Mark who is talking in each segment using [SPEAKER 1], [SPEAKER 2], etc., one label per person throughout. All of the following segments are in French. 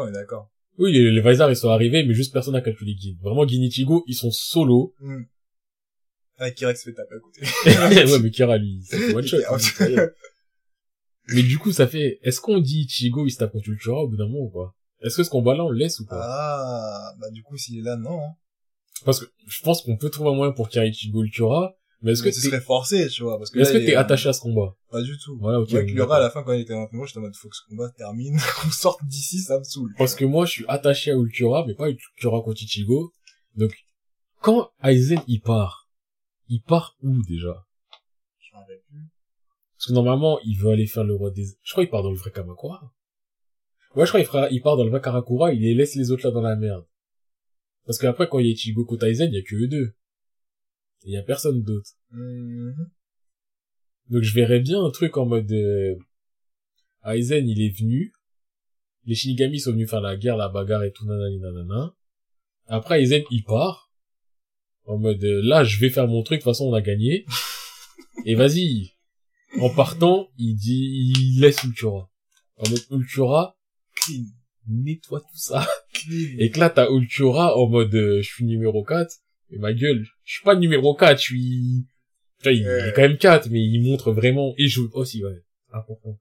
[SPEAKER 1] On est d'accord.
[SPEAKER 2] Oui, les, les Vizar, ils sont arrivés, mais juste personne n'a calculé Gin. Vraiment, Gin Ichigo, ils sont solo.
[SPEAKER 1] Hmm. Ah, Kira qui se fait taper à côté.
[SPEAKER 2] ouais, mais Kira, lui, c'est one shot. Hein, mais du coup, ça fait, est-ce qu'on dit Ichigo, il se tape contre Ultura au bout d'un moment ou pas? Est-ce que ce combat-là, on le laisse ou pas?
[SPEAKER 1] Ah, bah du coup, s'il est là, non. hein.
[SPEAKER 2] Parce que je pense qu'on peut trouver un moyen pour ait Ichigo Ultura, mais est-ce que t'es,
[SPEAKER 1] serait forcé, tu vois, parce que
[SPEAKER 2] est-ce que t'es attaché à ce combat?
[SPEAKER 1] Pas du tout.
[SPEAKER 2] Voilà, ok.
[SPEAKER 1] Avec
[SPEAKER 2] d'accord.
[SPEAKER 1] à la fin, quand il était dans moi, j'étais en mode, faut que ce combat termine, qu'on sorte d'ici, ça me saoule.
[SPEAKER 2] Parce que moi, je suis attaché à Ultura, mais pas Ultura contre Ichigo. Donc, quand Aizen, il part, il part où, déjà?
[SPEAKER 1] Je m'en rappelle plus.
[SPEAKER 2] Parce que normalement, il veut aller faire le roi des... Je crois qu'il part dans le vrai Kamakura. Ouais, je crois qu'il fera... il part dans le vrai Karakura, il laisse les autres là dans la merde. Parce qu'après, quand il y a Ichigo contre Aizen, il y a que eux deux. Il y a personne d'autre.
[SPEAKER 1] Mhm.
[SPEAKER 2] Donc je verrais bien un truc en mode... euh, Aizen, il est venu. Les Shinigami sont venus faire la guerre, la bagarre et tout, nanani nanana. Après, Aizen, il part. En mode, euh, là, je vais faire mon truc, de toute façon, on a gagné. et vas-y. En partant, il dit, il laisse Ultura. En mode, Ultura,
[SPEAKER 1] Clean.
[SPEAKER 2] nettoie tout ça.
[SPEAKER 1] Clean.
[SPEAKER 2] Et que là, t'as Ultura en mode, euh, je suis numéro 4. Et ma gueule, je suis pas numéro 4, je suis... Vois, il, il est quand même 4, mais il montre vraiment... Et je... aussi, ouais, important.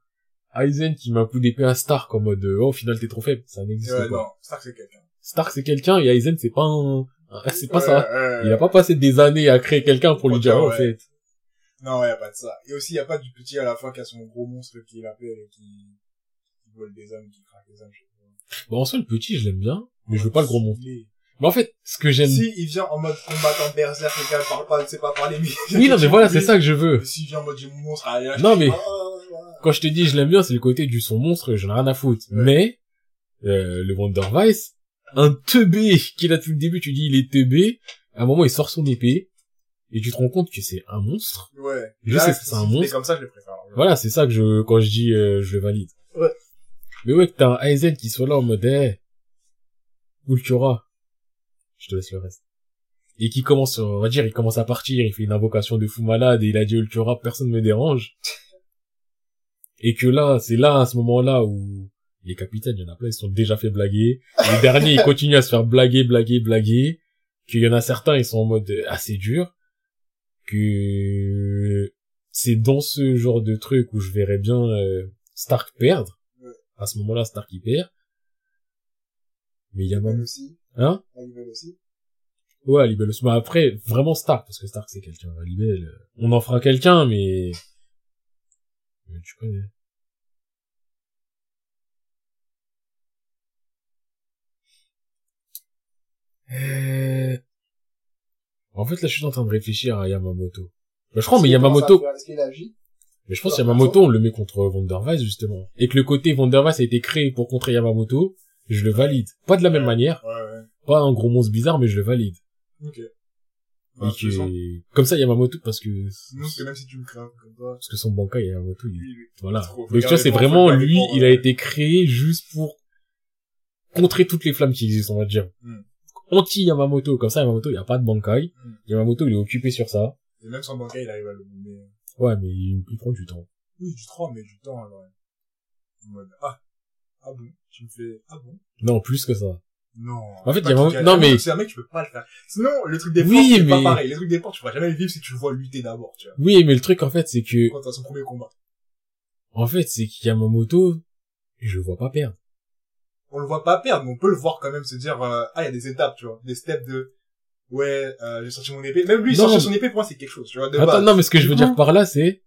[SPEAKER 2] Aizen qui met un coup d'épée à Stark en mode, euh, oh, au final, t'es trop faible. Ça n'existe
[SPEAKER 1] Ouais,
[SPEAKER 2] pas.
[SPEAKER 1] non, Stark c'est quelqu'un.
[SPEAKER 2] Stark, c'est quelqu'un, et Aizen, c'est pas un... C'est pas ça. Il a pas passé des années à créer quelqu'un pour lui dire, oh, en fait.
[SPEAKER 1] Non, y a pas de ça. Et aussi, y a pas du petit à la fin qui a son gros monstre qui l'appelle et qui, qui vole des hommes, qui craque des hommes, je sais pas.
[SPEAKER 2] Bon, en soi, le petit, je l'aime bien, mais je veux pas le gros monstre.
[SPEAKER 1] Est-
[SPEAKER 2] Mais en fait, ce que j'aime...
[SPEAKER 1] Si il vient en mode combattant berserk, le gars parle pas, ne sait pas parler, mais...
[SPEAKER 2] Oui, non, mais voilà, c'est ça que je veux.
[SPEAKER 1] S'il vient en mode mon monstre, allez, là, je
[SPEAKER 2] Non, mais-
[SPEAKER 1] ah, voilà.
[SPEAKER 2] Quand je te dis je l'aime bien, c'est le côté du son monstre, j'en ai rien à foutre.
[SPEAKER 1] Ouais.
[SPEAKER 2] Mais, euh, le Wonder Vice, un teubé qu'il a depuis le début, tu dis il est teubé, à un moment il sort son épée, et tu te rends compte que c'est un monstre.
[SPEAKER 1] Ouais.
[SPEAKER 2] Je
[SPEAKER 1] Là,
[SPEAKER 2] sais, c'est un monstre.
[SPEAKER 1] c'est comme ça, je le préfère.
[SPEAKER 2] Voilà, c'est ça que je, quand je dis, euh, je le valide.
[SPEAKER 1] Ouais.
[SPEAKER 2] Mais ouais, que t'as un Aizen qui soit là en mode, eh, Ultura. Je te laisse le reste. Et qui commence, on va dire, il commence à partir, il fait une invocation de fou malade, et il a dit Ultura, personne ne me dérange. Et que là, c'est là, à ce moment-là, où les capitaines, il y en a plein, ils sont déjà fait blaguer. Les derniers, ils continuent à se faire blaguer, blaguer, blaguer. Qu'il y en a certains, ils sont en mode euh, assez dur. Que c'est dans ce genre de truc où je verrais bien euh, Stark perdre.
[SPEAKER 1] Ouais.
[SPEAKER 2] À ce moment-là, Stark il perd. Mais il y a même...
[SPEAKER 1] aussi.
[SPEAKER 2] Hein
[SPEAKER 1] aussi.
[SPEAKER 2] Ouais, Libelle aussi. Mais après, vraiment Stark, parce que Stark c'est quelqu'un. Libelle, euh, on en fera quelqu'un, mais... mais tu connais. Euh... En fait, là, je suis en train de réfléchir à Yamamoto. Bah, je crois, mais Yamamoto,
[SPEAKER 1] Est-ce qu'il agit
[SPEAKER 2] mais je pense que Yamamoto, on le met contre Wondervice, justement. Et que le côté Wondervice a été créé pour contrer Yamamoto, je le valide. Pas de la même manière,
[SPEAKER 1] Ouais, ouais.
[SPEAKER 2] Pas un gros monstre bizarre, mais je le valide.
[SPEAKER 1] Ok.
[SPEAKER 2] Et
[SPEAKER 1] Bah, toute façon,
[SPEAKER 2] que, comme ça, Yamamoto, parce que,
[SPEAKER 1] Non, parce que même si tu me craves comme ça,
[SPEAKER 2] parce que son banca, Yamamoto, il,
[SPEAKER 1] lui, lui.
[SPEAKER 2] voilà.
[SPEAKER 1] Trop.
[SPEAKER 2] Donc, tu vois, c'est vraiment, lui, il a
[SPEAKER 1] ouais.
[SPEAKER 2] été créé juste pour contrer toutes les flammes qui existent, on va dire.
[SPEAKER 1] Hmm.
[SPEAKER 2] Anti-Yamamoto, comme ça, Yamamoto, il n'y a pas de bankai.
[SPEAKER 1] Hmm.
[SPEAKER 2] Yamamoto, il est occupé sur ça.
[SPEAKER 1] Et même sans bancaire, il arrive à le mener.
[SPEAKER 2] Ouais, mais il, il prend du temps.
[SPEAKER 1] Oui, du 3, mais du temps, alors. En mode, ah. Ah bon. Tu me fais, ah bon.
[SPEAKER 2] Non, plus que ça.
[SPEAKER 1] Non.
[SPEAKER 2] En fait,
[SPEAKER 1] C'est pas
[SPEAKER 2] il y a vraiment- non, mais-
[SPEAKER 1] C'est un mec, tu peux pas le faire. Sinon, le truc des
[SPEAKER 2] Oui,
[SPEAKER 1] forces, c'est pas
[SPEAKER 2] mais-
[SPEAKER 1] pareil. Les trucs des forces, tu pourras jamais les vivre si tu le vois lutter d'abord, tu vois.
[SPEAKER 2] Oui, mais le truc, en fait, c'est que,
[SPEAKER 1] Quand t'as son premier combat.
[SPEAKER 2] en fait, c'est Yamamoto, je le vois pas perdre.
[SPEAKER 1] On le voit pas perdre, mais on peut le voir quand même se dire, euh, ah, il y a des étapes, tu vois. Des steps de, ouais, euh, j'ai sorti mon épée. Même lui,
[SPEAKER 2] Non,
[SPEAKER 1] sortir
[SPEAKER 2] mais-
[SPEAKER 1] son épée, pour moi, c'est quelque chose, tu vois. De
[SPEAKER 2] Attends,
[SPEAKER 1] base.
[SPEAKER 2] non, mais ce que je veux dire par là, c'est,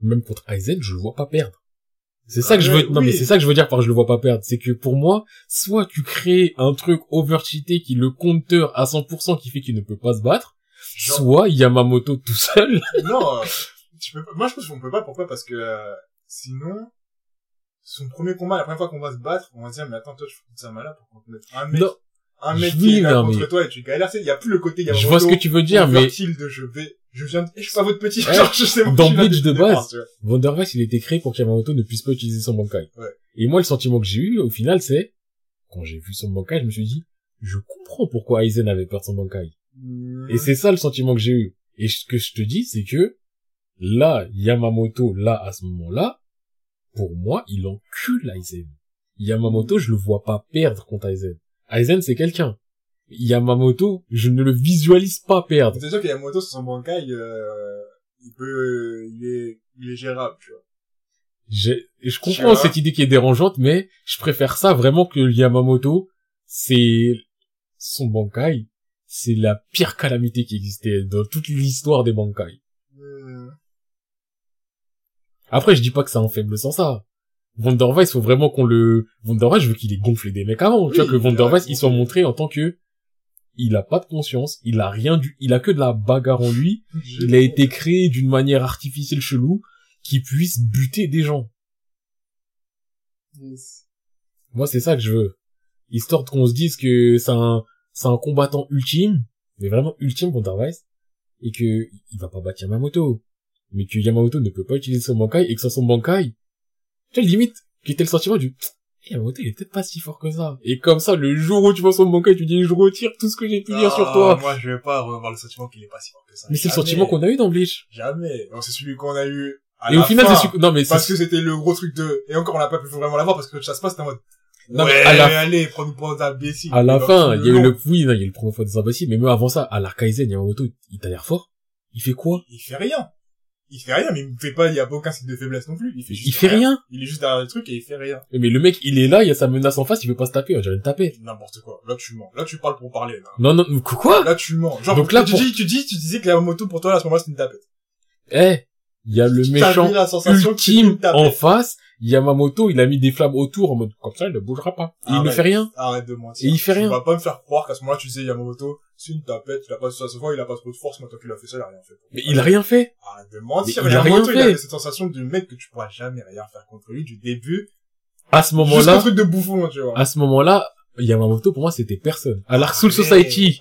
[SPEAKER 2] même contre Aizen, je le vois pas perdre. C'est ça
[SPEAKER 1] Ah
[SPEAKER 2] que je
[SPEAKER 1] ouais,
[SPEAKER 2] veux, non,
[SPEAKER 1] oui.
[SPEAKER 2] mais c'est ça que je veux dire par je le vois pas perdre. C'est que pour moi, soit tu crées un truc overcheaté qui le compteur à 100% qui fait qu'il ne peut pas se battre,
[SPEAKER 1] Genre-
[SPEAKER 2] soit Yamamoto tout seul.
[SPEAKER 1] non, euh, tu peux pas, moi, je pense qu'on peut pas, pourquoi? Parce que, euh, sinon, son premier combat, la première fois qu'on va se battre, on va se dire, mais attends, toi, tu fous de ça malade pour qu'on te mette un mec,
[SPEAKER 2] Non,
[SPEAKER 1] un mec
[SPEAKER 2] Oui,
[SPEAKER 1] qui est là contre
[SPEAKER 2] mais-
[SPEAKER 1] toi et tu galères, c'est- il y a plus le côté
[SPEAKER 2] je
[SPEAKER 1] Yamamoto.
[SPEAKER 2] vois ce que tu veux dire, mais
[SPEAKER 1] de je vais, je viens de, je suis pas votre petit,
[SPEAKER 2] Ouais.
[SPEAKER 1] genre, je sais moi,
[SPEAKER 2] Dans
[SPEAKER 1] je suis là
[SPEAKER 2] Bleach de base. Wondervice, il a été créé pour qu'Yamamoto ne puisse pas utiliser son Bankai.
[SPEAKER 1] Ouais.
[SPEAKER 2] Et moi, le sentiment que j'ai eu, au final, c'est, quand j'ai vu son Bankai, je me suis dit, je comprends pourquoi Aizen avait peur de son Bankai. Et c'est ça le sentiment que j'ai eu. Et ce que je te dis, c'est que là, Yamamoto, là, à ce moment-là, pour moi, il encule Aizen. Yamamoto, je le vois pas perdre contre Aizen. Aizen, c'est quelqu'un. Yamamoto, je ne le visualise pas perdre.
[SPEAKER 1] C'est sûr qu'il y a moto sur son bancail, euh, il peut, euh, il est, il est gérable, tu vois.
[SPEAKER 2] J'ai- Je comprends cette idée qui est dérangeante, mais je préfère ça vraiment que Yamamoto. C'est son bankai. C'est la pire calamité qui existait dans toute l'histoire des bankai.
[SPEAKER 1] Hmm.
[SPEAKER 2] Après, je dis pas que c'est un faible sans ça. Wondervice, faut vraiment qu'on le... Wondervice, je veux qu'il ait gonflé des mecs avant. tu vois, que
[SPEAKER 1] il
[SPEAKER 2] Wondervice, il soit montré en tant que... Il a pas de conscience, il a rien du... Il a que de la bagarre en lui. Il a été créé d'une manière artificielle chelou qui puisse buter des gens.
[SPEAKER 1] Yes.
[SPEAKER 2] Moi, c'est ça que je veux. Histoire qu'on se dise que c'est un, c'est un combattant ultime, mais vraiment ultime Wondervice, et que il va pas battre Yamamoto. Mais que Yamamoto ne peut pas utiliser son Bankai, et que sans son Bankai, tu limite, qui était le sentiment du, Eh, Yamamoto, il est peut-être pas si fort que ça. Et comme ça, le jour où tu vois son Bankai, tu dis, je retire tout ce que j'ai pu dire sur
[SPEAKER 1] Ah,
[SPEAKER 2] toi.
[SPEAKER 1] Moi, je vais pas revoir le sentiment qu'il est pas si fort que ça.
[SPEAKER 2] Mais c'est le sentiment qu'on a eu dans Bleach.
[SPEAKER 1] Jamais. Non, c'est celui qu'on a eu. à
[SPEAKER 2] Et
[SPEAKER 1] la
[SPEAKER 2] au final,
[SPEAKER 1] fin,
[SPEAKER 2] c'est celui- non, mais
[SPEAKER 1] Parce que c'était le gros truc de, et encore, on n'a pas pu vraiment l'avoir parce que chasse pas, c'était en mode,
[SPEAKER 2] Non,
[SPEAKER 1] ouais,
[SPEAKER 2] mais à la-
[SPEAKER 1] allez, prends-nous pour des imbéciles.
[SPEAKER 2] à la fin, il y a eu le, oui, non, il y a eu le premier fois des imbéciles, mais même avant ça, à l'Arkaizen, Yamamoto, il t'a l'air fort. Il fait quoi?
[SPEAKER 1] Il fait rien. Il fait rien, mais il me fait pas, il y a pas aucun signe de faiblesse non plus. Il fait juste
[SPEAKER 2] Il fait rien.
[SPEAKER 1] Il est juste derrière le truc et il fait rien.
[SPEAKER 2] Mais le mec, il est là, il y a sa menace en face, il veut pas se taper, on dirait une tapette.
[SPEAKER 1] N'importe quoi. Là, tu mens. Là, tu parles pour parler, là.
[SPEAKER 2] Non, non, quoi?
[SPEAKER 1] Là, tu mens. Genre,
[SPEAKER 2] Donc là,
[SPEAKER 1] tu
[SPEAKER 2] pour-
[SPEAKER 1] dis, tu dis, tu disais que la moto pour toi, à ce moment-là, c'était une tapette.
[SPEAKER 2] Eh, il y a le méchant ultime en face, Yamamoto, il a mis des flammes autour en mode, comme ça, il ne bougera pas. Et il ne fait rien.
[SPEAKER 1] Arrête de mentir.
[SPEAKER 2] Et il fait
[SPEAKER 1] Tu
[SPEAKER 2] rien.
[SPEAKER 1] vas pas me faire croire qu'à ce moment-là, tu disais Yamamoto, c'est une tapette, il a pas, ça se voit, il a pas trop de force, maintenant qu'il a fait ça, il a rien fait.
[SPEAKER 2] Mais il a rien fait.
[SPEAKER 1] Arrête de mentir.
[SPEAKER 2] Mais il a rien
[SPEAKER 1] il
[SPEAKER 2] fait.
[SPEAKER 1] avait cette sensation du mec que tu pourras jamais rien faire contre lui du début
[SPEAKER 2] À ce moment-là,
[SPEAKER 1] truc de bouffon, tu vois.
[SPEAKER 2] à ce moment-là, Yamamoto, pour moi, c'était personne. À l'Ark Soul
[SPEAKER 1] Arrête,
[SPEAKER 2] Society,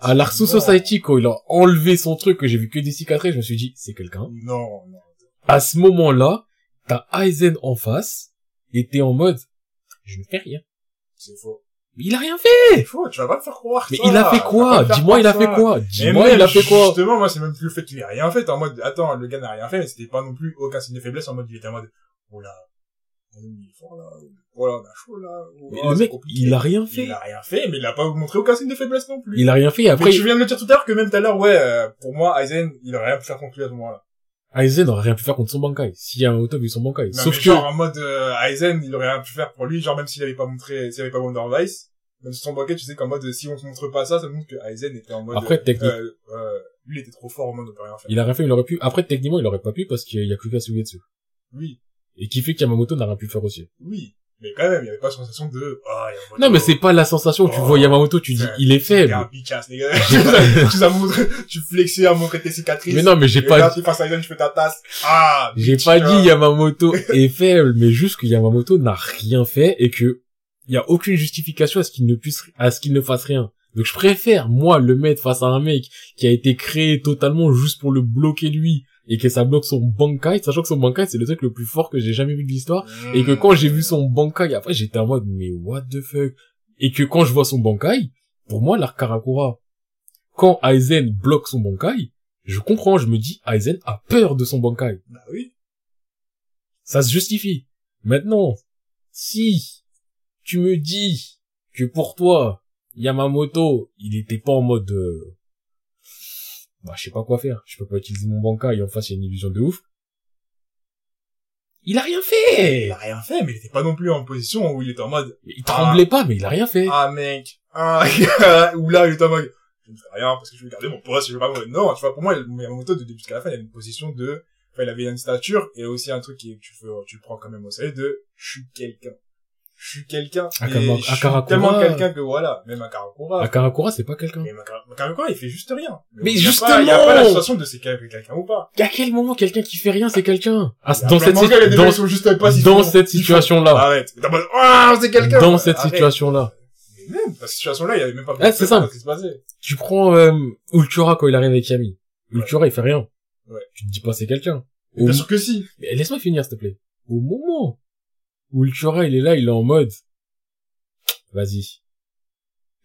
[SPEAKER 2] à l'Ark Soul
[SPEAKER 1] Non.
[SPEAKER 2] Society, quand il a enlevé son truc, que j'ai vu que des cicatrices, je me suis dit, c'est quelqu'un.
[SPEAKER 1] Non, non.
[SPEAKER 2] À ce moment-là, t'as Aizen en face, et t'es en mode, je ne fais rien.
[SPEAKER 1] C'est faux.
[SPEAKER 2] Mais il a rien fait!
[SPEAKER 1] C'est faux, tu vas pas me faire croire
[SPEAKER 2] Mais
[SPEAKER 1] ça.
[SPEAKER 2] il a fait quoi? Dis-moi, il a fait quoi? Dis-moi, il a fait quoi?
[SPEAKER 1] Justement, moi, c'est même plus le fait qu'il ait rien fait. T'es en mode, attends, le gars n'a rien fait, mais c'était pas non plus aucun signe de faiblesse. En mode, il était en mode, oh là, il est fort là, oh on a chaud là. oh,
[SPEAKER 2] Mais
[SPEAKER 1] oh,
[SPEAKER 2] le mec,
[SPEAKER 1] compliqué.
[SPEAKER 2] il a rien fait.
[SPEAKER 1] Il a rien fait, mais il a pas montré aucun signe de faiblesse non plus.
[SPEAKER 2] Il a rien fait, et
[SPEAKER 1] Mais
[SPEAKER 2] après,
[SPEAKER 1] tu viens de le dire tout à l'heure que même tout à l'heure, ouais, euh, pour moi, Aizen, il aurait rien pu faire contre lui à ce moment-là.
[SPEAKER 2] Aizen n'aurait rien pu faire contre son Bankai. Si Yamamoto avait eu son Bankai.
[SPEAKER 1] Non,
[SPEAKER 2] Sauf
[SPEAKER 1] mais
[SPEAKER 2] que,
[SPEAKER 1] genre, en mode, euh, Aizen, il aurait rien pu faire pour lui, genre, même s'il avait pas montré, s'il avait pas Wonder Vice, même son banquet, tu sais qu'en mode, si on te montre pas ça, ça montre que Aizen était en mode,
[SPEAKER 2] Après,
[SPEAKER 1] euh,
[SPEAKER 2] technique-
[SPEAKER 1] euh, euh, lui, il était trop fort en mode, on peut rien faire.
[SPEAKER 2] il a rien fait, il aurait pu. Après, techniquement, il aurait pas pu parce qu'il y a Kuka Sugetsu.
[SPEAKER 1] Oui,
[SPEAKER 2] Et qui fait qu'Yamamoto n'a rien pu faire aussi.
[SPEAKER 1] oui. Mais quand même, il y avait pas la sensation de, ah,
[SPEAKER 2] Non, mais c'est pas la sensation tu
[SPEAKER 1] Oh,
[SPEAKER 2] vois Yamamoto, tu dis, il est
[SPEAKER 1] T'es
[SPEAKER 2] faible.
[SPEAKER 1] un les gars. tu flexais à montrer tes cicatrices.
[SPEAKER 2] Mais non, mais j'ai pas
[SPEAKER 1] là,
[SPEAKER 2] dit,
[SPEAKER 1] tu passes à Aizen, tu fais ta tasse. Ah,
[SPEAKER 2] j'ai pas dit. Yamamoto est faible, mais juste que Yamamoto n'a rien fait et que il y a aucune justification à ce qu'il ne puisse, à ce qu'il ne fasse rien. Donc je préfère, moi, le mettre face à un mec qui a été créé totalement juste pour le bloquer lui et que ça bloque son Bankai, sachant que son Bankai c'est le truc le plus fort que j'ai jamais vu de l'histoire et que quand j'ai vu son Bankai, après j'étais en mode, mais what the fuck? Et que quand je vois son Bankai, pour moi, l'arc Karakura, quand Aizen bloque son Bankai, je comprends, je me dis, Aizen a peur de son Bankai.
[SPEAKER 1] Bah oui.
[SPEAKER 2] Ça se justifie. Maintenant, si tu me dis que pour toi, Yamamoto, il était pas en mode, euh, bah, je sais pas quoi faire. Je peux pas utiliser mon Bankai et en face, il y a une illusion de ouf. Il a rien fait!
[SPEAKER 1] Il a rien fait, mais il était pas non plus en position où il était en mode,
[SPEAKER 2] Il tremblait pas, mais il a rien fait.
[SPEAKER 1] ah mec, ah, ou là il était en mode, je ne fais rien parce que je vais garder mon poste, je vais pas. Non, tu vois, pour moi, Yamamoto, de début jusqu'à la fin, il avait une position de, enfin, il avait une stature, et aussi un truc qui tu fais, tu prends quand même au sérieux de, je suis quelqu'un. Je suis quelqu'un.
[SPEAKER 2] Kama-
[SPEAKER 1] je suis
[SPEAKER 2] Karakura.
[SPEAKER 1] tellement quelqu'un que voilà, même à Karakura.
[SPEAKER 2] À Karakura, c'est pas quelqu'un.
[SPEAKER 1] Mais Makara- Karakura, il fait juste rien.
[SPEAKER 2] Mais
[SPEAKER 1] y
[SPEAKER 2] justement
[SPEAKER 1] Il y a pas la sensation de c'est quelqu'un ou pas.
[SPEAKER 2] À quel moment quelqu'un qui fait rien, c'est quelqu'un? Ah,
[SPEAKER 1] y
[SPEAKER 2] dans cette,
[SPEAKER 1] y
[SPEAKER 2] dans,
[SPEAKER 1] juste pas
[SPEAKER 2] dans cette situation-là.
[SPEAKER 1] Arrête. Ah, c'est quelqu'un.
[SPEAKER 2] Dans cette situation-là.
[SPEAKER 1] Mais même, dans cette situation-là, il y avait même pas
[SPEAKER 2] Ouais, c'est ça.
[SPEAKER 1] se passait.
[SPEAKER 2] Tu prends, euh, Ultura quand il arrive avec Yami. Ultura, il fait rien.
[SPEAKER 1] Ouais.
[SPEAKER 2] Tu te dis pas c'est quelqu'un.
[SPEAKER 1] Bien sûr que si.
[SPEAKER 2] Mais laisse-moi finir, s'il te plaît. Au moment où Ultura, il est là, il est en mode, vas-y.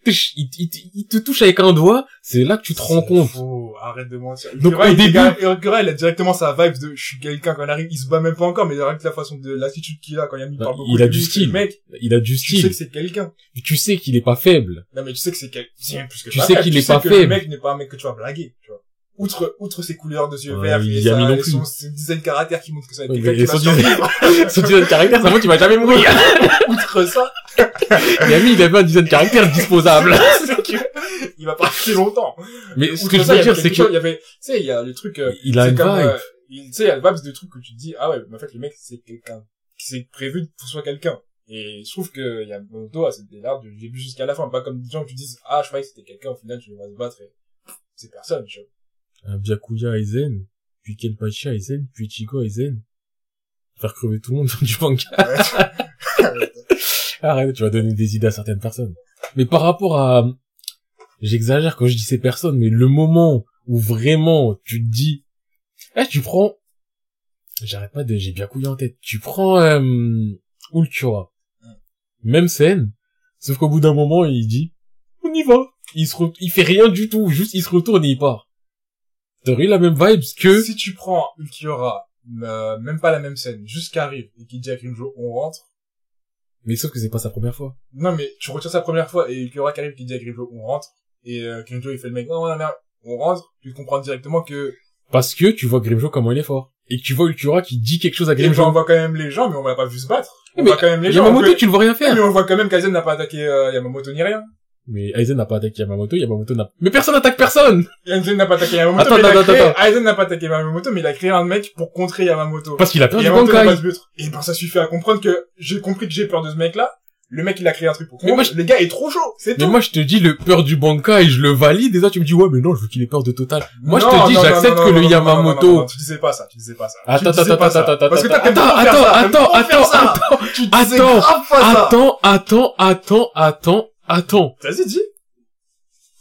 [SPEAKER 2] il, il, il te touche avec un doigt, c'est là que tu te rends compte.
[SPEAKER 1] faux, arrête de mentir.
[SPEAKER 2] Donc,
[SPEAKER 1] Ukura,
[SPEAKER 2] au
[SPEAKER 1] il,
[SPEAKER 2] début-
[SPEAKER 1] Ukura, il a directement sa vibe de, je suis quelqu'un, quand il arrive, il se bat même pas encore, mais avec la façon de, l'attitude qu'il a, quand Yami
[SPEAKER 2] Bah,
[SPEAKER 1] parle beaucoup
[SPEAKER 2] il a du style.
[SPEAKER 1] le mec,
[SPEAKER 2] Il a du
[SPEAKER 1] tu sais
[SPEAKER 2] style.
[SPEAKER 1] que c'est quelqu'un.
[SPEAKER 2] Tu sais qu'il est pas faible.
[SPEAKER 1] Non, mais tu sais que c'est quel... c'est même plus que
[SPEAKER 2] Tu
[SPEAKER 1] pas
[SPEAKER 2] sais
[SPEAKER 1] faible.
[SPEAKER 2] qu'il
[SPEAKER 1] Tu
[SPEAKER 2] est
[SPEAKER 1] que. Le mec n'est pas un mec que tu vas blaguer, tu vois. Outre, outre ses couleurs de yeux
[SPEAKER 2] Ouais,
[SPEAKER 1] verts,
[SPEAKER 2] il
[SPEAKER 1] et,
[SPEAKER 2] y non plus.
[SPEAKER 1] son, son design caractère qui montre que ça va être quelqu'un qui va
[SPEAKER 2] son design-
[SPEAKER 1] survivre.
[SPEAKER 2] Son design de caractère, ça montre qu'il va jamais mourir.
[SPEAKER 1] Outre ça,
[SPEAKER 2] Yami, il avait un design de caractère disposable.
[SPEAKER 1] que, il va pas rester longtemps.
[SPEAKER 2] Mais ce que je veux
[SPEAKER 1] il y
[SPEAKER 2] dire, c'est que
[SPEAKER 1] il y avait, tu sais, il y a le truc, euh,
[SPEAKER 2] il a une
[SPEAKER 1] comme,
[SPEAKER 2] vibe.
[SPEAKER 1] euh, il- tu sais, il y a le vibes de trucs que tu te dis, ah ouais, mais en fait, le mec, c'est quelqu'un, qui s'est prévu pour que soit quelqu'un. Et je trouve que Yamamoto a cette délire du début jusqu'à la fin, pas comme des gens qui disent, ah, je croyais que c'était quelqu'un, au final, tu vas se battre et c'est personne, tu vois.
[SPEAKER 2] Byakuya Aizen, puis Kenpachi Aizen, puis Ichigo Aizen. Faire crever tout le monde du manga. Arrête, tu vas donner des idées à certaines personnes. Mais par rapport à, j'exagère quand je dis ces personnes, mais le moment où vraiment tu te dis, eh, tu prends, j'arrête pas de, j'ai bien couillé en tête, tu prends, euh, Ulquiorra. Même scène, sauf qu'au bout d'un moment, il dit, on y va. Il se re- il fait rien du tout, juste il se retourne et il part. T'aurais eu la même vibes que,
[SPEAKER 1] Si tu prends Ulquiorra, euh, même pas la même scène, juste qu'arrive et qu'il dit à Grimjo, on rentre.
[SPEAKER 2] mais sauf que c'est pas sa première fois.
[SPEAKER 1] Non, mais tu retiens sa première fois et Ulquiorra qui arrive qui dit à Grimjo, on rentre. Et euh, Grimjo, il fait le mec, non, non, non, on rentre. Tu comprends directement que
[SPEAKER 2] Parce que tu vois Grimjo comment il est fort. Et que tu vois Ulquiorra qui dit quelque chose à
[SPEAKER 1] Grimjo, on
[SPEAKER 2] Grimjo.
[SPEAKER 1] voit quand même les gens, mais on va pas vu se battre. On
[SPEAKER 2] Mais
[SPEAKER 1] voit quand même les gens. on
[SPEAKER 2] Yamamoto,
[SPEAKER 1] peut-
[SPEAKER 2] tu le vois rien faire.
[SPEAKER 1] Mais on voit quand même qu'Aizen n'a pas attaqué euh, Yamamoto ni rien.
[SPEAKER 2] Mais Aizen n'a pas attaqué Yamamoto, Yamamoto n'a... Mais personne n'attaque personne
[SPEAKER 1] Aizen n'a pas attaqué Yamamoto,
[SPEAKER 2] Attends,
[SPEAKER 1] mais il a
[SPEAKER 2] attends,
[SPEAKER 1] créé...
[SPEAKER 2] attends.
[SPEAKER 1] Aizen n'a pas attaqué Yamamoto, mais il a créé un mec pour contrer Yamamoto.
[SPEAKER 2] Parce qu'il a peur du Bankai.
[SPEAKER 1] Et ben, ça suffit à comprendre que j'ai compris que j'ai peur de ce mec-là. Le mec, il a créé un truc pour
[SPEAKER 2] Mais moi,
[SPEAKER 1] contre. Le gars est trop chaud. C'est
[SPEAKER 2] Mais
[SPEAKER 1] tout.
[SPEAKER 2] moi, je te dis, le peur du Bankai, je le valide, et toi, tu me dis, ouais, mais non, je veux qu'il ait peur de Total. Moi, je te dis, j'accepte que
[SPEAKER 1] non,
[SPEAKER 2] le
[SPEAKER 1] non,
[SPEAKER 2] Yamamoto...
[SPEAKER 1] tu disais pas ça, tu disais pas ça.
[SPEAKER 2] Attends, attends, attends,
[SPEAKER 1] ça.
[SPEAKER 2] attends,
[SPEAKER 1] Parce que
[SPEAKER 2] attends,
[SPEAKER 1] toi,
[SPEAKER 2] attends, attends, attends, attends, attends, attends, attends, attends, attends, attends, attends.
[SPEAKER 1] Vas-y, dis.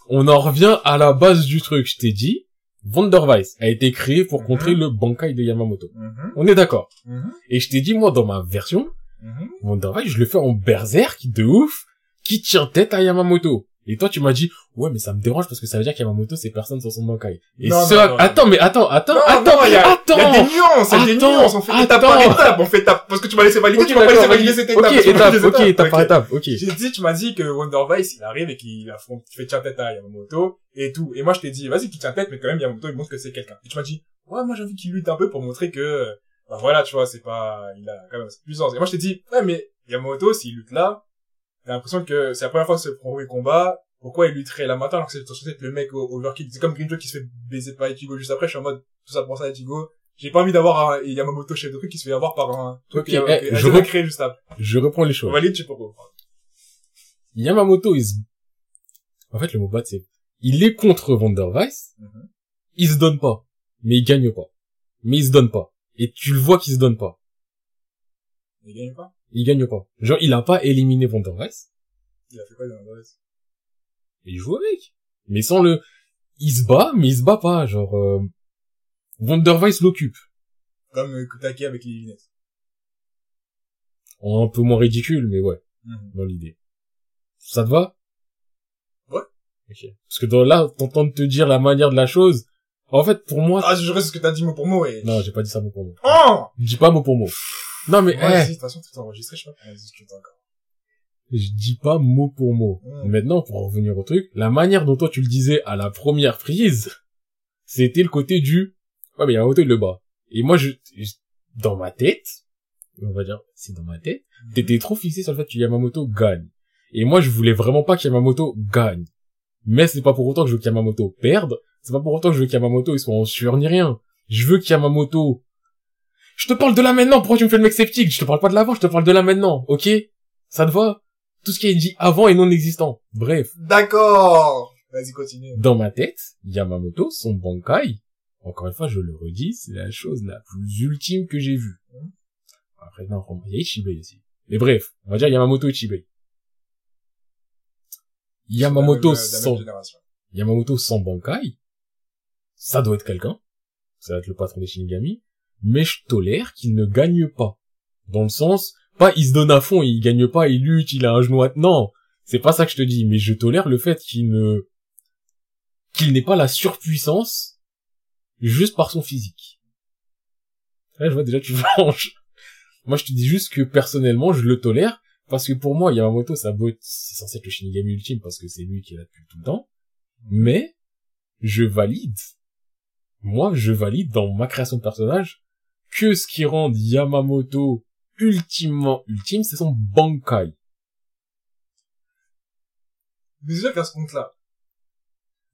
[SPEAKER 2] On en revient à la base du truc. Je t'ai dit, Wondervice a été créé pour
[SPEAKER 1] Mhm.
[SPEAKER 2] contrer le Bankai de Yamamoto.
[SPEAKER 1] Mhm,
[SPEAKER 2] On est d'accord.
[SPEAKER 1] mhm,
[SPEAKER 2] Et je t'ai dit, moi, dans ma version,
[SPEAKER 1] mhm.
[SPEAKER 2] Wondervice, je le fais en berserk de ouf, qui tient tête à Yamamoto. Et toi, tu m'as dit, ouais, mais ça me dérange parce que ça veut dire qu'Yamamoto, c'est personne sur son Bankai. Et
[SPEAKER 1] Non,
[SPEAKER 2] ce,
[SPEAKER 1] non, non,
[SPEAKER 2] attends, mais attends, attends, attends,
[SPEAKER 1] il y a,
[SPEAKER 2] attends.
[SPEAKER 1] il y a des nuances, il y a des nuances, on fait étape
[SPEAKER 2] attends.
[SPEAKER 1] par étape, on fait étape, parce que tu m'as laissé valider,
[SPEAKER 2] Ok,
[SPEAKER 1] tu m'as pas laissé valider cette étape.
[SPEAKER 2] ok, étape, ok, étape par étape, ok.
[SPEAKER 1] J'ai dit, tu m'as dit que Wondervice, il arrive et qu'il affronte, fait tient tête à Yamamoto, et tout. Et moi, je t'ai dit, vas-y, qu'il tient tête, mais quand même, Yamamoto, il montre que c'est quelqu'un. Et tu m'as dit, ouais, moi, j'ai envie qu'il lutte un peu pour montrer que, bah voilà, tu vois, c'est pas, il a quand même cette puissance. Et moi, je t'ai dit, ouais, mais Yamamoto, s'il lutte là, t'as l'impression que c'est la première fois que c'est le premier combat, pourquoi il lutterait là maintenant alors que c'est censé être le mec au- overkill? C'est comme Grinjo qui se fait baiser par Ichigo juste après, je suis en mode, tout ça pour ça, Ichigo. J'ai pas envie d'avoir un Yamamoto chef de truc qui se fait avoir par un truc qui
[SPEAKER 2] eh,
[SPEAKER 1] a,
[SPEAKER 2] je
[SPEAKER 1] je
[SPEAKER 2] re-
[SPEAKER 1] créé juste après.
[SPEAKER 2] Je reprends les choses.
[SPEAKER 1] valide, tu peux comprendre.
[SPEAKER 2] Yamamoto, il se... En fait, le mot battre, c'est... Il est contre Wondervice,
[SPEAKER 1] Mhm.
[SPEAKER 2] il se donne pas, mais il gagne pas. Mais il se donne pas. Et tu le vois qu'il se donne pas.
[SPEAKER 1] Il gagne pas?
[SPEAKER 2] Il gagne pas. Genre, il a pas éliminé Wondervice,
[SPEAKER 1] Il a fait quoi
[SPEAKER 2] et il joue avec. Mais sans le... Il se bat, mais il se bat pas, genre... Euh... L'occupe.
[SPEAKER 1] Comme euh, Kutaki avec les lunettes.
[SPEAKER 2] Un peu moins ridicule, mais ouais, dans l'idée. Ça te va?
[SPEAKER 1] Ouais.
[SPEAKER 2] Ok. Parce que dans là, t'entends te dire la manière de la chose, en fait, pour moi...
[SPEAKER 1] Ah, je reste ce que t'as dit mot pour mot et...
[SPEAKER 2] Non, j'ai pas dit ça mot pour mot.
[SPEAKER 1] Oh!
[SPEAKER 2] Dis pas mot pour mot. Non, mais, eh,
[SPEAKER 1] vas-y, de toute façon, tout est enregistré, je sais pas discute encore.
[SPEAKER 2] je dis pas mot pour mot. Maintenant, pour en revenir au truc, la manière dont toi tu le disais à la première prise, c'était le côté du, ouais, mais Yamamoto il le bat. Et moi, je, je- dans ma tête, on va dire, c'est dans ma tête, t'étais trop fixé sur le fait que Yamamoto gagne. Et moi, je voulais vraiment pas que Yamamoto gagne. Mais c'est pas pour autant que je veux qu'Yamamoto perde, c'est pas pour autant que je veux qu'Yamamoto il soit en sueur ni rien. Je veux qu'Yamamoto... Je te parle de là maintenant, pourquoi tu me fais le mec sceptique? Je te parle pas de l'avant, je te parle de là maintenant, ok? Ça te va? Tout ce qui est dit avant est non existant. Bref,
[SPEAKER 1] D'accord! Vas-y, continue.
[SPEAKER 2] dans ma tête, Yamamoto, son Bankai, encore une fois, je le redis, c'est la chose la plus ultime que j'ai vue. Après, non, il y a Ichibei aussi. Mais bref, on va dire Yamamoto Ichibei. Yamamoto
[SPEAKER 1] même
[SPEAKER 2] sans. Yamamoto sans Bankai, ça doit être quelqu'un. Ça va être le patron des Shinigami. Mais je tolère qu'il ne gagne pas. Dans le sens, pas il se donne à fond, il gagne pas, il lutte, il a un genou à... Non! C'est pas ça que je te dis, mais je tolère le fait qu'il ne, qu'il n'ait pas la surpuissance juste par son physique. Là, je vois déjà tu flanches. Moi, je te dis juste que personnellement, je le tolère parce que pour moi, Yamamoto, ça c'est censé être le Shinigami ultime parce que c'est lui qui est là depuis tout le temps. Mais, je valide. Moi, je valide dans ma création de personnage que ce qui rend Yamamoto ultimement ultime, c'est son Bankai.
[SPEAKER 1] Mais déjà qu'à ce compte-là.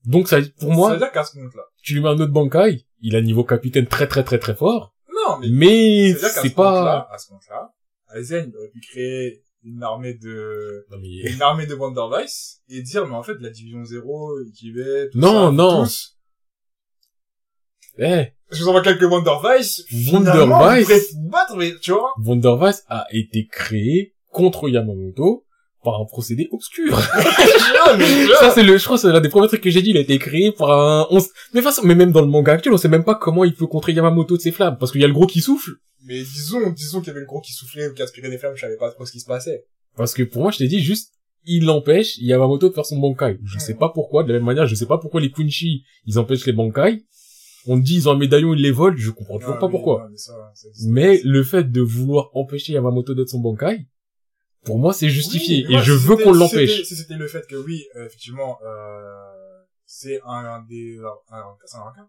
[SPEAKER 2] Donc ça, pour
[SPEAKER 1] Ça
[SPEAKER 2] moi,
[SPEAKER 1] veut dire qu'à ce compte-là.
[SPEAKER 2] tu lui mets un autre Bankai, il a niveau capitaine très très très très fort,
[SPEAKER 1] Non, mais.
[SPEAKER 2] mais
[SPEAKER 1] ça
[SPEAKER 2] c'est
[SPEAKER 1] ce compte-là,
[SPEAKER 2] pas...
[SPEAKER 1] à ce compte-là, Aizen, il aurait pu créer une armée de,
[SPEAKER 2] Non, mais-
[SPEAKER 1] une armée de Wonder Vice et dire, mais en fait, la division 0, Ikibe, tout
[SPEAKER 2] Non,
[SPEAKER 1] ça,
[SPEAKER 2] non.
[SPEAKER 1] tous,
[SPEAKER 2] Eh,
[SPEAKER 1] je vous envoie quelques Wonder Vice,
[SPEAKER 2] Wonder Vice.
[SPEAKER 1] battre, mais, tu vois.
[SPEAKER 2] Wonder Vice a été créé contre Yamamoto par un procédé obscur. Ça, c'est le, je crois, c'est l'un des premiers trucs que j'ai dit, il a été créé par un, on s- mais façon, mais même dans le manga actuel, on sait même pas comment il peut contrer Yamamoto de ses flammes, parce qu'il y a le gros qui souffle.
[SPEAKER 1] Mais disons, disons qu'il y avait le gros qui soufflait ou qui aspirait des flammes, je savais pas trop ce qui se passait.
[SPEAKER 2] Parce que pour moi, je t'ai dit juste, il empêche Yamamoto de faire son Bankai. Je sais pas pourquoi, de la même manière, je sais pas pourquoi les Quincy, ils empêchent les Bankai. On dit, ils ont un médaillon, ils les volent, je comprends toujours
[SPEAKER 1] Ah,
[SPEAKER 2] pas pourquoi.
[SPEAKER 1] non, mais ça, ça existe.
[SPEAKER 2] Mais le fait de vouloir empêcher Yamamoto d'être son Bankai, pour moi, c'est justifié.
[SPEAKER 1] Oui,
[SPEAKER 2] et je
[SPEAKER 1] si
[SPEAKER 2] veux qu'on
[SPEAKER 1] si
[SPEAKER 2] l'empêche.
[SPEAKER 1] Si c'était le fait que oui, euh, effectivement, euh, c'est un, un des, un, un, c'est un rancard.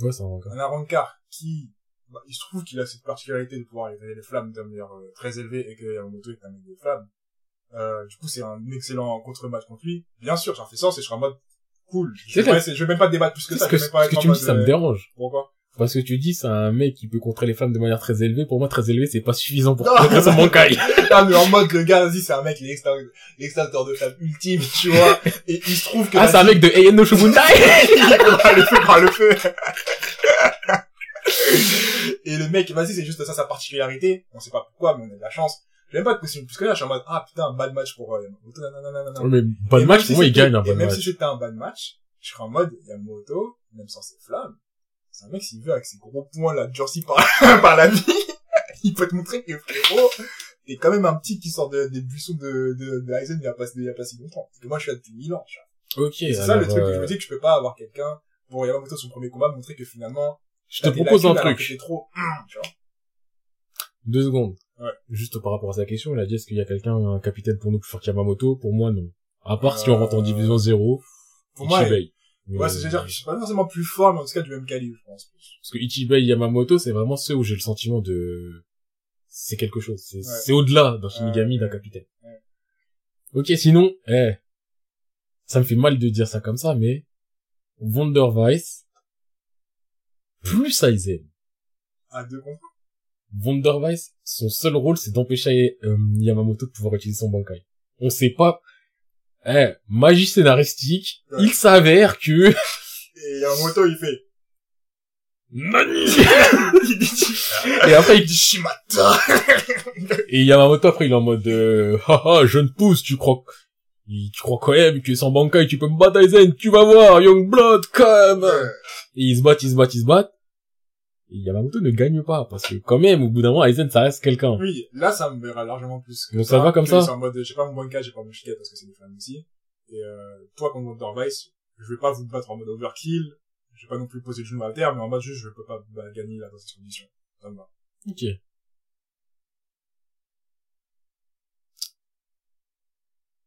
[SPEAKER 2] Ouais, c'est un Bankai.
[SPEAKER 1] Un arancard qui, bah, il se trouve qu'il a cette particularité de pouvoir éveiller les flammes d'un manière euh, très élevée et que Yamamoto est un mec des flammes. Euh, du coup, c'est un excellent contre-match contre lui. Bien sûr, j'en fais sens et je serai en mode cool. Je vais, pas je vais même pas débattre plus que ça.
[SPEAKER 2] que,
[SPEAKER 1] je vais même pas
[SPEAKER 2] ce que tu me dis, ça me
[SPEAKER 1] euh,
[SPEAKER 2] dérange.
[SPEAKER 1] Pourquoi?
[SPEAKER 2] Parce que tu dis, c'est un mec qui peut contrer les flammes de manière très élevée. Pour moi, très élevé, c'est pas suffisant pour contrer son Bankai.
[SPEAKER 1] Ah, mais en mode, le gars, vas-y, c'est un mec, il est extincteur, l'extincteur de flammes ultime, tu vois. Et il se trouve que...
[SPEAKER 2] Ah, c'est un mec de Eien no Shoguntai!
[SPEAKER 1] il prendra le feu par le feu. et le mec, vas-y, c'est juste ça sa particularité. On sait pas pourquoi, mais on a de la chance. J'ai même pas de possible. Parce que là, je suis en mode, ah putain, un bad match pour euh, nanana.
[SPEAKER 2] Ouais, mais bad
[SPEAKER 1] Et
[SPEAKER 2] match,
[SPEAKER 1] même
[SPEAKER 2] pour moi, il gagne un
[SPEAKER 1] Et
[SPEAKER 2] bad
[SPEAKER 1] même
[SPEAKER 2] match.
[SPEAKER 1] si c'était un bad match, je serais en mode, Yamamoto, même sans ses flammes, c'est un mec, s'il veut, avec ses gros poings, là, durcis par, par la vie, il peut te montrer que frérot, t'es quand même un petit qui sort de, des buissons de, de, de Aizen il y a pas, il y a pas si longtemps. Parce que moi, je suis là depuis mille ans, tu vois.
[SPEAKER 2] Ok,
[SPEAKER 1] Et c'est ça le truc que je
[SPEAKER 2] euh,
[SPEAKER 1] me dis que je peux pas avoir quelqu'un pour Yamamoto son premier combat montrer que finalement
[SPEAKER 2] je te propose un truc.
[SPEAKER 1] trop tu vois
[SPEAKER 2] Deux secondes.
[SPEAKER 1] Ouais.
[SPEAKER 2] Juste par rapport à sa question, il a dit est-ce qu'il y a quelqu'un, un capitaine pour nous plus fort qu'Yamamoto? Pour moi, non. À part si on rentre en
[SPEAKER 1] Euh,
[SPEAKER 2] division 0,
[SPEAKER 1] pour moi
[SPEAKER 2] Ichibei.
[SPEAKER 1] ouais c'est à dire que je suis pas forcément plus fort mais en tout cas du même calibre je pense.
[SPEAKER 2] Parce que Ichibei et Yamamoto, c'est vraiment ceux où j'ai le sentiment de... C'est quelque chose. C'est
[SPEAKER 1] Ouais.
[SPEAKER 2] au-delà d'un Shinigami, d'un capitaine.
[SPEAKER 1] Ouais.
[SPEAKER 2] Ok, sinon, eh, ça me fait mal de dire ça comme ça, mais Wonder Vice plus Aizen.
[SPEAKER 1] à deux contre
[SPEAKER 2] Wonder Vice, son seul rôle, c'est d'empêcher euh, Yamamoto de pouvoir utiliser son Bankai. On sait pas... Eh, magie scénaristique,
[SPEAKER 1] Ouais.
[SPEAKER 2] il s'avère que...
[SPEAKER 1] et Yamamoto il fait
[SPEAKER 2] Nani Et après,
[SPEAKER 1] il dit Shimata
[SPEAKER 2] Et Yamamoto après il est en mode euh, haha jeune pousse tu crois il- tu crois quand même que sans Bankai tu peux me battre Aizen tu vas voir Youngblood come
[SPEAKER 1] Ouais.
[SPEAKER 2] et ils se battent ils se battent ils se battent et Yamamoto ne gagne pas parce que quand même au bout d'un moment Aizen ça reste quelqu'un.
[SPEAKER 1] Oui là ça me verra largement plus que
[SPEAKER 2] Donc ça va comme ça.
[SPEAKER 1] en mode j'ai pas mon banka j'ai pas mon shiket parce que c'est des fans aussi. Et euh, toi contre Wonder Vice je vais pas vous battre en mode overkill. Je vais pas non plus poser le genou à terre mais en mode juste je peux pas bah, gagner là dans cette condition. Ça me va.
[SPEAKER 2] Ok.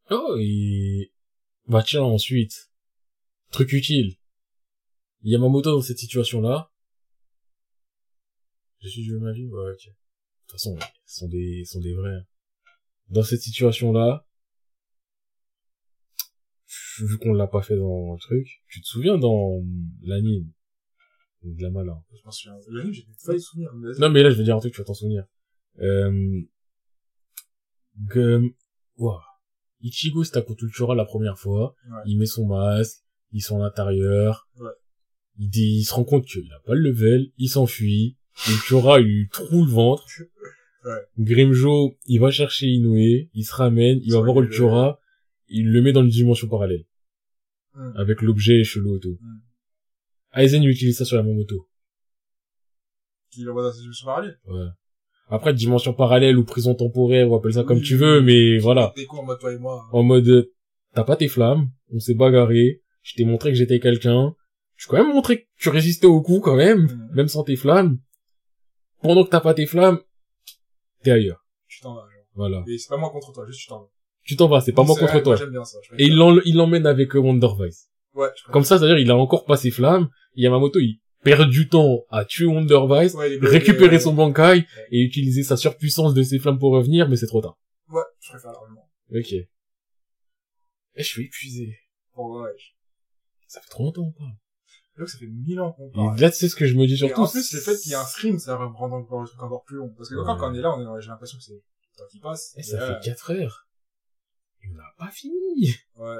[SPEAKER 2] Oh et bah tiens ensuite. Truc utile. Yamamoto dans cette situation là je suis joué ma vie ouais ok. De toute façon ce sont des ce sont des vrais dans cette situation là vu qu'on l'a pas fait dans le truc tu te souviens dans l'anime? De la malin
[SPEAKER 1] je m'en souviens. L'anime j'ai failli souvenir mais
[SPEAKER 2] non mais là je vais dire un truc tu vas t'en souvenir. Euh que Ouah. Ichigo c'est à Kultura la première fois
[SPEAKER 1] Ouais.
[SPEAKER 2] il met son masque ils sont à l'intérieur.
[SPEAKER 1] Ouais.
[SPEAKER 2] il, dit, il se rend compte qu'il a pas le level il s'enfuit Ultura il lui trouve le ventre
[SPEAKER 1] Ouais.
[SPEAKER 2] Grimjo il va chercher Inoue il se ramène il va voir
[SPEAKER 1] le-
[SPEAKER 2] Ultura il le met dans une dimension parallèle avec l'objet chelou et tout. Aizen il utilise ça sur la moto
[SPEAKER 1] qui l'envoie dans cette dimension parallèle
[SPEAKER 2] Ouais. Après, dimension parallèle ou prison temporaire, ou appelle ça comme
[SPEAKER 1] Oui,
[SPEAKER 2] tu veux, mais voilà.
[SPEAKER 1] Quoi en mode toi et moi?
[SPEAKER 2] En mode, t'as pas tes flammes, on s'est bagarré, je t'ai montré que j'étais quelqu'un, je t'ai quand même montré que tu résistais au coup quand même, même sans tes flammes. Pendant que t'as pas tes flammes, t'es ailleurs.
[SPEAKER 1] Tu t'en vas, genre.
[SPEAKER 2] Voilà.
[SPEAKER 1] Et c'est pas moi contre toi, juste tu t'en vas.
[SPEAKER 2] Tu t'en vas, c'est pas moi contre toi.
[SPEAKER 1] J'aime bien ça.
[SPEAKER 2] Et il l'emmène avec Wonder Vice.
[SPEAKER 1] Ouais, je
[SPEAKER 2] Comme ça, c'est-à-dire, il a encore pas ses flammes, Yamamoto, il perd du temps à tuer Wonder Vice.
[SPEAKER 1] Ouais,
[SPEAKER 2] récupérer
[SPEAKER 1] euh,
[SPEAKER 2] son Bankai, et utiliser sa surpuissance de ses flammes pour revenir, mais c'est trop tard.
[SPEAKER 1] Ouais, je préfère largement.
[SPEAKER 2] Ok. Et je suis épuisé.
[SPEAKER 1] Pour ouais.
[SPEAKER 2] Ça fait trop longtemps qu'on
[SPEAKER 1] Là, ça fait mille ans qu'on
[SPEAKER 2] Et là, tu sais ce que je me dis
[SPEAKER 1] Et
[SPEAKER 2] surtout.
[SPEAKER 1] en plus, le fait qu'il y ait un stream, ça va rendre encore le truc encore plus long. Parce que
[SPEAKER 2] Ouais.
[SPEAKER 1] quand on est là, on est- j'ai l'impression que c'est le temps qui passe.
[SPEAKER 2] Eh,
[SPEAKER 1] Et
[SPEAKER 2] ça
[SPEAKER 1] là,
[SPEAKER 2] fait 4 heures. Et on n'a pas fini.
[SPEAKER 1] Ouais.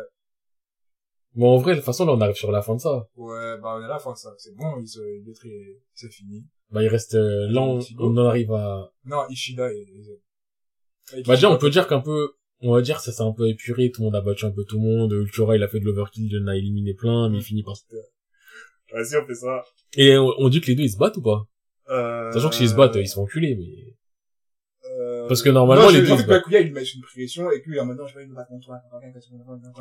[SPEAKER 2] Bon, en vrai, de toute façon, là, on arrive sur la fin de ça.
[SPEAKER 1] Ouais, bah, on est à la fin de ça. C'est bon, il se, il est très, c'est fini.
[SPEAKER 2] Bah, il reste, euh, là, on, en arrive à...
[SPEAKER 1] Non, Ishida et, et-
[SPEAKER 2] Bah, déjà, on peut dire qu'un peu, on va dire, ça s'est un peu épuré, tout le monde a battu un peu tout le monde, Ultura, il a fait de l'overkill, il en a éliminé plein, mais il finit par...
[SPEAKER 1] Vas-y, on fait ça.
[SPEAKER 2] Et on, on dit que les deux, ils se battent ou pas?
[SPEAKER 1] Euh...
[SPEAKER 2] Sachant que s'ils se battent, ils sont enculés, mais...
[SPEAKER 1] euh...
[SPEAKER 2] Parce que normalement,
[SPEAKER 1] non,
[SPEAKER 2] les
[SPEAKER 1] j'ai-
[SPEAKER 2] deux,
[SPEAKER 1] j'ai envie
[SPEAKER 2] se
[SPEAKER 1] que. Bakuya, il met une pression et que lui, maintenant, je vais me battre contre toi.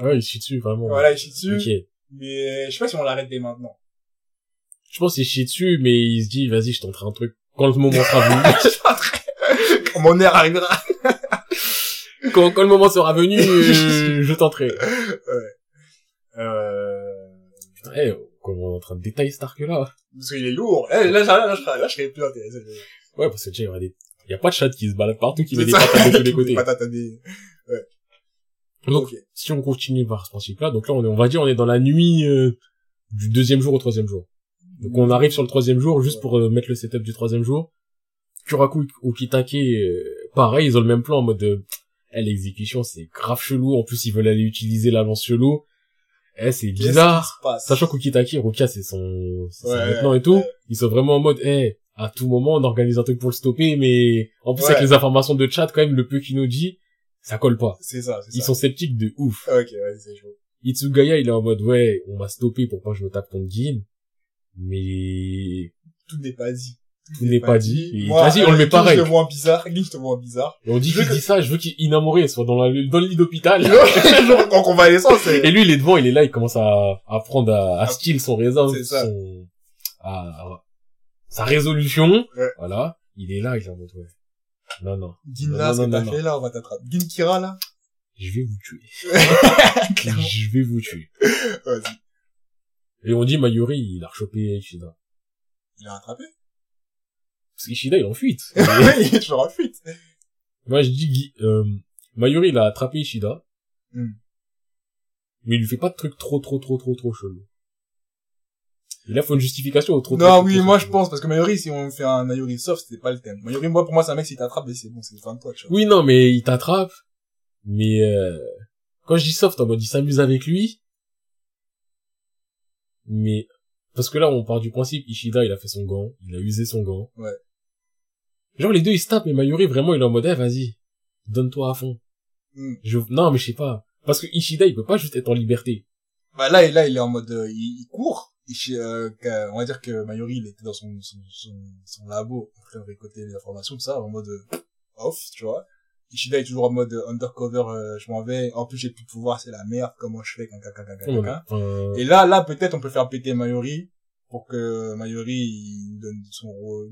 [SPEAKER 2] Ouais, il chie dessus, vraiment.
[SPEAKER 1] Voilà, il chie dessus.
[SPEAKER 2] Ok.
[SPEAKER 1] Mais, je sais pas si on l'arrête dès maintenant.
[SPEAKER 2] Je pense qu'il chie dessus, mais il se dit, vas-y, je tenterai un truc. Quand le moment sera venu,
[SPEAKER 1] Quand mon air arrivera.
[SPEAKER 2] quand, quand le moment sera venu, euh, je tenterai.
[SPEAKER 1] Euh...
[SPEAKER 2] Putain, eh, comment on est en train de détailler cet arc-là
[SPEAKER 1] Parce qu'il est lourd. Eh, là, là, là, je serais, là, je serais plus intéressé.
[SPEAKER 2] Ouais, parce que déjà, il y aura des... Il y a pas de chat qui se balade partout, qui met des patates de tous les côtés.
[SPEAKER 1] À des...
[SPEAKER 2] Donc,
[SPEAKER 1] Ok.
[SPEAKER 2] si on continue par ce principe-là, donc là, on, est, on va dire, on est dans la nuit euh, du deuxième jour au troisième jour. Donc, on arrive sur le troisième jour, juste
[SPEAKER 1] Ouais.
[SPEAKER 2] pour euh, mettre le setup du troisième jour. Kuraku ou Kitake, euh, pareil, ils ont le même plan en mode... Euh, eh, l'exécution, c'est grave chelou. En plus, ils veulent aller utiliser la lance chelou. Eh, c'est bizarre. Sachant qu'Ukitaki, Rukia, c'est son, c'est son
[SPEAKER 1] Ouais,
[SPEAKER 2] lieutenant et tout.
[SPEAKER 1] ouais.
[SPEAKER 2] Ils sont vraiment en mode, eh, à tout moment, on organise un truc pour le stopper, mais en plus,
[SPEAKER 1] Ouais.
[SPEAKER 2] avec les informations de chat, quand même, le peu qu'il nous dit, ça colle pas.
[SPEAKER 1] C'est ça, c'est
[SPEAKER 2] Ils
[SPEAKER 1] ça.
[SPEAKER 2] sont sceptiques de ouf.
[SPEAKER 1] Ok, vas-y, c'est chaud.
[SPEAKER 2] Itsugaya, il est en mode, ouais, on m'a stoppé pour pas que je me tape contre Gin. Mais,
[SPEAKER 1] Tout n'est pas dit.
[SPEAKER 2] Tout n'est pas dit.
[SPEAKER 1] Moi,
[SPEAKER 2] Vas-y, on le met pareil.
[SPEAKER 1] Je le vois en bizarre. Guy, je te vois bizarre.
[SPEAKER 2] Et on dit
[SPEAKER 1] Je
[SPEAKER 2] qu'il
[SPEAKER 1] que-
[SPEAKER 2] dit ça, je veux qu'Inamore soit dans, la, dans le lit d'hôpital.
[SPEAKER 1] Genre, en convalescence.
[SPEAKER 2] Et lui, il est devant, il est là, il commence à, à prendre à, à style son raisin,
[SPEAKER 1] C'est ça.
[SPEAKER 2] son, à, à- sa résolution.
[SPEAKER 1] Ouais.
[SPEAKER 2] Voilà. Il est là, il est en mode, ouais. Non, non.
[SPEAKER 1] Là, ce que t'as fait, là, on va t'attraper. Gin Kira, là?
[SPEAKER 2] Je vais vous tuer. Je vais vous tuer.
[SPEAKER 1] Vas-y.
[SPEAKER 2] Et on dit Mayuri, il a rechopé Ishida.
[SPEAKER 1] Il a rattrapé?
[SPEAKER 2] Parce qu'Ishida, il est en fuite.
[SPEAKER 1] il est toujours en fuite.
[SPEAKER 2] Moi, je dis, Guy- euh, Mayuri, il a attrapé Ishida.
[SPEAKER 1] Hmm.
[SPEAKER 2] Mais il lui fait pas de trucs trop, trop, trop, trop, trop chelou. Et là, faut une justification au trop,
[SPEAKER 1] Non,
[SPEAKER 2] trop,
[SPEAKER 1] oui,
[SPEAKER 2] trop
[SPEAKER 1] moi, je pense, parce que Mayuri, si on fait un Mayuri soft, c'était pas le thème. Mayuri, moi, pour moi, c'est un mec, s'il t'attrape, c'est bon, c'est fin de toi, tu vois.
[SPEAKER 2] Oui, non, mais il t'attrape. Mais, euh, quand je dis soft, en mode, il s'amuse avec lui. Mais, parce que là, on part du principe, Ishida, il a fait son gant, il a usé son gant.
[SPEAKER 1] Ouais.
[SPEAKER 2] Genre, les deux, ils se tapent, mais Mayuri, vraiment, il est en mode, eh, vas-y, donne-toi à fond.
[SPEAKER 1] Hmm.
[SPEAKER 2] Je, non, mais je sais pas. Parce que Ishida, il peut pas juste être en liberté.
[SPEAKER 1] Bah, là, là, il est en mode, euh, il, il court. Il, euh, on va dire que Mayuri, il était dans son, son, son, son labo, de récolter les informations, tout ça, en mode euh, off, tu vois. Ishida est toujours en mode euh, undercover, euh, je m'en vais. En plus, j'ai plus de pouvoir, c'est la merde, comment je fais, caca, caca, caca, Et là, là, peut-être, on peut faire péter Mayuri pour que Mayuri, il donne son rôle,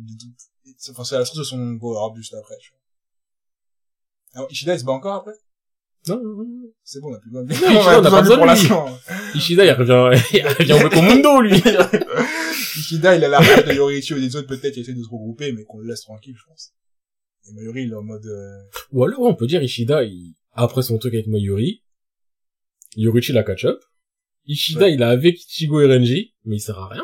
[SPEAKER 1] enfin, c'est la source de son power juste après, tu vois. Alors, Ishida, il se bat encore après?
[SPEAKER 2] non, non, non.
[SPEAKER 1] C'est bon, on a plus besoin de
[SPEAKER 2] Ishida, on a pas besoin de lui. Ishida, il revient, il revient au Mekomundo, lui.
[SPEAKER 1] Ishida, il a la rage de Yoriichi et des autres, peut-être, il essaie de se regrouper, mais qu'on le laisse tranquille, je pense. Et Mayuri, il est en mode, euh,
[SPEAKER 2] Ou alors, on peut dire Ishida, il, après son truc avec Mayuri, Yorichi la catch up. Ishida,
[SPEAKER 1] Ouais.
[SPEAKER 2] il a avec Ichigo et Renji, mais il sert à rien.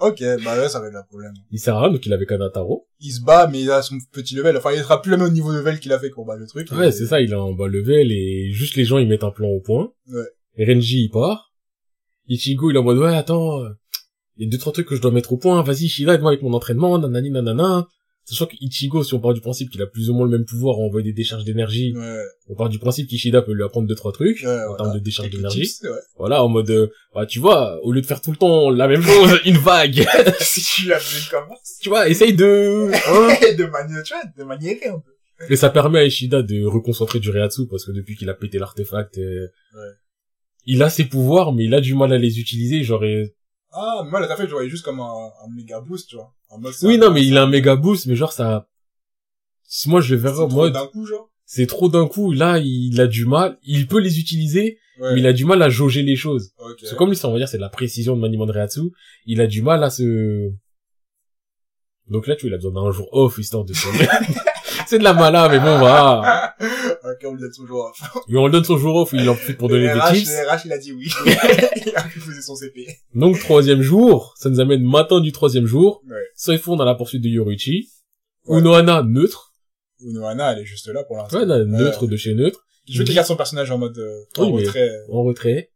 [SPEAKER 1] Ok, bah là, ça va être un problème.
[SPEAKER 2] Il sert à rien, donc il avait Kanataro.
[SPEAKER 1] Il se bat, mais il a son petit level. Enfin, il sera plus le même niveau de level qu'il a fait battre le truc.
[SPEAKER 2] Ouais,
[SPEAKER 1] Et-
[SPEAKER 2] c'est ça, il a un bas level et juste les gens, ils mettent un plan au point.
[SPEAKER 1] Ouais.
[SPEAKER 2] Renji, il part. Ichigo, il est en mode, ouais, attends, euh, il y a deux, trois trucs que je dois mettre au point. Vas-y, Ishida, aide-moi avec mon entraînement, nanani, nanana. Sachant que Ichigo, si on part du principe qu'il a plus ou moins le même pouvoir à envoyer des décharges d'énergie,
[SPEAKER 1] Ouais.
[SPEAKER 2] on part du principe qu'Ishida peut lui apprendre deux, trois trucs,
[SPEAKER 1] Ouais,
[SPEAKER 2] en
[SPEAKER 1] voilà.
[SPEAKER 2] termes de décharge d'énergie.
[SPEAKER 1] ouais.
[SPEAKER 2] Voilà, en mode, euh, bah, tu vois, au lieu de faire tout le temps la même chose, une vague,
[SPEAKER 1] si tu l'as vu comment
[SPEAKER 2] tu vois, essaye de, hein.
[SPEAKER 1] de manier, tu vois, de maniérer un peu.
[SPEAKER 2] Et ça permet à Ishida de reconcentrer du Reatsu, parce que depuis qu'il a pété l'artefact, euh, il a ses pouvoirs, mais il a du mal à les utiliser, genre,
[SPEAKER 1] Ah, moi, la fait, je voyais juste comme un, un méga boost, tu vois. En mode, c'est
[SPEAKER 2] oui, non, mais il a un méga boost, mais genre, ça, moi je le
[SPEAKER 1] c'est
[SPEAKER 2] verrais en mode,
[SPEAKER 1] d'un coup, genre.
[SPEAKER 2] c'est trop d'un coup, là, il a du mal, il peut les utiliser,
[SPEAKER 1] Ouais.
[SPEAKER 2] mais il a du mal à jauger les choses.
[SPEAKER 1] Ok.
[SPEAKER 2] C'est comme lui, ça, on va dire, c'est de la précision de maniement de Reatsu. Il a du mal à se... Donc là, tu vois, il a besoin d'un jour off, histoire de se... c'est de la mala, mais bon, voilà.
[SPEAKER 1] ok, on le dit toujours.
[SPEAKER 2] Et on le donne son jour off, il en profite pour donner
[SPEAKER 1] Le
[SPEAKER 2] des tips.
[SPEAKER 1] le RH, il a dit oui. il a refusé son CP.
[SPEAKER 2] Donc, troisième jour, ça nous amène matin du troisième jour.
[SPEAKER 1] Ouais.
[SPEAKER 2] Soifon dans la poursuite de Yoruichi.
[SPEAKER 1] Ouais.
[SPEAKER 2] Unohana, neutre.
[SPEAKER 1] Unohana, elle est juste là pour l'instant.
[SPEAKER 2] Ouais, là, neutre de chez neutre.
[SPEAKER 1] Je veux qu'il garde son personnage en mode, euh,
[SPEAKER 2] Oui,
[SPEAKER 1] en
[SPEAKER 2] mais-
[SPEAKER 1] retrait.
[SPEAKER 2] En retrait.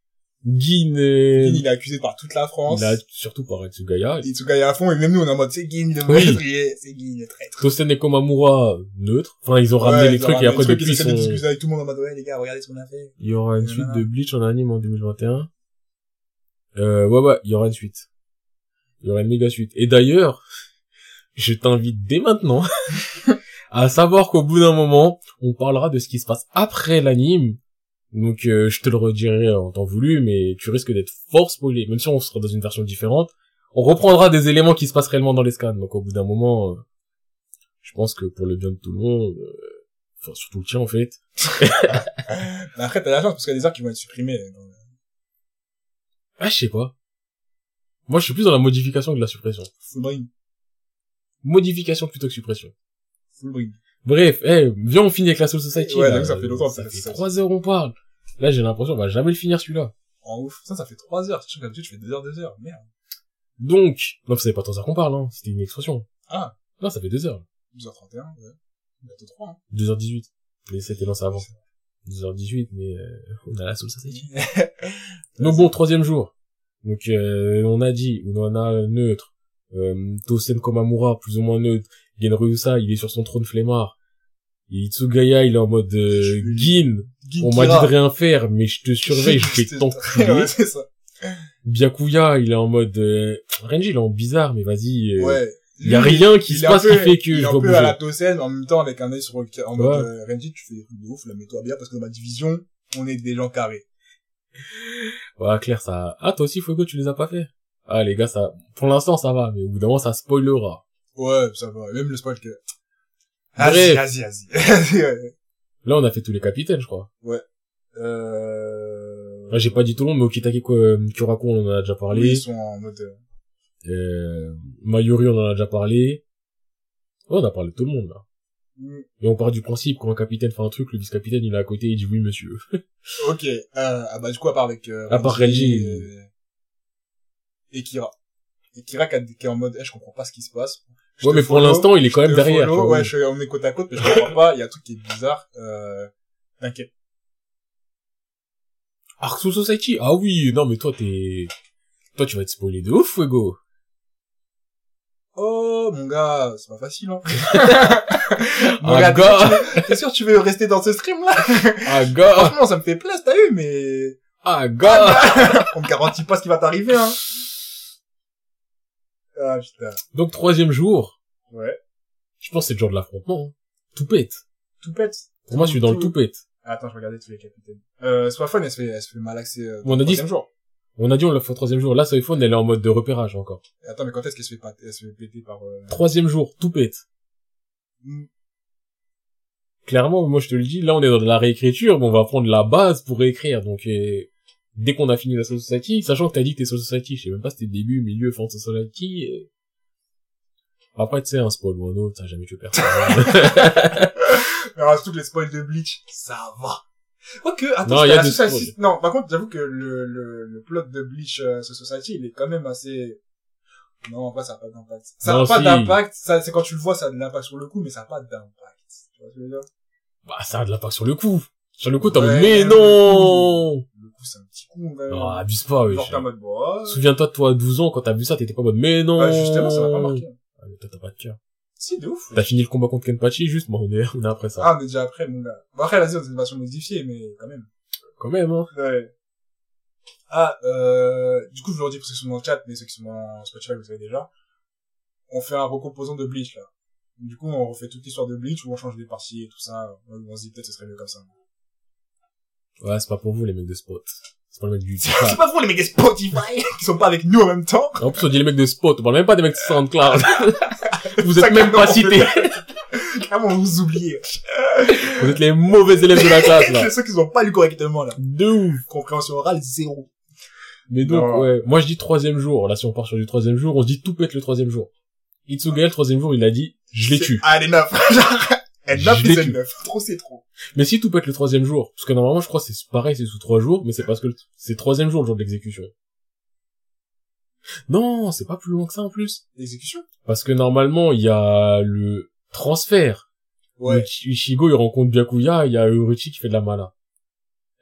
[SPEAKER 2] Euh,
[SPEAKER 1] Gin, il est accusé par toute la France.
[SPEAKER 2] surtout par Etsugaya.
[SPEAKER 1] Itsugaya à fond, et même nous, on est en mode, c'est Gin, le meurtrier, c'est Gin, le traître.
[SPEAKER 2] Tosen et Komamura, neutre. Enfin, ils ont ramené
[SPEAKER 1] Ouais,
[SPEAKER 2] les
[SPEAKER 1] ils
[SPEAKER 2] trucs et après depuis
[SPEAKER 1] ils
[SPEAKER 2] sont...
[SPEAKER 1] discuter avec tout le monde en mode, ouais, les gars, regardez ce qu'on a fait.
[SPEAKER 2] Il y aura une suite de Bleach en anime en 2021. Euh, ouais, ouais, il y aura une suite. Il y aura une méga suite. Et d'ailleurs, je t'invite dès maintenant à savoir qu'au bout d'un moment, on parlera de ce qui se passe après l'anime. Donc, euh, je te le redirai en temps voulu, mais tu risques d'être fort spoilé, même si on sera dans une version différente. On reprendra des éléments qui se passent réellement dans les scans. Donc, au bout d'un moment, euh, je pense que pour le bien de tout le monde, euh, enfin, surtout le tien, en fait,
[SPEAKER 1] Mais après, t'as la chance, parce qu'il y a des arcs qui vont être supprimés. le-
[SPEAKER 2] Ah, je sais pas. Moi, je suis plus dans la modification que de la suppression.
[SPEAKER 1] Full bring.
[SPEAKER 2] Modification plutôt que suppression.
[SPEAKER 1] Full bring.
[SPEAKER 2] Bref, eh, viens, on finit avec la Soul Society.
[SPEAKER 1] Ouais,
[SPEAKER 2] là.
[SPEAKER 1] ça fait longtemps,
[SPEAKER 2] Ça
[SPEAKER 1] ça
[SPEAKER 2] fait
[SPEAKER 1] fait-
[SPEAKER 2] trois heures on parle. Là, j'ai l'impression qu'on va jamais le finir celui-là.
[SPEAKER 1] En ouf. Ça, ça fait 3 heures. Tu sais, d'habitude, je fais 2 heures, 2 heures. Merde.
[SPEAKER 2] Donc, non, ça fait pas trois heures qu'on parle, hein. C'était une expression.
[SPEAKER 1] Ah.
[SPEAKER 2] Non, ça fait deux heures.
[SPEAKER 1] 12h31, ouais. Bientôt 3, hein.
[SPEAKER 2] 2h18. Mais c'était lancé avant. 2h18, mais euh, on a la Society. Donc bon, troisième jour. Donc euh, on a dit, on a neutre. Euh, Tosen Komamura, plus ou moins neutre. Genryusa, il est sur son trône flemmard. Et Itsugaya, il est en mode euh, Gin.
[SPEAKER 1] Gin
[SPEAKER 2] On m'a dit de rien faire, mais je te surveille, je vais t'enculer.
[SPEAKER 1] Ouais, c'est ça.
[SPEAKER 2] Byakuya, il est en mode... Euh... Renji, il est en bizarre, mais vas-y. euh,
[SPEAKER 1] Ouais.
[SPEAKER 2] Il y a rien qui
[SPEAKER 1] il
[SPEAKER 2] se passe
[SPEAKER 1] peu-
[SPEAKER 2] qui fait que
[SPEAKER 1] il est
[SPEAKER 2] je
[SPEAKER 1] un peu
[SPEAKER 2] bouger.
[SPEAKER 1] à la Tosen, en même temps avec un œil sur le, en mode, euh, Renji, tu fais des trucs de ouf, là, mets-toi bien, parce que dans ma division, on est des gens carrés.
[SPEAKER 2] Ouais, Claire, ça... Ah, toi aussi, Fuego, tu les as pas fait? Ah, les gars, ça... Pour l'instant, ça va, mais au bout d'un moment, ça spoilera.
[SPEAKER 1] Ouais, ça va. Même le spoil que... Vas-y, vas-y. Ouais.
[SPEAKER 2] Là, on a fait tous les capitaines, je crois.
[SPEAKER 1] euh...
[SPEAKER 2] Là, j'ai pas dit tout le monde, mais Okitake Ko- Kyoraku, on en a déjà
[SPEAKER 1] oui,
[SPEAKER 2] parlé.
[SPEAKER 1] ils sont en mode... euh,
[SPEAKER 2] Euh, Mayuri, on en a déjà parlé. Ouais, on a parlé de tout le monde, là.
[SPEAKER 1] mm,
[SPEAKER 2] Et on part du principe, quand un capitaine fait un truc, le vice-capitaine, il est à côté, il dit oui, monsieur.
[SPEAKER 1] Ok, euh, ah bah du coup à part avec euh,
[SPEAKER 2] À part Renji.
[SPEAKER 1] et, et Kira. Et Kira qui, est en mode, eh, je comprends pas ce qui se passe. Je
[SPEAKER 2] ouais,
[SPEAKER 1] te
[SPEAKER 2] mais pour l'instant, il est quand même
[SPEAKER 1] te
[SPEAKER 2] derrière.
[SPEAKER 1] follow,
[SPEAKER 2] tu vois,
[SPEAKER 1] ouais,
[SPEAKER 2] oui.
[SPEAKER 1] je, on est côte à côte, mais je comprends pas, il y a un truc qui est bizarre, euh, t'inquiète.
[SPEAKER 2] Arc Soul Society Ah oui, non, mais toi, t'es... Toi, tu vas être spoilé de ouf, Fuego.
[SPEAKER 1] Oh, mon gars, c'est pas facile, hein. mon
[SPEAKER 2] Ah,
[SPEAKER 1] gars, t'es sûr, tu veux- rester dans ce stream-là?
[SPEAKER 2] Ah, gars
[SPEAKER 1] Franchement, ça me fait plaisir, t'as eu, mais
[SPEAKER 2] Ah, gars
[SPEAKER 1] on me garantit pas ce qui va t'arriver, hein. Ah, putain.
[SPEAKER 2] Donc, troisième jour,
[SPEAKER 1] Ouais.
[SPEAKER 2] je pense que c'est le jour de l'affrontement. hein. Tout pète.
[SPEAKER 1] Tout pète.
[SPEAKER 2] Pour moi, je suis dans le tout pète.
[SPEAKER 1] Attends, je regarder tous les capitaines. Euh, Swafon, elle se fait, elle se fait malaxer, euh,
[SPEAKER 2] On a dit-
[SPEAKER 1] troisième jour.
[SPEAKER 2] On a dit on l'a fait au troisième jour. Là, Soifon, elle est en mode de repérage encore.
[SPEAKER 1] Et Attends, mais quand est-ce qu'elle se fait pas, elle se fait péter par, euh...
[SPEAKER 2] Troisième jour, tout pète.
[SPEAKER 1] hmm,
[SPEAKER 2] Clairement, moi je te le dis, là on est dans de la réécriture, mais on va prendre la base pour réécrire. Donc euh, dès qu'on a fini la Soul Society, sachant que t'as dit que t'es Soul Society, je sais même pas si c'était début, milieu, fin de Soul Society. euh, Après, tu sais, un spoil ou un autre, t'as jamais tué personne.
[SPEAKER 1] Mais alors, toutes les spoils de Bleach, ça va. Ok, attends,
[SPEAKER 2] Non, y a
[SPEAKER 1] la Society-. Non, par contre, j'avoue que le, le, le plot de Bleach euh, Society, il est quand même assez... Non, en vrai, ça n'a pas d'impact. Ça n'a pas
[SPEAKER 2] si.
[SPEAKER 1] d'impact, c'est quand tu le vois, ça a de l'impact sur le coup, mais ça n'a pas d'impact. Tu vois ce que je veux dire?
[SPEAKER 2] bah ça a de l'impact sur le coup. Sur le coup, t'as
[SPEAKER 1] Ouais,
[SPEAKER 2] mais non
[SPEAKER 1] coup, c'est un petit coup, quand même.
[SPEAKER 2] Ah, abuse pas, oui.
[SPEAKER 1] Genre, t'es en mode, bon, ouais.
[SPEAKER 2] Souviens-toi de toi à 12 ans, quand t'as vu ça, t'étais pas en mode mais non
[SPEAKER 1] Bah, justement, ça m'a pas marqué.
[SPEAKER 2] Ah, mais toi, t'as pas de cœur.
[SPEAKER 1] Si, de ouf.
[SPEAKER 2] T'as fini le combat contre Kenpachi, juste, bon, on est, on est après ça.
[SPEAKER 1] Ah, on est déjà après, mon gars. Bon, après, vas-y, c'est une version modifiée, mais quand même.
[SPEAKER 2] Quand même, hein.
[SPEAKER 1] Ouais. Ah, euh, du coup, je vous le redis pour ceux qui sont dans le chat, mais ceux qui sont dans Spotify, vous savez déjà. On fait un recomposant de Bleach, là. Du coup, on refait toute l'histoire de Bleach, où on change des parties et tout ça. On se dit peut-être que ce serait mieux comme ça.
[SPEAKER 2] Ouais, c'est pas pour vous, les mecs de Spot. C'est pas les mecs du
[SPEAKER 1] C'est pas pour les mecs de Spotify, qui sont pas avec nous en même temps.
[SPEAKER 2] En plus, on dit les mecs de Spot, on parle même pas des mecs de SoundCloud. vous êtes même pas cités.
[SPEAKER 1] Comment vous oubliez?
[SPEAKER 2] Vous êtes les mauvais élèves de la classe, là.
[SPEAKER 1] C'est ceux qui ont pas lu correctement, là.
[SPEAKER 2] De ouf.
[SPEAKER 1] Compréhension orale, zéro.
[SPEAKER 2] Mais donc,
[SPEAKER 1] Non.
[SPEAKER 2] ouais. Moi, je dis troisième jour. Là, si on part sur du troisième jour, on se dit tout peut être le troisième jour. Itsuga, le troisième jour, il a dit, je les tue.
[SPEAKER 1] Ah, est neuf.
[SPEAKER 2] Les
[SPEAKER 1] c'est
[SPEAKER 2] tue.
[SPEAKER 1] neuf. Trop, c'est trop.
[SPEAKER 2] Mais si tout peut être le troisième jour, parce que normalement, je crois que c'est pareil, c'est sous trois jours, mais c'est parce que c'est troisième jour le jour de l'exécution. Non, c'est pas plus loin que ça en plus.
[SPEAKER 1] L'exécution?
[SPEAKER 2] Parce que normalement, il y a le transfert.
[SPEAKER 1] Ouais.
[SPEAKER 2] Ichigo, il rencontre Byakuya, il y a Uruchi qui fait de la mana.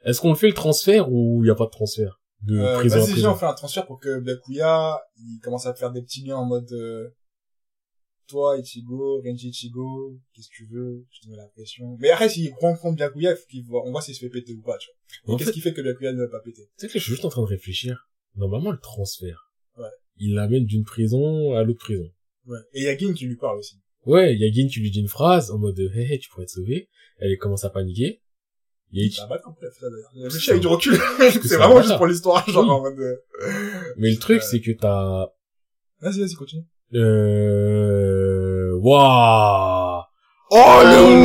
[SPEAKER 2] Est-ce qu'on fait le transfert ou il y a pas de transfert de
[SPEAKER 1] Euh,
[SPEAKER 2] prison
[SPEAKER 1] vas-y, viens, on fait un transfert pour que Byakuya, il commence à faire des petits liens en mode, euh, toi, Ichigo, Renji Ichigo, qu'est-ce que tu veux, je te mets la pression. Mais après, s'il rencontre Byakuya, on voit s'il se fait péter ou pas, tu vois. Qu'est-ce qui fait que Byakuya ne va pas péter?
[SPEAKER 2] c'est que je suis juste en train de réfléchir. Normalement, le transfert,
[SPEAKER 1] Ouais.
[SPEAKER 2] il l'amène d'une prison à l'autre prison.
[SPEAKER 1] Ouais. Et il y a Gin qui lui parle aussi.
[SPEAKER 2] Ouais, il y a Gin qui lui dit une phrase en mode hé hé, tu pourrais te sauver. Elle commence à paniquer. Il y a
[SPEAKER 1] fait, ça, d'ailleurs. Avec du recul.
[SPEAKER 2] c'est
[SPEAKER 1] vraiment juste pour l'histoire, genre en mode, euh,
[SPEAKER 2] Mais le truc, c'est que t'as...
[SPEAKER 1] Vas-y, vas-y, continue.
[SPEAKER 2] Euh... Waouh
[SPEAKER 1] Oh,
[SPEAKER 2] Oh là
[SPEAKER 1] le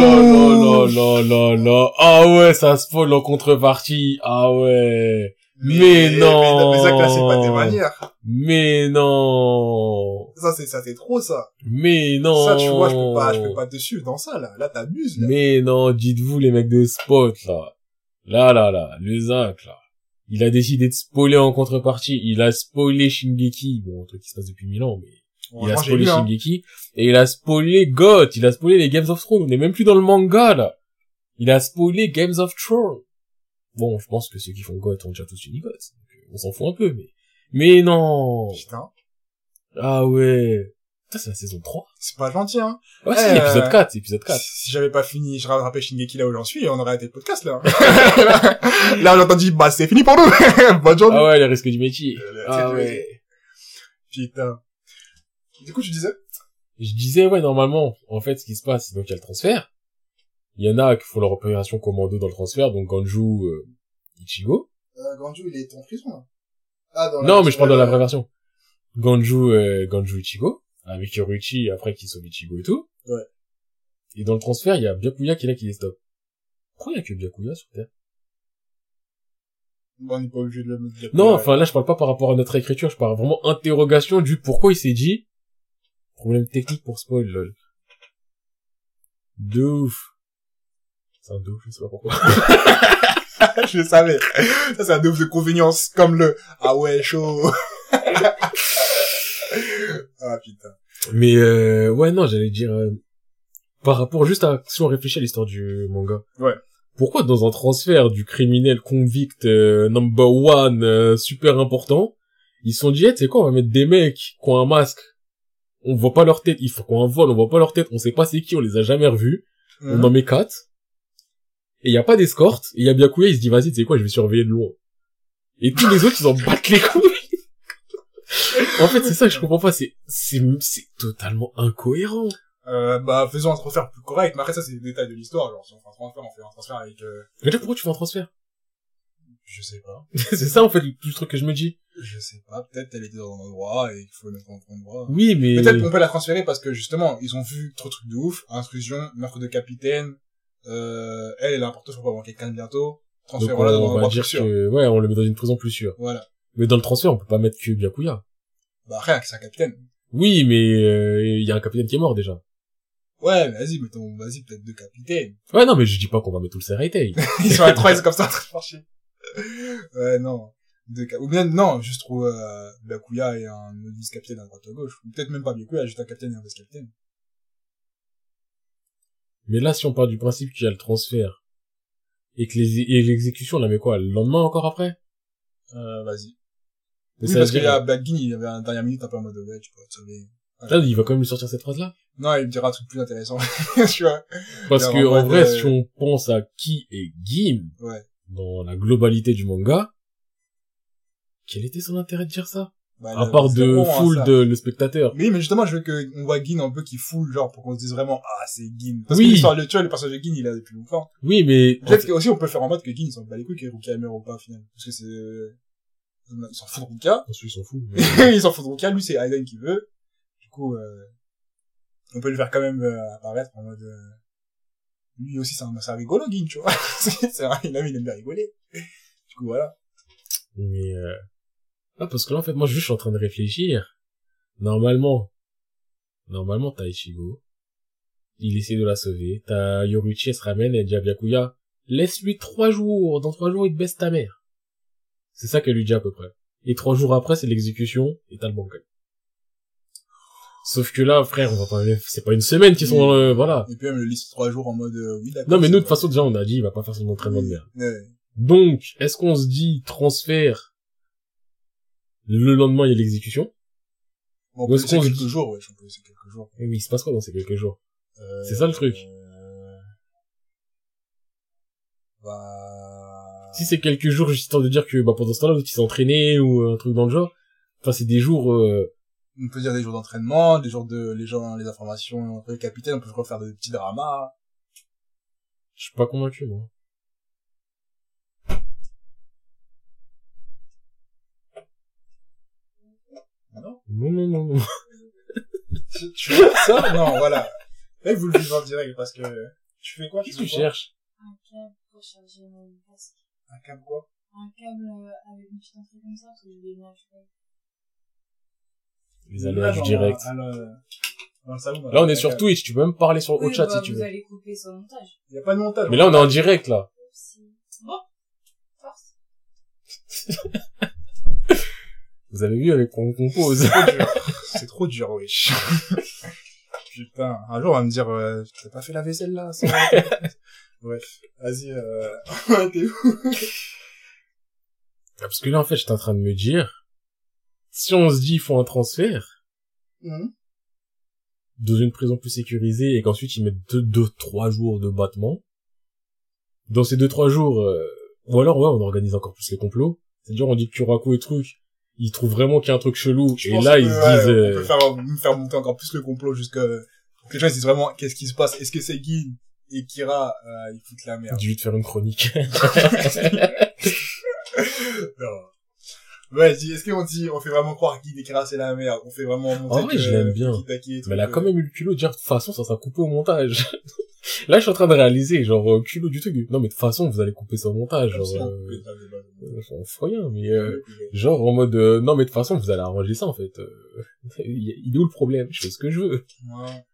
[SPEAKER 2] là là là là Ah ouais, ça spoil en contrepartie. Ah ouais. Mais non.
[SPEAKER 1] Mais ça, là, c'est pas des manières.
[SPEAKER 2] Mais non.
[SPEAKER 1] Ça, c'est, ça, c'est trop, ça.
[SPEAKER 2] Mais non.
[SPEAKER 1] Ça, tu vois, je peux pas, je peux pas dessus dans ça, là. Là, t'abuses, là.
[SPEAKER 2] Mais non, dites-vous les mecs de Spot, là. Là, là, là, le zinc, là. Il a décidé de spoiler en contrepartie. Il a spoilé Shingeki. Bon, un truc qui se passe depuis mille ans, mais Il a
[SPEAKER 1] j'ai
[SPEAKER 2] spoilé
[SPEAKER 1] hein.
[SPEAKER 2] Shingeki. Et il a spoilé GOT. Il a spoilé les Games of Thrones. On est même plus dans le manga, là. Il a spoilé Games of Thrones. Bon, je pense que ceux qui font GOT ont déjà tous fini GOT. Donc, euh, on s'en fout un peu, mais... Mais non
[SPEAKER 1] Putain.
[SPEAKER 2] Ah ouais Ça, c'est la saison 3
[SPEAKER 1] C'est pas gentil, hein.
[SPEAKER 2] Ouais,
[SPEAKER 1] Euh,
[SPEAKER 2] c'est épisode 4, c'est épisode 4.
[SPEAKER 1] Si j'avais pas fini, je rattrapais Shingeki là où j'en suis, on aurait arrêté le podcast, là. là, a entendu, bah, c'est fini pour nous. Bonne journée.
[SPEAKER 2] Ah ouais, les risques du métier.
[SPEAKER 1] Euh,
[SPEAKER 2] Ah ouais.
[SPEAKER 1] Putain. Du coup, tu disais?
[SPEAKER 2] Je disais, ouais, normalement, en fait, ce qui se passe, c'est donc il y a le transfert. Il y en a qui font leur opération commando dans le transfert, donc Ganju, euh, Ichigo.
[SPEAKER 1] Euh, Ganju, il est en prison, là. Ah, dans
[SPEAKER 2] Non, mais je parle de la vraie version. Ganju, euh, Ganju Ichigo, avec Yoruichi, après qui sauve Ichigo et tout.
[SPEAKER 1] Ouais.
[SPEAKER 2] Et dans le transfert, il y a Byakuya qui est là qui les stoppe. Pourquoi il y a que Byakuya sur Terre?
[SPEAKER 1] Bon, on n'est pas obligé de le dire.
[SPEAKER 2] Non, enfin là, je parle pas par rapport à notre écriture, je parle vraiment interrogation du pourquoi il s'est dit. Problème technique pour spoil, lol. De ouf. C'est un de ouf, je sais pas pourquoi.
[SPEAKER 1] je le savais. Ça, c'est un double de convenience, comme le, ah ouais, chaud. ah, putain.
[SPEAKER 2] Mais euh, ouais, non, j'allais dire euh, par rapport juste à si on réfléchit à l'histoire du manga.
[SPEAKER 1] Ouais.
[SPEAKER 2] Pourquoi dans un transfert du criminel convict euh, number one euh, super important, ils se sont dit, Eh, tu sais quoi, on va mettre des mecs qui ont un masque, on voit pas leur tête, ils font qu'on un vol, on voit pas leur tête, on sait pas c'est qui, on les a jamais revus, on en met quatre, et il y a pas d'escorte, et il y a Byakuya, il se dit, vas-y, tu sais quoi, je vais surveiller de loin. Et tous les autres, ils en battent les couilles. en fait, c'est ça que je comprends pas, c'est, c'est, c'est totalement incohérent.
[SPEAKER 1] Euh, bah, faisons un transfert plus correct. Mais après, ça, c'est des détails de l'histoire. Genre, si on fait un transfert, on fait un transfert avec, euh,
[SPEAKER 2] Mais là, pourquoi tu fais un transfert?
[SPEAKER 1] Je sais pas.
[SPEAKER 2] c'est ça, en fait, le plus truc que je me dis.
[SPEAKER 1] Je sais pas. Peut-être elle était dans un endroit et qu'il faut le mettre dans un endroit.
[SPEAKER 2] Oui, mais...
[SPEAKER 1] Peut-être qu'on peut la transférer parce que justement, ils ont vu trop de trucs de ouf. Intrusion, meurtre de capitaine, euh, elle, elle est importante, faut pas avoir quelqu'un bientôt.
[SPEAKER 2] Donc,
[SPEAKER 1] Transférons-la dans un
[SPEAKER 2] on va
[SPEAKER 1] endroit
[SPEAKER 2] dire
[SPEAKER 1] plus sûr.
[SPEAKER 2] que, ouais, on le met dans une prison plus sûre.
[SPEAKER 1] Voilà.
[SPEAKER 2] Mais dans le transfert, on peut pas mettre que Byakuya.
[SPEAKER 1] Bah, rien, c'est un capitaine.
[SPEAKER 2] Oui, mais euh, il y a un capitaine qui est mort déjà.
[SPEAKER 1] Ouais, vas-y, mettons, vas-y, peut-être deux capitaines.
[SPEAKER 2] Ouais, non, mais je dis pas qu'on va mettre tout le Serraitei.
[SPEAKER 1] Ils sont à trois, ils sont comme ça en train de marcher. Ouais, non. Cap- Ou bien, non, juste trouve, euh, Byakuya et un vice-capitaine à droite à gauche. Ou peut-être même pas Byakuya, juste un capitaine et un vice-capitaine.
[SPEAKER 2] mais là, si on part du principe qu'il y a le transfert, et que les, et l'exécution, on la met quoi, le lendemain encore après?
[SPEAKER 1] Euh, vas-y. Oui, parce qu'il y a Black il y avait un dernière minute un peu en mode, ouais, tu peux te sauver.
[SPEAKER 2] Là, il va quand même lui sortir cette phrase-là?
[SPEAKER 1] Non, il me dira un truc plus intéressant. tu vois.
[SPEAKER 2] Parce que,
[SPEAKER 1] en
[SPEAKER 2] vrai,
[SPEAKER 1] euh,
[SPEAKER 2] si on pense à qui est Gin
[SPEAKER 1] Ouais.
[SPEAKER 2] Dans la globalité du manga, quel était son intérêt de dire ça?
[SPEAKER 1] Bah,
[SPEAKER 2] À part de
[SPEAKER 1] bon, hein,
[SPEAKER 2] foule
[SPEAKER 1] ça.
[SPEAKER 2] de le spectateur.
[SPEAKER 1] Mais oui, mais justement, je veux qu'on voit Gin un peu qui foule, genre, pour qu'on se dise vraiment, ah, c'est Gin. Parce
[SPEAKER 2] Oui.
[SPEAKER 1] que l'histoire, le, tu vois, le personnage de Gin, il est là depuis longtemps.
[SPEAKER 2] Oui, mais,
[SPEAKER 1] Peut-être qu'aussi, on peut faire en mode que Gin, s'en bat les couilles que Rukia meurt ou pas, au final. Parce que c'est, il s'en fout de Rukia.
[SPEAKER 2] ensuite, il s'en fout. mais-
[SPEAKER 1] il s'en fout de Rukia. Lui, c'est Aiden qui veut. Du coup, euh, on peut le faire quand même euh, apparaître en mode, euh, lui aussi, c'est un, un rigolo, Gin, tu vois. c'est il aime, bien rigoler. Du coup, voilà.
[SPEAKER 2] Mais euh... ah parce que là en fait moi je suis en train de réfléchir. Normalement, normalement t'as Ichigo, il essaie de la sauver. T'as Yoruichi elle se ramène et elle laisse-lui trois jours. Dans trois jours il te baisse ta mère. C'est ça qu'elle lui dit à peu près. Et trois jours après c'est l'exécution et t'as le banquet. Sauf que là frère on va pas c'est pas une semaine qu'ils sont euh, voilà.
[SPEAKER 1] Et puis même le liste trois jours en mode, euh, oui, d'accord.
[SPEAKER 2] Non mais
[SPEAKER 1] c'est
[SPEAKER 2] nous de toute façon déjà on a dit il va pas faire son entraînement de
[SPEAKER 1] Oui.
[SPEAKER 2] merde.
[SPEAKER 1] Ouais.
[SPEAKER 2] Donc, est-ce qu'on se dit transfert le lendemain il y a l'exécution
[SPEAKER 1] Bon, peut
[SPEAKER 2] est-ce qu'on
[SPEAKER 1] quelques
[SPEAKER 2] dit
[SPEAKER 1] jours, ouais, peut laisser quelques jours.
[SPEAKER 2] Eh oui, il se passe quoi dans ces quelques jours
[SPEAKER 1] Euh,
[SPEAKER 2] C'est ça, le truc.
[SPEAKER 1] euh, Bah...
[SPEAKER 2] Si c'est quelques jours juste histoire de dire que bah pendant ce temps-là l'autre il s'est entraîné ou un truc dans le genre, enfin c'est des jours euh,
[SPEAKER 1] On peut dire des jours d'entraînement, des jours de, les gens, les informations entre les capitaines, on peut refaire des petits dramas.
[SPEAKER 2] je suis pas convaincu moi.
[SPEAKER 1] Ah non?
[SPEAKER 2] Non non non non.
[SPEAKER 1] Tu, tu vois ça? Non, voilà. Là, vous le vivez en direct parce que, tu fais quoi?
[SPEAKER 2] Qu'est-ce que tu cherches
[SPEAKER 3] Un câble pour charger mon casque.
[SPEAKER 1] Un câble quoi?
[SPEAKER 3] Un câble euh, avec une petite entrée comme ça, parce que je l'ai mis à cheval.
[SPEAKER 2] Les aléas du
[SPEAKER 1] Là,
[SPEAKER 2] direct.
[SPEAKER 1] dans- à la- dans le salon,
[SPEAKER 2] Là on est sur Twitch, tu peux même parler sur autre chat
[SPEAKER 3] bah,
[SPEAKER 2] si tu
[SPEAKER 3] vous
[SPEAKER 2] veux.
[SPEAKER 3] allez couper son montage.
[SPEAKER 1] Il y a pas de montage.
[SPEAKER 2] Mais là on est en direct là.
[SPEAKER 3] Oupsie. Bon. Force.
[SPEAKER 2] Vous avez vu avec quoi on compose.
[SPEAKER 1] C'est trop dur. C'est trop dur, wesh. Putain, un jour on va me dire, euh, t'as pas fait la vaisselle là ça? Va Bref, vas-y, euh... t'es où
[SPEAKER 2] Ah, Parce que là en fait j'étais en train de me dire, si on se dit il faut un transfert
[SPEAKER 1] Mhm.
[SPEAKER 2] dans une prison plus sécurisée et qu'ensuite ils mettent deux, deux, trois jours de battement, dans ces deux, trois jours, euh, ou alors ouais on organise encore plus les complots, c'est-à-dire on dit que Kurako et truc, ils trouvent vraiment qu'il y a un truc chelou
[SPEAKER 1] Je
[SPEAKER 2] et là
[SPEAKER 1] que,
[SPEAKER 2] ils se disent...
[SPEAKER 1] On
[SPEAKER 2] euh,
[SPEAKER 1] peut faire, faire monter encore plus le complot jusqu'à... que les gens ils se disent vraiment qu'est-ce qui se passe? Est-ce que c'est Gin et Kira, euh, ils foutent la merde
[SPEAKER 2] du de faire une chronique.
[SPEAKER 1] Non. Ouais, dis, est-ce qu'on dit, on fait vraiment croire Kira c'est la merde On fait vraiment monter
[SPEAKER 2] En vrai,
[SPEAKER 1] que-
[SPEAKER 2] je l'aime bien.
[SPEAKER 1] Kitaki
[SPEAKER 2] Mais elle a
[SPEAKER 1] que-
[SPEAKER 2] quand même eu le culot de dire de toute façon ça sera coupé au montage. Là je suis en train de réaliser genre euh, culot du truc. Non mais de toute façon vous allez couper ça au montage.
[SPEAKER 1] Comme
[SPEAKER 2] Genre, euh,
[SPEAKER 1] de base.
[SPEAKER 2] euh, on fout rien mais euh, genre en mode euh, non mais de toute façon vous allez arranger ça en fait. Euh, il est où le problème? Je fais ce que je veux.
[SPEAKER 1] Ouais.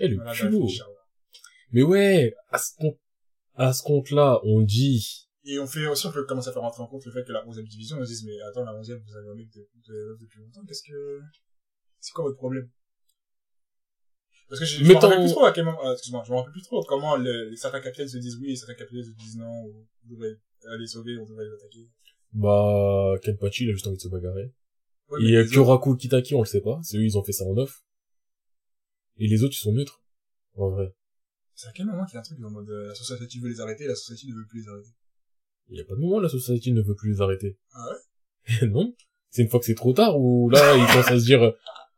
[SPEAKER 2] Eh le
[SPEAKER 1] Voilà,
[SPEAKER 2] culot. Mais ouais à ce compte à ce compte là on dit
[SPEAKER 1] Et on fait aussi, on peut commencer à faire rentrer en compte le fait que la 11e division, on se dise, mais attends, la 11e, vous avez un mec de, de, depuis longtemps, qu'est-ce que, c'est quoi votre problème? Parce que je, je me
[SPEAKER 2] Mettons-
[SPEAKER 1] rappelle plus trop à quel moment, ah, excuse-moi, je me rappelle plus trop comment le, les certains capitaines se disent oui et certains capitaines se disent non, ou on devrait les sauver, on devrait les attaquer.
[SPEAKER 2] bah Kenpachi il a juste envie de se bagarrer.
[SPEAKER 1] Ouais,
[SPEAKER 2] Et euh, Kyoraku Kitaki on le sait pas. C'est eux ils ont fait ça en off. Et les autres ils sont neutres. En vrai.
[SPEAKER 1] C'est à quel moment qu'il y a un truc en mode, euh, la société veut les arrêter, la société ne veut plus les arrêter?
[SPEAKER 2] Il y a pas de moment où la société ne veut plus les arrêter.
[SPEAKER 1] Ah ouais?
[SPEAKER 2] non. C'est une fois que c'est trop tard où là, ils commencent à se dire, euh,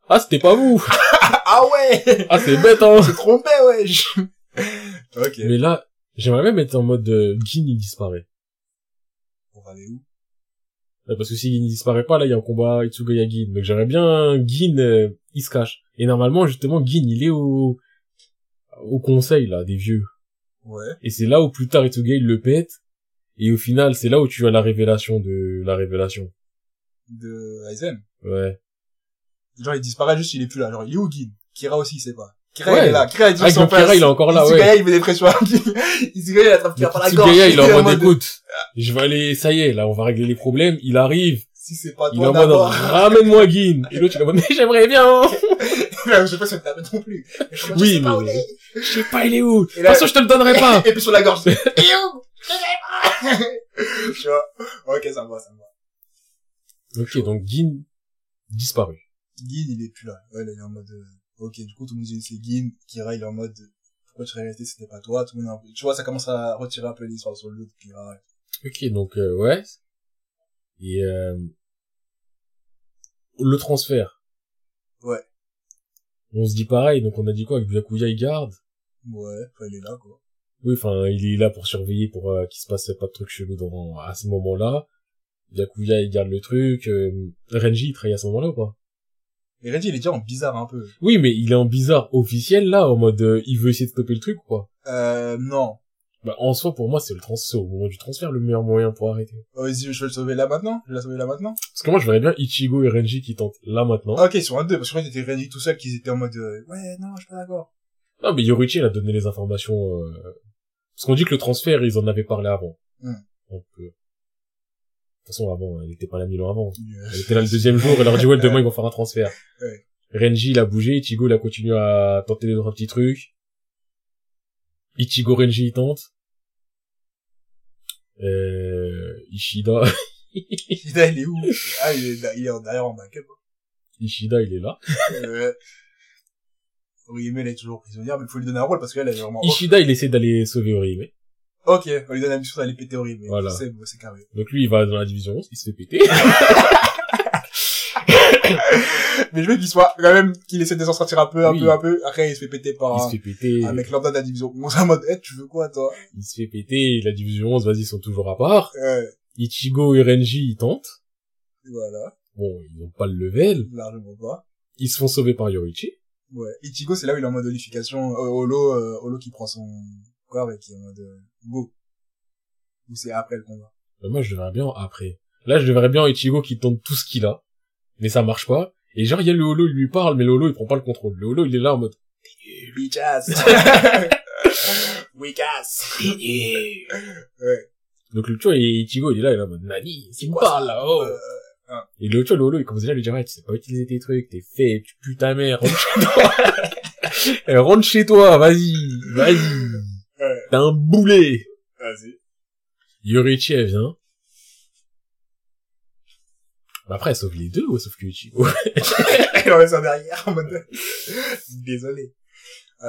[SPEAKER 2] ah, c'était pas vous!
[SPEAKER 1] Ah ouais!
[SPEAKER 2] Ah, c'est bête, hein!
[SPEAKER 1] C'est trompé, wesh! ok.
[SPEAKER 2] Mais là, j'aimerais même être en mode, euh, Gin, il disparaît.
[SPEAKER 1] On va aller où?
[SPEAKER 2] Ouais, Parce que si Gin il disparaît pas, là, il y a un combat Itsugaya Gin. Donc j'aimerais bien, Gin, euh, il se cache. Et normalement, justement, Gin, il est au, au conseil, là, des vieux.
[SPEAKER 1] Ouais.
[SPEAKER 2] Et c'est là où plus tard Itsugaya, il le pète. Et au final, c'est là où tu as la révélation de, la révélation.
[SPEAKER 1] De Aizen.
[SPEAKER 2] Ouais.
[SPEAKER 1] Genre, il disparaît juste, il est plus là. Genre, il est où, Guin? Kira aussi, il sait pas. Kira,
[SPEAKER 2] Ouais.
[SPEAKER 1] il est là. Kira, il dit
[SPEAKER 2] Ah,
[SPEAKER 1] son
[SPEAKER 2] donc Kira,
[SPEAKER 1] père.
[SPEAKER 2] il est encore là, ouais.
[SPEAKER 1] Itsugaya, il met des pressions à Guin. Itsugaya, il attrape Kira par la gorge.
[SPEAKER 2] Tsugaya, il est en mode, écoute, je vais aller, ça y est, là, on va régler les problèmes. Il arrive,
[SPEAKER 1] Si c'est pas
[SPEAKER 2] il est en
[SPEAKER 1] toi
[SPEAKER 2] mode, ramène-moi Gin. Et l'autre, il est en mode, mais j'aimerais bien.
[SPEAKER 1] je sais pas si on t'amène non plus. Mais je
[SPEAKER 2] Oui,
[SPEAKER 1] sais pas
[SPEAKER 2] mais-
[SPEAKER 1] où il est.
[SPEAKER 2] Je sais pas, il est où? De toute façon, je te le donnerai pas.
[SPEAKER 1] Et puis sur la gorge, il est où? Je sais pas. tu vois? Ok, ça me va, ça me va.
[SPEAKER 2] ok, donc Gin, disparu.
[SPEAKER 1] Gin, il est plus là. Ouais, là, il est en mode, euh, ok, du coup, tout le monde dit c'est Gin. Kira, il est en mode, pourquoi tu resté, c'était pas toi? Tout le monde est un peu, tu vois, ça commence à retirer un peu l'histoire sur le dos de Kira.
[SPEAKER 2] Ok, donc euh, ouais. Et euh, le transfert.
[SPEAKER 1] Ouais.
[SPEAKER 2] On se dit pareil, donc on a dit quoi que Byakuya il garde?
[SPEAKER 1] Ouais, enfin, il est là, quoi.
[SPEAKER 2] Oui, enfin, il est là pour surveiller, pour euh, qu'il se passe pas de trucs chelous dans, à ce moment-là. Byakuya il garde le truc. Euh, Renji il travaille à ce moment-là ou pas?
[SPEAKER 1] Et Reggie, il est déjà en bizarre un peu.
[SPEAKER 2] Oui, mais il est en bizarre officiel là, en mode euh, il veut essayer de stopper le truc ou quoi
[SPEAKER 1] Euh, non.
[SPEAKER 2] Bah en soi pour moi c'est le trans, c'est au moment du transfert le meilleur moyen pour arrêter.
[SPEAKER 1] Oh, vas-y, je vais le sauver là maintenant? Je vais la sauver là maintenant?
[SPEAKER 2] Parce que moi je verrais bien Ichigo et Renji qui tentent là maintenant.
[SPEAKER 1] Ah, ok, ils sont à deux, parce que moi, c'était Reggie tout seul, qu'ils étaient en mode, euh, ouais, non, je suis pas d'accord.
[SPEAKER 2] Non, mais Yoruichi, il a donné les informations, euh... parce qu'on dit que le transfert, ils en avaient parlé avant.
[SPEAKER 1] Hmm.
[SPEAKER 2] Donc, euh... de toute façon, avant, elle était pas là mille ans avant.
[SPEAKER 1] Euh,
[SPEAKER 2] Elle était là le deuxième jour, elle leur dit, ouais, demain, ils vont faire un transfert.
[SPEAKER 1] Ouais.
[SPEAKER 2] Renji, il a bougé, Ichigo, il a continué à tenter des autres petits trucs. Ichigo, Renji, il tente. Euh... Ishida,
[SPEAKER 1] Ishida, il est où? Ah, il est, il est derrière en backup.
[SPEAKER 2] Ishida, il est là.
[SPEAKER 1] Euh, Orihime, elle est toujours prisonnière, mais il faut lui donner un rôle parce qu'elle elle est vraiment...
[SPEAKER 2] Ishida, il essaie d'aller sauver Orihime.
[SPEAKER 1] Ok, on lui donne la mission d'aller péter Orihime.
[SPEAKER 2] Voilà.
[SPEAKER 1] C'est, c'est carré.
[SPEAKER 2] Donc lui, il va dans la division 11, il se fait péter.
[SPEAKER 1] mais je veux qu'il soit, quand même, qu'il essaie de s'en sortir un peu, un
[SPEAKER 2] Oui.
[SPEAKER 1] peu, un peu. Après, il se fait péter par
[SPEAKER 2] Il se fait péter.
[SPEAKER 1] un mec lambda de la division. Bon, c'est en mode, eh, tu veux quoi, toi?
[SPEAKER 2] Il se fait péter, la division 11, vas-y, ils sont toujours à part.
[SPEAKER 1] Euh,
[SPEAKER 2] Ichigo et Renji, ils tentent.
[SPEAKER 1] voilà.
[SPEAKER 2] Bon, ils n'ont pas le level.
[SPEAKER 1] Largement pas.
[SPEAKER 2] Ils se font sauver par Yorichi.
[SPEAKER 1] Ouais. Ichigo, c'est là où il est en mode olification, euh, Holo, euh, Holo qui prend son corps et qui est en mode, euh, go. Ou c'est après le combat.
[SPEAKER 2] Euh, moi, je devrais bien après. Là, je devrais bien Ichigo qui tente tout ce qu'il a. Mais ça marche pas. Et genre, il y a le Holo, il lui parle, mais le Holo, il prend pas le contrôle. Le Holo, il est là en mode...
[SPEAKER 1] Bitch ass. Weak ass. ouais.
[SPEAKER 2] Donc le vois, et Ichigo, il est là, il est là en mode... Nani, c'est
[SPEAKER 1] quoi ça
[SPEAKER 2] là oh
[SPEAKER 1] Euh,
[SPEAKER 2] Et le vois, le Holo, il commence déjà à lui dire, ouais, tu sais pas utiliser tes trucs, t'es fait, tu pues ta mère, rentre chez toi. Eh, rentre chez toi, vas-y, vas-y.
[SPEAKER 1] ouais.
[SPEAKER 2] T'es un boulet.
[SPEAKER 1] Vas-y.
[SPEAKER 2] Yorichi, elle vient. Bah après, elle sauve les deux ou elle sauve que Ichigo
[SPEAKER 1] Elle enlève ça derrière, en mode, désolé. Euh,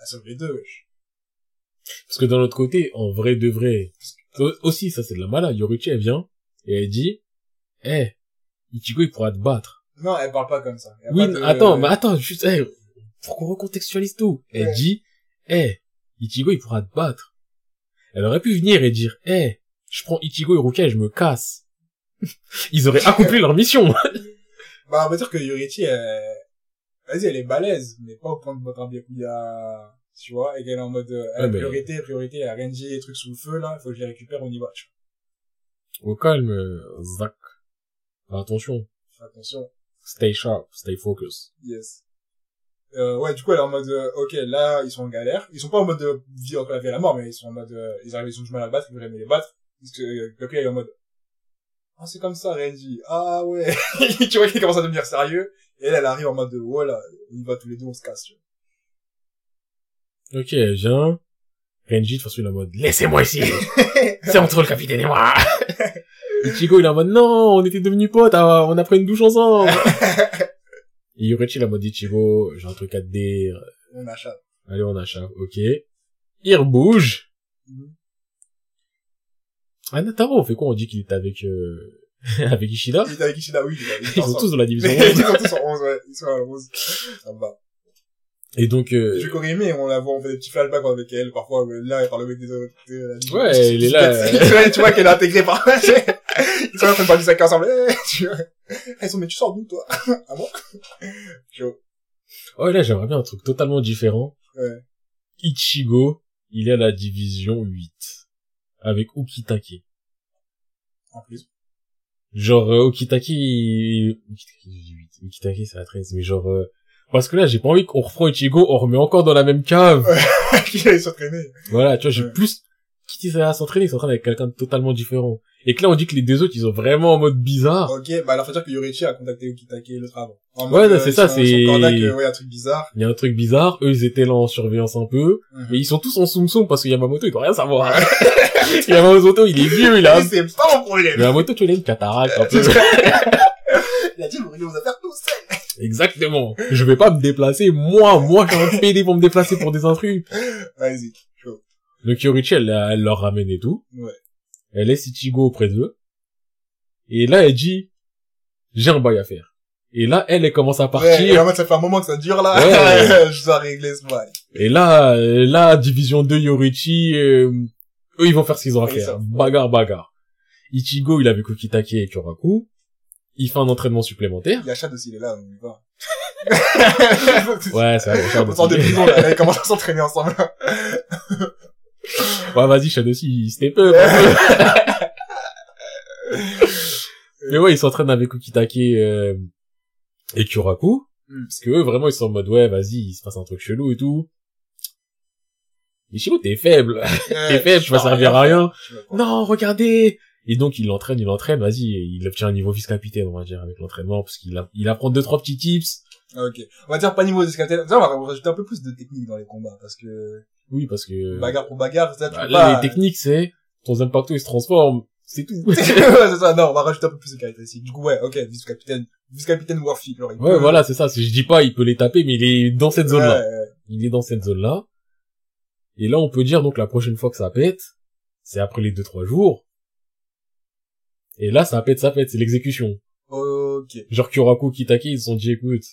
[SPEAKER 1] elle sauve les deux, wesh.
[SPEAKER 2] Parce que d'un autre côté, en vrai de vrai, au- aussi, ça c'est de la malade. Yorichi, elle vient et elle dit, eh, Ichigo, il pourra te battre.
[SPEAKER 1] Non, elle parle pas comme ça.
[SPEAKER 2] Oui,
[SPEAKER 1] de-
[SPEAKER 2] attends, mais attends, juste, eh, faut qu'on recontextualise tout? Elle dit, eh, Ichigo, il pourra te battre. Elle aurait pu venir et dire, eh, je prends Ichigo et Rukia et je me casse. Ils auraient accompli leur mission.
[SPEAKER 1] Bah, on va dire que Yorichi, elle... vas-y, elle est balèze, mais pas au point de un Byakuya, tu vois, et qu'elle est en mode, euh,
[SPEAKER 2] mais-
[SPEAKER 1] priorité, priorité, a Renji trucs sous le feu, là, il faut que je les récupère, on y va, tu
[SPEAKER 2] Au calme, euh, Zach. Attention.
[SPEAKER 1] vois. Attention.
[SPEAKER 2] Stay sharp, stay focus.
[SPEAKER 1] Yes. Euh, ouais, du coup, elle est en mode, euh, ok, là, ils sont en galère. Ils sont pas en mode de vie entre la vie et la mort, mais ils sont en mode, euh, ils arrivent, ils ont du mal à battre, ils veulent les battre. Parce que, euh, il est en mode, ah, c'est comme ça, Renji. Ah, ouais. tu vois qu'il commence à devenir sérieux. Et elle, elle arrive en mode, de, voilà, on y va tous les deux, on se casse, tu vois.
[SPEAKER 2] Ok, elle vient. Renji, de toute façon, il est en mode, laissez-moi ici. C'est entre le capitaine et moi. Ichigo, il est en mode, non, on était devenus potes, ah, on a pris une douche ensemble. et Yorichi, il est en mode, Ichigo, j'ai un truc à te dire.
[SPEAKER 1] On achète.
[SPEAKER 2] Allez, on achète, ok. Il rebouge.
[SPEAKER 1] Mhm.
[SPEAKER 2] Ah, Nataro, on fait quoi? On dit qu'il est avec, euh, avec Ishida?
[SPEAKER 1] Il est avec Ishida, oui. il
[SPEAKER 2] Ils sont tous dans la division
[SPEAKER 1] Mais
[SPEAKER 2] 11.
[SPEAKER 1] ils sont tous en 11, ouais. Ils sont à 11. Ça me va.
[SPEAKER 2] Et donc, euh,
[SPEAKER 1] Je Korimi, on la voit, on fait des petits flashbacks avec elle, parfois, là, elle parle avec des autres,
[SPEAKER 2] Ouais, elle est là, euh.
[SPEAKER 1] Tu vois qu'elle est intégrée par, ils sont en train de du sac ensemble, tu vois. Elles sont, mais tu sors d'où, toi? ah bon? Chaud.
[SPEAKER 2] oh là, j'aimerais bien un truc totalement différent.
[SPEAKER 1] Ouais.
[SPEAKER 2] Ichigo, il est à la division 8. Avec Ukitake.
[SPEAKER 1] En plus.
[SPEAKER 2] Genre, euh, dit 8. Ukitake, c'est la 13. Mais genre, euh, parce que là, j'ai pas envie qu'on reprend Ichigo, on remet encore dans la même cave.
[SPEAKER 1] Qui allait s'entraîner.
[SPEAKER 2] Voilà, tu vois, j'ai
[SPEAKER 1] Ouais.
[SPEAKER 2] plus ça à s'entraîner, ils s'entraînent avec quelqu'un de totalement différent. Et que là, on dit que les deux autres, ils sont vraiment en mode bizarre.
[SPEAKER 1] Ok, bah, alors, faut dire que Yorichi a contacté Ukitake l'autre avant. En
[SPEAKER 2] Ouais,
[SPEAKER 1] euh,
[SPEAKER 2] c'est ça, c'est-
[SPEAKER 1] euh, ouais, un truc bizarre.
[SPEAKER 2] Il y a un truc bizarre, eux, ils étaient là en surveillance un peu.
[SPEAKER 1] Mhm.
[SPEAKER 2] Mais ils sont tous en soum parce que Yamamoto, il doit rien savoir. Yamamoto, il est vieux, il a...
[SPEAKER 1] Mais c'est pas un problème.
[SPEAKER 2] Yamamoto, tu a une cataracte un peu.
[SPEAKER 1] Il a dit, vous réglez vos affaires tout seul.
[SPEAKER 2] Exactement. Je vais pas me déplacer. Moi, moi, j'ai de payer pour me déplacer pour des intrus.
[SPEAKER 1] Vas-y.
[SPEAKER 2] Donc Yorichi, elle, elle leur ramène et tout.
[SPEAKER 1] Ouais.
[SPEAKER 2] Elle laisse Ichigo auprès d'eux. Et là, elle dit, j'ai un bail à faire. Et là, elle, elle commence à
[SPEAKER 1] Ouais, et
[SPEAKER 2] partir.
[SPEAKER 1] en fait, ça fait un moment que ça dure, là.
[SPEAKER 2] Ouais.
[SPEAKER 1] je dois régler ce bail.
[SPEAKER 2] Et là, là, division 2, Yorichi, euh, eux, ils vont faire ce qu'ils ont à faire.
[SPEAKER 1] ça.
[SPEAKER 2] Bagarre, bagarre. Ichigo, il avait Kokitake et Kyoraku. Il fait un entraînement supplémentaire.
[SPEAKER 1] Il y a Chad aussi, il est là, on oublie pas.
[SPEAKER 2] Ouais, c'est vrai, Richard
[SPEAKER 1] On sort de
[SPEAKER 2] aussi.
[SPEAKER 1] prison, là. Ils commencent à s'entraîner ensemble.
[SPEAKER 2] Ouais, vas-y, Shadow aussi, un peu. Mais ouais, ils s'entraînent avec Kokitake euh, et Kyoraku.
[SPEAKER 1] Hmm.
[SPEAKER 2] Parce que eux, vraiment, ils sont en mode, ouais, vas-y, il se passe un truc chelou et tout. Ichigo, t'es faible. T'es faible, tu vas servir à rien. Non, regardez Et donc, il l'entraîne, il l'entraîne, vas-y, il obtient un niveau vice-capitaine, on va dire, avec l'entraînement, parce qu'il a, il apprend deux, trois petits tips.
[SPEAKER 1] Ok. On va dire pas niveau. Ça, on va rajouter un peu plus de technique dans les combats, parce que
[SPEAKER 2] Oui, parce que...
[SPEAKER 1] bagarre pour bagarre, ça, tu
[SPEAKER 2] bah,
[SPEAKER 1] peux
[SPEAKER 2] là,
[SPEAKER 1] pas...
[SPEAKER 2] les techniques, c'est, ton Zanpakuto, il se transforme, c'est tout.
[SPEAKER 1] ouais, c'est ça, non, on va rajouter un peu plus de caractéristiques. Du coup, ouais, ok, vice-capitaine, vice-capitaine Warfield, il
[SPEAKER 2] Ouais,
[SPEAKER 1] peut-
[SPEAKER 2] voilà, c'est ça. Je dis pas, il peut les taper, mais il est dans cette zone-là.
[SPEAKER 1] Ouais, ouais.
[SPEAKER 2] Il est dans cette zone-là. Et là, on peut dire, donc, la prochaine fois que ça pète, c'est après les deux, trois jours. Et là, ça pète, ça pète, c'est l'exécution.
[SPEAKER 1] Ok.
[SPEAKER 2] Genre, Kyoraku, Kitake, ils se sont dit, écoute,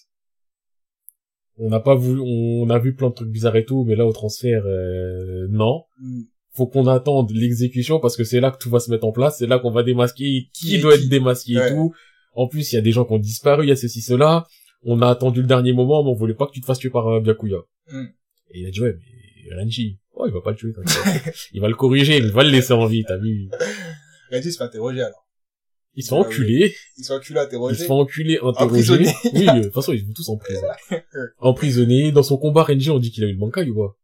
[SPEAKER 2] on n'a pas voulu, on a vu plein de trucs bizarres et tout, mais là, au transfert, euh, non.
[SPEAKER 1] Hmm.
[SPEAKER 2] Faut qu'on attende l'exécution parce que c'est là que tout va se mettre en place, c'est là qu'on va démasquer qui, doit
[SPEAKER 1] qui.
[SPEAKER 2] être démasqué
[SPEAKER 1] Ouais.
[SPEAKER 2] et tout. En plus, il y a des gens qui ont disparu, il y a ceci, cela. On a attendu le dernier moment, mais on voulait pas que tu te fasses tuer par euh, Byakuya.
[SPEAKER 1] Hmm.
[SPEAKER 2] Et il a dit, ouais, mais Renji, oh, il va pas le tuer, il va le corriger, mais il va le laisser en vie, t'as vu.
[SPEAKER 1] Regis se fait interroger, alors.
[SPEAKER 2] Il se
[SPEAKER 1] Ah
[SPEAKER 2] enculer,
[SPEAKER 1] Ils sont enculés,
[SPEAKER 2] il
[SPEAKER 1] interrogés.
[SPEAKER 2] se fait enculer, interroger.
[SPEAKER 1] Emprisonné.
[SPEAKER 2] oui, euh, de toute façon, ils vont tous en prison. Emprisonné. Dans son combat, Renji, on dit qu'il a eu le Bankai ou pas?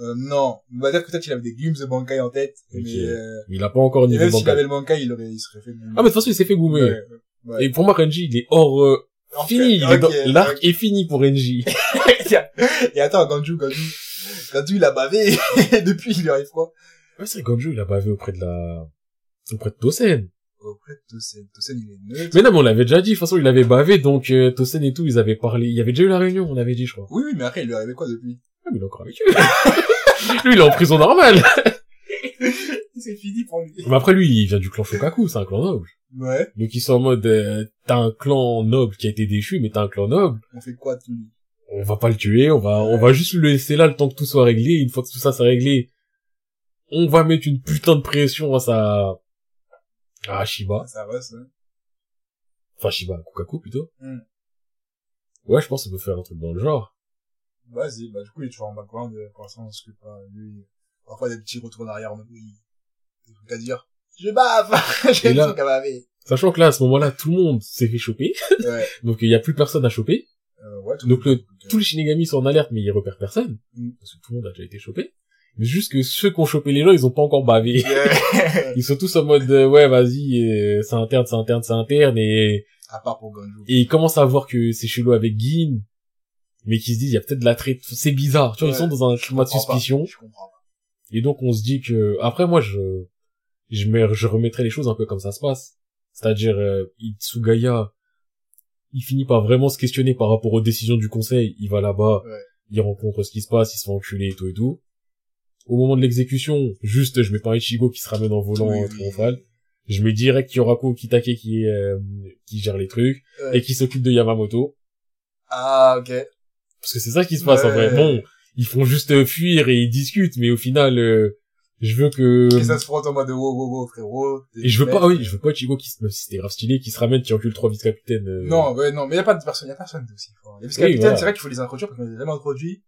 [SPEAKER 1] Euh, non. On va dire que peut-être qu'il avait des glimpses de Bankai en tête, mais, euh,
[SPEAKER 2] Mais il a pas encore niveau
[SPEAKER 1] même s'il
[SPEAKER 2] Bankai.
[SPEAKER 1] avait le Bankai, il aurait, il serait fait.
[SPEAKER 2] Ah, mais de toute façon, il s'est fait goumer.
[SPEAKER 1] Ouais, ouais.
[SPEAKER 2] Et pour moi, Renji, il est hors, euh, fini. Il est
[SPEAKER 1] ok,
[SPEAKER 2] dans- L'arc est fini pour Renji.
[SPEAKER 1] Et attends, Ganju, Ganju. Ganju, il a bavé, depuis, il lui arrive quoi?
[SPEAKER 2] Ouais, c'est Ganju, il a bavé auprès de la, auprès de Tosen.
[SPEAKER 1] Auprès de Tosen. Tosen, il est neutre.
[SPEAKER 2] Mais non, mais on l'avait déjà dit. De toute façon, il avait bavé, donc, euh, Tosen et tout, ils avaient parlé. Il y avait déjà eu la réunion, on avait dit, je crois.
[SPEAKER 1] Oui, oui, mais après, il lui arrivait quoi depuis?
[SPEAKER 2] Ah, mais il est encore avec eux. lui, il est en prison normale.
[SPEAKER 1] C'est fini pour lui.
[SPEAKER 2] Mais après, lui, il vient du clan Shokaku, c'est un clan noble.
[SPEAKER 1] Ouais.
[SPEAKER 2] Donc, ils sont en mode, euh, t'as un clan noble qui a été déchu, mais t'as un clan noble.
[SPEAKER 1] On fait quoi, lui?
[SPEAKER 2] On va pas le tuer, on va, on va juste le laisser là le temps que tout soit réglé. Une fois que tout ça c'est réglé, on va mettre une putain de pression à sa, à Shiba.
[SPEAKER 1] Ça va, ça.
[SPEAKER 2] Enfin, Shiba, Kukaku plutôt.
[SPEAKER 1] Hmm.
[SPEAKER 2] Ouais, je pense qu'on peut faire un truc dans le genre.
[SPEAKER 1] Vas-y, bah, du coup, il est toujours en background, euh, pour l'instant, on se pas, lui, parfois des petits retours en arrière, mode, oui, des trucs à dire. Je bave! J'ai des trucs à baver.
[SPEAKER 2] Sachant que là, à ce moment-là, tout le monde s'est fait choper.
[SPEAKER 1] Ouais.
[SPEAKER 2] Donc, il y a plus personne à choper.
[SPEAKER 1] Euh, ouais, tout
[SPEAKER 2] Donc, le, tous les Shinigami sont en alerte, mais ils repèrent personne.
[SPEAKER 1] Hmm.
[SPEAKER 2] Parce que tout le monde a déjà été chopé. Mais juste que ceux qui ont chopé les gens, ils ont pas encore bavé.
[SPEAKER 1] Yeah.
[SPEAKER 2] Ils sont tous en mode, euh, ouais, vas-y, euh, c'est interne, c'est interne, c'est interne, et,
[SPEAKER 1] à part pour Ganju.
[SPEAKER 2] et ils commencent à voir que c'est chelou avec Gin, mais qu'ils se disent, il y a peut-être de la traite, c'est bizarre, tu vois, ils sont dans un climat de
[SPEAKER 1] pas.
[SPEAKER 2] suspicion,
[SPEAKER 1] Je comprends pas.
[SPEAKER 2] et donc on se dit que, après moi, je, je je remettrai les choses un peu comme ça se passe. C'est-à-dire, euh, Itsugaya, il finit par vraiment se questionner par rapport aux décisions du conseil, il va là-bas,
[SPEAKER 1] Ouais.
[SPEAKER 2] il rencontre ce qui se passe, il se fait enculer et tout et tout. Au moment de l'exécution, juste, je mets pas Ichigo qui se ramène en volant
[SPEAKER 1] Oui, oui.
[SPEAKER 2] triomphal. Je mets direct Kyoraku Kitake qui, euh, qui gère les trucs
[SPEAKER 1] Ouais.
[SPEAKER 2] et qui s'occupe de Yamamoto.
[SPEAKER 1] Ah, ok.
[SPEAKER 2] Parce que c'est ça qui se passe en vrai. Bon, ils font juste euh, fuir et ils discutent, mais au final, euh, je veux que...
[SPEAKER 1] Et ça se frotte en mode, wow, wow, wow, frérot.
[SPEAKER 2] Et je veux pas, oui, je veux pas Ichigo qui, se- même si c'était grave stylé, qui se ramène, qui encule trois vice-capitaines. euh,
[SPEAKER 1] Non, ouais, non, mais y a pas de personne, y a personne aussi. Les vice-capitaines,
[SPEAKER 2] voilà.
[SPEAKER 1] c'est vrai qu'il faut les introduire parce qu'on les a jamais introduits.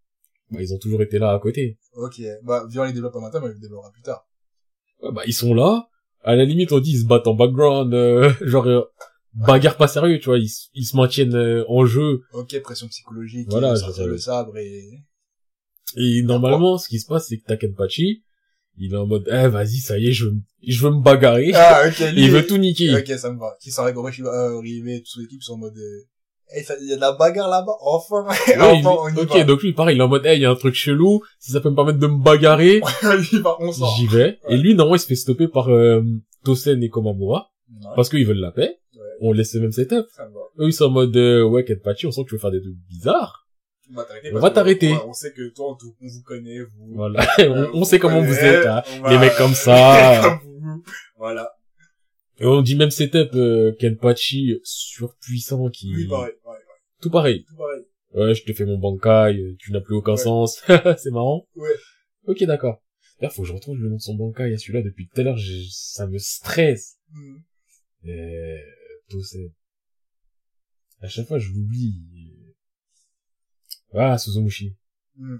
[SPEAKER 2] Bah, ils ont toujours été là à côté.
[SPEAKER 1] Ok. Bah, viens les développe maintenant, mais on les développera plus tard.
[SPEAKER 2] Ouais, bah, ils sont là. À la limite, on dit, ils se battent en background, euh, genre, euh, bagarre pas sérieux, tu vois, ils, ils se maintiennent euh, en jeu.
[SPEAKER 1] Ok, pression psychologique.
[SPEAKER 2] Voilà,
[SPEAKER 1] sortir le sabre et...
[SPEAKER 2] Et normalement, ce qui se passe, c'est que Takenpachi, il est en mode, eh, vas-y, ça y est, je veux, je veux me bagarrer.
[SPEAKER 1] Ah, ok,
[SPEAKER 2] il veut tout niquer.
[SPEAKER 1] Ok, ça me va. Qui s'en Goroshi euh, arriver, toute son équipe sont en mode, euh, hey, ça, y a de la bagarre là-bas, enfin.
[SPEAKER 2] Ouais, il-
[SPEAKER 1] enfin, on y
[SPEAKER 2] ok,
[SPEAKER 1] va.
[SPEAKER 2] donc lui, pareil, il est en mode, eh, il y a un truc chelou, si ça peut me permettre de me bagarrer, j'y vais. Et lui, normalement, il se fait stopper par euh, Tosen et Komamura,
[SPEAKER 1] Ouais.
[SPEAKER 2] parce qu'ils veulent la paix. On laisse le même setup. Eux, ils sont en mode, euh, ouais, Kenpachi, on sent que tu veux faire des trucs bizarres.
[SPEAKER 1] On va t'arrêter.
[SPEAKER 2] On
[SPEAKER 1] On sait que toi, on, te- on vous connaît, vous.
[SPEAKER 2] Voilà.
[SPEAKER 1] Euh,
[SPEAKER 2] on, on sait comment vous êtes, hein.
[SPEAKER 1] va-
[SPEAKER 2] Les mecs comme ça.
[SPEAKER 1] comme vous. Voilà.
[SPEAKER 2] Et on dit même setup, euh, Kenpachi surpuissant qui...
[SPEAKER 1] Oui, pareil.
[SPEAKER 2] Tout pareil.
[SPEAKER 1] Tout pareil.
[SPEAKER 2] Ouais, je te fais mon bankai, euh, tu n'as plus aucun
[SPEAKER 1] Ouais.
[SPEAKER 2] sens. c'est marrant.
[SPEAKER 1] Ouais.
[SPEAKER 2] Ok, d'accord. D'ailleurs, faut que je retrouve le nom de son bankai à celui-là depuis tout à l'heure, j'ai- ça me stresse.
[SPEAKER 1] Hmm.
[SPEAKER 2] Euh, Tosei. À chaque fois, je l'oublie. Ah, Suzumushi.
[SPEAKER 1] Hmm.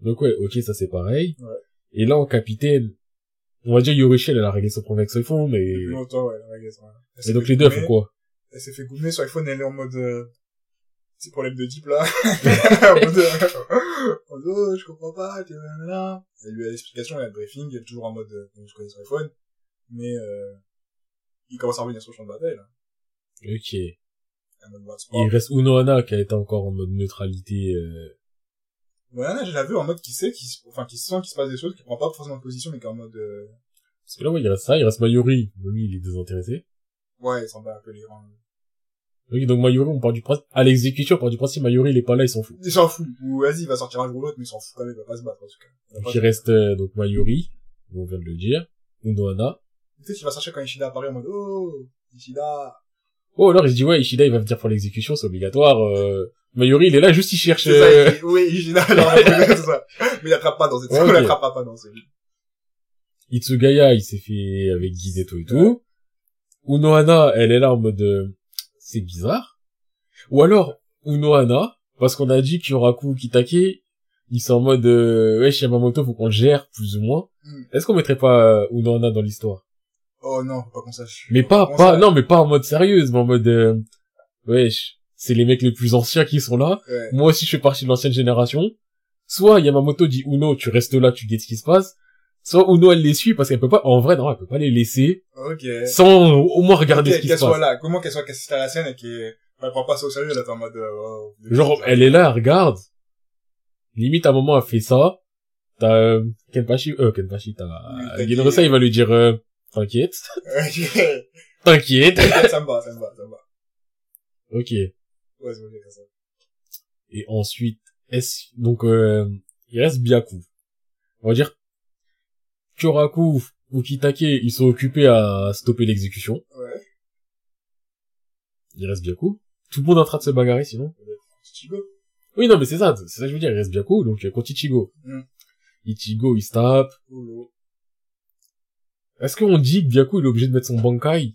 [SPEAKER 2] Donc ouais, ok, ça c'est pareil.
[SPEAKER 1] Ouais.
[SPEAKER 2] Et là, en capitaine, on va dire Yorishi, elle a réglé son problème avec son iPhone, mais...
[SPEAKER 1] Depuis longtemps, ouais, la guess, ouais. Elle s'est
[SPEAKER 2] Et donc les deux, elles font quoi?
[SPEAKER 1] Elle s'est fait goumer sur iPhone, elle est en mode, euh, petit problème de type, là. en mode, oh, je comprends pas, tu vois, nanana. Elle lui a l'explication, elle a le briefing, elle est toujours en mode, euh, je connais sur iPhone. Mais, euh, il commence à revenir sur le champ de bataille, là.
[SPEAKER 2] Ok.
[SPEAKER 1] En mode, c'est
[SPEAKER 2] Il reste Unohana qui a été encore en mode neutralité. Euh...
[SPEAKER 1] Ouais, Nana, je vu en mode qui sait, qui, enfin, qui sent qu'il se passe des choses, qui prend pas forcément de position, mais qui est en mode, euh,
[SPEAKER 2] Parce que là, ouais, il reste ça, il reste Mayuri. Lui, il est désintéressé.
[SPEAKER 1] ouais, il s'en bat un peu les rangs.
[SPEAKER 2] Ok, donc Mayuri, on part du principe... À l'exécution, on part du principe, Mayuri, il est pas là, il s'en fout.
[SPEAKER 1] Il s'en fout. Ou, vas-y, il va sortir un jour ou l'autre, mais il s'en fout quand même, il va pas se battre, en tout cas.
[SPEAKER 2] Donc il reste euh, donc Mayuri, on vient de le dire. Unohana.
[SPEAKER 1] Peut-être qu'il va chercher quand Ishida apparaît en mode, oh, Ishida.
[SPEAKER 2] Oh, alors il se dit, ouais, Ishida, il va venir pour l'exécution, c'est obligatoire. Euh... Mayuri, il est là, juste il cherche... Euh,
[SPEAKER 1] ça, il- oui, Ishida, genre, c'est ça. Mais il attrape pas dans cette,
[SPEAKER 2] Ouais,
[SPEAKER 1] il attrape pas dans celui.
[SPEAKER 2] Itsugaya, il s'est fait avec Gizeto et tout. Unohana, elle est là en mode, euh, c'est bizarre. Ou alors, Unohana, parce qu'on a dit qu'Yoraku Kitake, ils sont en mode, euh, ouais, Yamamoto, faut qu'on le gère, plus ou moins.
[SPEAKER 1] Hmm.
[SPEAKER 2] Est-ce qu'on mettrait pas euh, Unohana dans l'histoire?
[SPEAKER 1] Oh non, pas qu'on sache.
[SPEAKER 2] Mais pas, pas, non, mais pas en mode sérieuse, mais en mode, euh, wesh, c'est les mecs les plus anciens qui sont là.
[SPEAKER 1] Ouais.
[SPEAKER 2] Moi aussi, je fais partie de l'ancienne génération. Soit Yamamoto dit Uno, tu restes là, tu guettes ce qui se passe. Soit Uno, elle les suit parce qu'elle peut pas, en vrai, non, elle peut pas les laisser
[SPEAKER 1] Ok.
[SPEAKER 2] sans au moins regarder
[SPEAKER 1] Ok,
[SPEAKER 2] ce qui
[SPEAKER 1] qu'elle
[SPEAKER 2] se
[SPEAKER 1] soit
[SPEAKER 2] passe.
[SPEAKER 1] là. Comment qu'elle soit qu'elle à la scène et qu'elle, elle prend pas ça au sérieux, là, t'es en mode, euh, oh,
[SPEAKER 2] Genre, elle est là, elle regarde. Limite, à un moment, elle fait ça. T'as, euh, Kenpachi, euh, Kenpachi, t'as,
[SPEAKER 1] Oui,
[SPEAKER 2] Genrosa, il va lui dire, euh, t'inquiète, t'inquiète.
[SPEAKER 1] ça me va, ça me va, ça me va.
[SPEAKER 2] ok.
[SPEAKER 1] Ouais, c'est ça.
[SPEAKER 2] Et ensuite, est-ce, donc, euh, il reste Byaku. On va dire, Kyoraku ou Kitake, ils sont occupés à stopper l'exécution.
[SPEAKER 1] Ouais.
[SPEAKER 2] Il reste Byaku. Tout le monde est en train de se bagarrer, sinon.
[SPEAKER 1] Chigo.
[SPEAKER 2] Oui, non, mais c'est ça, c'est ça que je veux dire, il reste Byaku, donc, contre Ichigo.
[SPEAKER 1] Mm.
[SPEAKER 2] Ichigo, il se tape. Est-ce qu'on dit que Byaku, il est obligé de mettre son Bankai?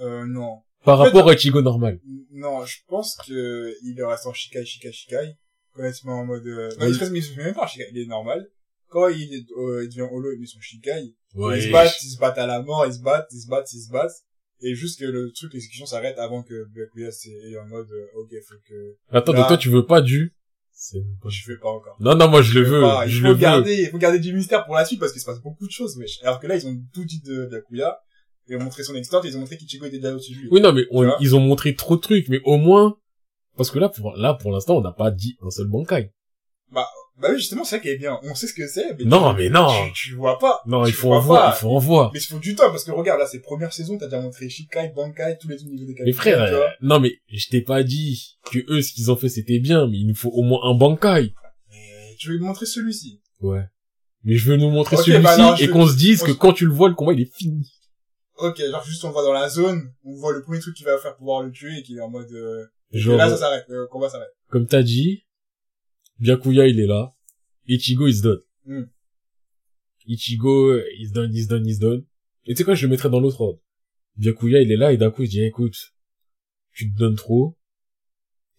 [SPEAKER 1] Euh, non.
[SPEAKER 2] par
[SPEAKER 1] En fait,
[SPEAKER 2] rapport à Ichigo normal?
[SPEAKER 1] Non, je pense que il reste en Shikai, Shikai, Shikai. Met en mode, euh... non, il se reste, mais il se met même pas en Shikai, il est normal. Quand il est, euh, il devient holo, il met son Shikai. Ils se battent, ils se battent à la mort, ils se battent, ils se battent, ils se battent. Et juste que le truc, l'exécution s'arrête avant que Byakuya est en mode, euh, ok, faut que,
[SPEAKER 2] Attends, donc toi, tu veux pas du...
[SPEAKER 1] Je fais pas encore.
[SPEAKER 2] Non, non, moi, je le
[SPEAKER 1] fais
[SPEAKER 2] veux,
[SPEAKER 1] pas. Il
[SPEAKER 2] je
[SPEAKER 1] faut
[SPEAKER 2] le veux.
[SPEAKER 1] garder, il faut garder du mystère pour la suite parce qu'il se passe beaucoup de choses, wesh. Alors que là, ils ont tout dit de Byakuya. Ils ont montré son existence, ils ont montré qu'Ichigo était déjà au-dessus.
[SPEAKER 2] Oui, non, mais on- ils ont montré trop de trucs, mais au moins, parce que là, pour, là, pour l'instant, on n'a pas dit un seul Bankai.
[SPEAKER 1] Bah oui, justement, c'est ça qui est bien. On sait ce que c'est, mais
[SPEAKER 2] Non,
[SPEAKER 1] tu-
[SPEAKER 2] mais non.
[SPEAKER 1] Tu, tu vois pas.
[SPEAKER 2] Non, il faut en voir,
[SPEAKER 1] pas.
[SPEAKER 2] il faut en voir.
[SPEAKER 1] Mais il faut du temps, parce que regarde, là, c'est première saison, t'as déjà montré Shikai, Bankai, tous les niveaux des
[SPEAKER 2] Mais frère, euh, non, mais je t'ai pas dit que eux, ce qu'ils ont fait, c'était bien, mais il nous faut au moins un Bankai.
[SPEAKER 1] Mais tu veux me montrer celui-ci.
[SPEAKER 2] Ouais. Mais je veux nous montrer celui-ci
[SPEAKER 1] bah
[SPEAKER 2] et qu'on se dise que quand tu le vois, le combat, il est fini.
[SPEAKER 1] Ok, genre juste on voit dans la zone, on voit le premier truc qui va faire pouvoir le tuer et qu'il est en mode, euh, et
[SPEAKER 2] Genre,
[SPEAKER 1] là ça s'arrête, le combat s'arrête.
[SPEAKER 2] comme t'as dit, Byakuya, il est là. Ichigo, il se donne.
[SPEAKER 1] Hmm.
[SPEAKER 2] Ichigo, il se donne, il se donne, il se donne. Et tu sais quoi, je le mettrais dans l'autre ordre. Byakuya, il est là, et d'un coup, il dit, écoute, tu te donnes trop.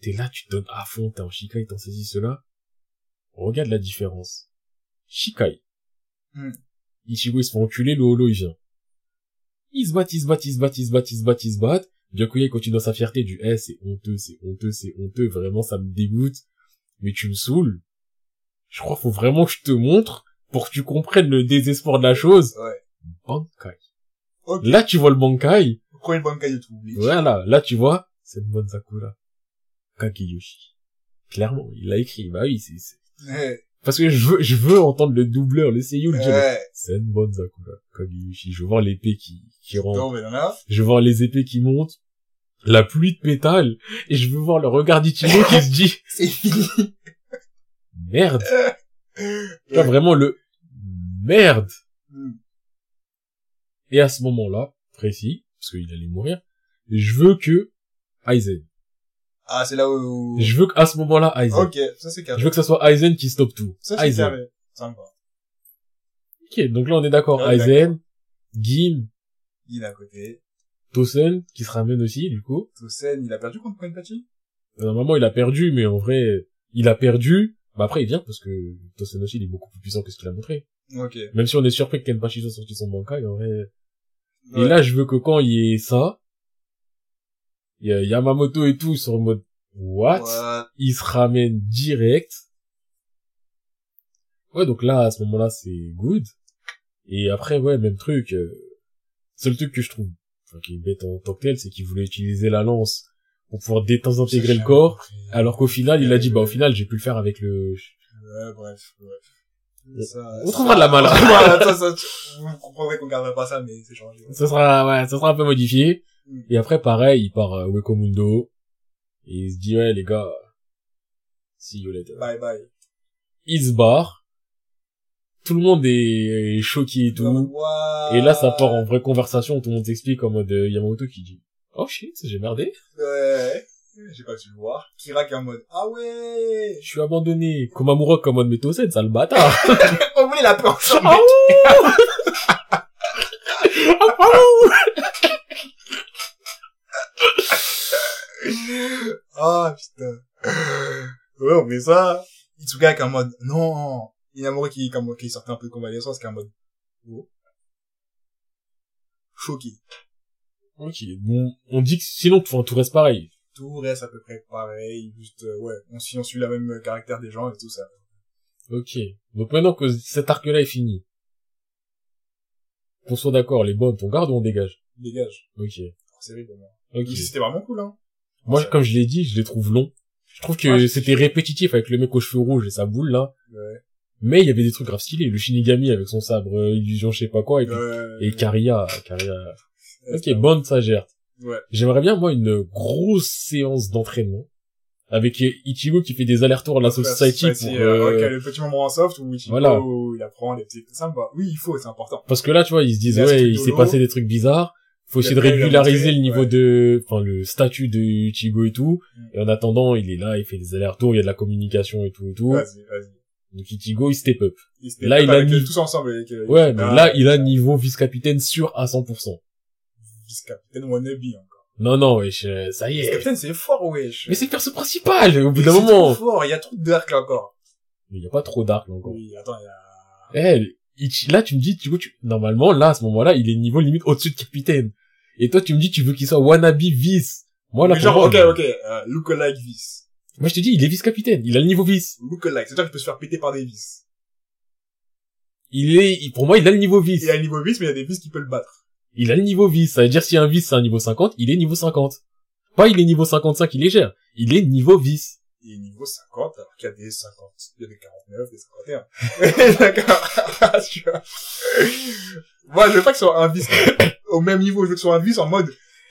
[SPEAKER 2] T'es là, tu te donnes à fond, t'es en Shikai, t'en saisis cela. Regarde la différence. Shikai.
[SPEAKER 1] Hmm.
[SPEAKER 2] Ichigo, il se fait enculer, le holo, il vient. Ils se battent, ils se battent, ils se battent, ils se battent, ils se battent, ils se battent. Byakuya, il continue dans sa fierté du, eh, c'est honteux, c'est honteux, c'est honteux, vraiment, ça me dégoûte. Mais tu me saoules. Je crois qu'il faut vraiment que je te montre pour que tu comprennes le désespoir de la chose.
[SPEAKER 1] Ouais.
[SPEAKER 2] Bankai.
[SPEAKER 1] Ok.
[SPEAKER 2] Là, tu vois le Bankai.
[SPEAKER 1] Premier Bankai de tout, Bleach.
[SPEAKER 2] Voilà. Là, tu vois, c'est bonne Sakura. Kageyoshi. Clairement, il l'a écrit. Bah oui, c'est,
[SPEAKER 1] Ouais.
[SPEAKER 2] parce que je veux, je veux entendre le doubleur, le seiyuu.
[SPEAKER 1] Ouais.
[SPEAKER 2] C'est une bonne Sakura. Kageyoshi. Je voir l'épée qui, qui rentre.
[SPEAKER 1] Non, mais là,
[SPEAKER 2] Je veux voir les épées qui montent, la pluie de pétales, et je veux voir le regard d'Ichigo qui se dit,
[SPEAKER 1] c'est fini.
[SPEAKER 2] merde. Vraiment le merde.
[SPEAKER 1] Mm.
[SPEAKER 2] Et à ce moment-là, précis, parce qu'il allait mourir, je veux que Aizen.
[SPEAKER 1] Ah, c'est là où...
[SPEAKER 2] Je veux qu'à ce moment-là, Aizen.
[SPEAKER 1] Ok, ça c'est carré.
[SPEAKER 2] Je veux que ça soit Aizen qui stoppe tout.
[SPEAKER 1] Ça c'est
[SPEAKER 2] Aizen.
[SPEAKER 1] carré. Va.
[SPEAKER 2] Ok, donc là on est d'accord.
[SPEAKER 1] Ouais,
[SPEAKER 2] Aizen, Gin,
[SPEAKER 1] est à côté.
[SPEAKER 2] Tosen, qui se ramène aussi, du coup.
[SPEAKER 1] Tosen, il a perdu contre Kenpachi
[SPEAKER 2] Normalement, il a perdu, mais en vrai, il a perdu. Bah après, il vient parce que Tosen aussi, il est beaucoup plus puissant que ce qu'il a montré.
[SPEAKER 1] Ok.
[SPEAKER 2] Même si on est surpris que Kenpachi soit sorti son bankai, en vrai. Et là, je veux que quand il y ait ça, il y a Yamamoto et tout sur le mode what,
[SPEAKER 1] Ouais.
[SPEAKER 2] il se ramène direct. Ouais, donc là, à ce moment-là, c'est good. Et après, ouais, même truc. Euh, seul truc que je trouve, enfin, qui est bête en tant que tel, c'est qu'il voulait utiliser la lance pour pouvoir désintégrer le corps, alors qu'au final, il a dit, bah, au final, j'ai pu le faire avec le...
[SPEAKER 1] Ouais, bref, bref. Ça,
[SPEAKER 2] On trouvera de la.
[SPEAKER 1] Voilà, ça, ça, vous comprendrez qu'on garderait pas ça, mais c'est changé.
[SPEAKER 2] Ça sera, ouais, ça sera un peu modifié.
[SPEAKER 1] Mm.
[SPEAKER 2] Et après, pareil, il part à Wekomundo. Et il se dit, ouais, les gars, see you later.
[SPEAKER 1] Bye bye.
[SPEAKER 2] Il se barre. Tout le monde est est choqué et tout. Et là, ça part en vraie conversation, tout le monde s'explique en mode euh, Yamamoto qui dit Oh shit, j'ai merdé,
[SPEAKER 1] Ouais. J'ai pas su le voir. Kira qui est en mode, ah ouais!
[SPEAKER 2] je suis abandonné. Komamura comme mode Metosen, sale bâtard.
[SPEAKER 1] On voulait la peur ensemble.
[SPEAKER 2] Ah Ah
[SPEAKER 1] Ah, putain. Ouais, on fait ça. Itsuga qui est en mode, non. Inamura qui, comme, qui sortait un peu de convalescence, qui est en mode, oh. Choqué.
[SPEAKER 2] Ok, bon, on dit que sinon, enfin, tout reste pareil.
[SPEAKER 1] Tout reste à peu près pareil, juste, euh, ouais, on suit, on suit la même caractère des gens et tout ça.
[SPEAKER 2] Ok. Donc maintenant que cet arc-là est fini, qu'on soit d'accord, les bonnes, on garde ou on dégage?
[SPEAKER 1] Dégage.
[SPEAKER 2] Ok.
[SPEAKER 1] Pour moi.
[SPEAKER 2] Ok.
[SPEAKER 1] C'était vraiment cool, hein.
[SPEAKER 2] Moi, comme je l'ai dit, je les trouve longs. Je trouve que c'était répétitif avec le mec aux cheveux rouges et sa boule là.
[SPEAKER 1] Ouais.
[SPEAKER 2] Mais il y avait des trucs grave stylés. Le Shinigami avec son sabre euh, illusion je sais pas quoi. Et, puis-
[SPEAKER 1] Ouais.
[SPEAKER 2] et Karia. Karia.
[SPEAKER 1] Ouais,
[SPEAKER 2] Ok, bonne ça gère.
[SPEAKER 1] Ouais.
[SPEAKER 2] J'aimerais bien, moi, une grosse séance d'entraînement. Avec Ichigo qui fait des allers-retours à la Society
[SPEAKER 1] Ouais,
[SPEAKER 2] pour...
[SPEAKER 1] euh,
[SPEAKER 2] euh,
[SPEAKER 1] ok, le petit moment en soft où Ichigo,
[SPEAKER 2] Voilà.
[SPEAKER 1] il apprend des petits, ça me va. Oui, il faut, c'est important.
[SPEAKER 2] Parce que là, tu vois, ils se disent,
[SPEAKER 1] y
[SPEAKER 2] ouais, il s'est passé des trucs bizarres. Faut essayer de régulariser
[SPEAKER 1] montré,
[SPEAKER 2] le niveau
[SPEAKER 1] ouais.
[SPEAKER 2] de, enfin, le statut de Ichigo et tout.
[SPEAKER 1] Mm.
[SPEAKER 2] Et en attendant, il est là, il fait des allers-retours, il y a de la communication et tout et tout.
[SPEAKER 1] Vas-y, vas-y.
[SPEAKER 2] Donc Ichigo, il step up. Là, il a
[SPEAKER 1] eux tous ensemble avec, euh,
[SPEAKER 2] Ouais, mais là, il a niveau vice-capitaine sûr à 100%.
[SPEAKER 1] Vice-capitaine wannabe, encore.
[SPEAKER 2] Non, non, wesh, euh, ça y est.
[SPEAKER 1] Vice-capitaine, c'est fort, wesh.
[SPEAKER 2] Mais c'est le perso principal, au bout d'un
[SPEAKER 1] c'est
[SPEAKER 2] moment.
[SPEAKER 1] trop fort, il y a trop d'arc, là, encore.
[SPEAKER 2] Mais il y a pas trop d'arc, là, encore.
[SPEAKER 1] Oui, attends, il y a...
[SPEAKER 2] Eh, Ichi- là, tu me dis, Ichigo, tu, normalement, là, à ce moment-là, il est niveau limite au-dessus de capitaine. Et toi, tu me dis, tu veux qu'il soit wannabe vice. Moi, là,
[SPEAKER 1] Mais genre,
[SPEAKER 2] moi,
[SPEAKER 1] ok, ok, euh, look-alike vice.
[SPEAKER 2] Moi, je te dis, il est vice-capitaine. Il a le niveau vice.
[SPEAKER 1] Look-alike, c'est-à-dire qu'il peut se faire péter par des vices.
[SPEAKER 2] Il est, il- pour moi, il a le niveau vice.
[SPEAKER 1] Il a un niveau vice, mais il y a des vices qui peuvent le battre.
[SPEAKER 2] Il a le niveau vice. Ça veut dire, si un vice, c'est un niveau 50, il est niveau 50. Pas, il est niveau 55, il est gère. Il est niveau vice.
[SPEAKER 1] Il est niveau 50, alors qu'il y a des 50, il y a des 49, des 51. D'accord. Tu vois. Moi, je veux pas que ce soit un vice au même niveau, je veux que ce soit un vice en mode,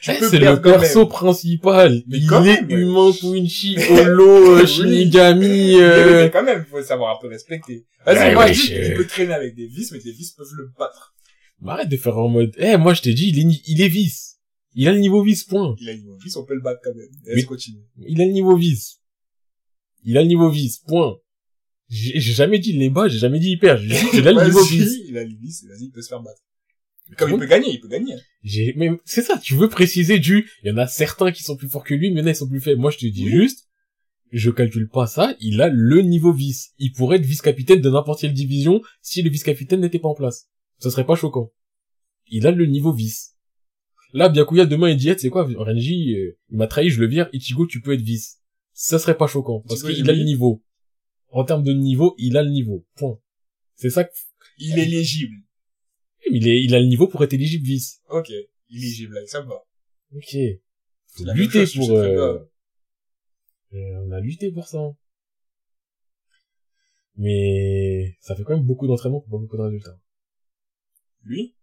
[SPEAKER 2] Eh, c'est le perso
[SPEAKER 1] même.
[SPEAKER 2] principal.
[SPEAKER 1] Mais
[SPEAKER 2] il
[SPEAKER 1] quand
[SPEAKER 2] est
[SPEAKER 1] même,
[SPEAKER 2] humain, Quincy, Holo, euh,
[SPEAKER 1] Oui.
[SPEAKER 2] Shinigami,
[SPEAKER 1] Mais,
[SPEAKER 2] euh...
[SPEAKER 1] mais quand même, faut savoir un peu respecter. Vas-y, moi, je dis, tu peux traîner avec des vices, mais tes vices peuvent le battre.
[SPEAKER 2] Mais arrête de faire en mode, eh, moi, je t'ai dit, il est, ni- il est vice. Il a le niveau vice, point.
[SPEAKER 1] Il a le niveau vice, on peut le battre quand même.
[SPEAKER 2] Mais-
[SPEAKER 1] Laisse continuer.
[SPEAKER 2] Il a le niveau vice. Il a le niveau vice, point. J'ai j'ai jamais dit les bas, j'ai jamais dit hyper, j'ai dit il a le niveau vice.
[SPEAKER 1] Il a le vice, vas-y, il peut se faire battre. Mais comme il peut gagner, il peut gagner.
[SPEAKER 2] J'ai, mais c'est ça, tu veux préciser du, il y en a certains qui sont plus forts que lui, mais il y en a qui sont plus faibles. Moi, je te dis
[SPEAKER 1] Oui.
[SPEAKER 2] juste, je calcule pas ça, il a le niveau vice. Il pourrait être vice-capitaine de n'importe quelle division si le vice-capitaine n'était pas en place. Ce serait pas choquant. Il a le niveau vice. Là, Byakuya, demain, il dit, Eh, tu sais quoi, Renji, euh, il m'a trahi, je le vire, Ichigo, tu peux être vice. Ça serait pas choquant, parce qu'il
[SPEAKER 1] il
[SPEAKER 2] a le niveau. En termes de niveau, il a le niveau. Point. C'est ça que,
[SPEAKER 1] Il est légible.
[SPEAKER 2] Il est, il a le niveau pour être éligible vice.
[SPEAKER 1] Ok. Illégible, là, ça me va.
[SPEAKER 2] Ok. Faut lutter
[SPEAKER 1] chose,
[SPEAKER 2] pour, euh, euh, on a lutté pour ça. Mais, ça fait quand même beaucoup d'entraînement pour pas beaucoup de résultats.
[SPEAKER 1] Lui?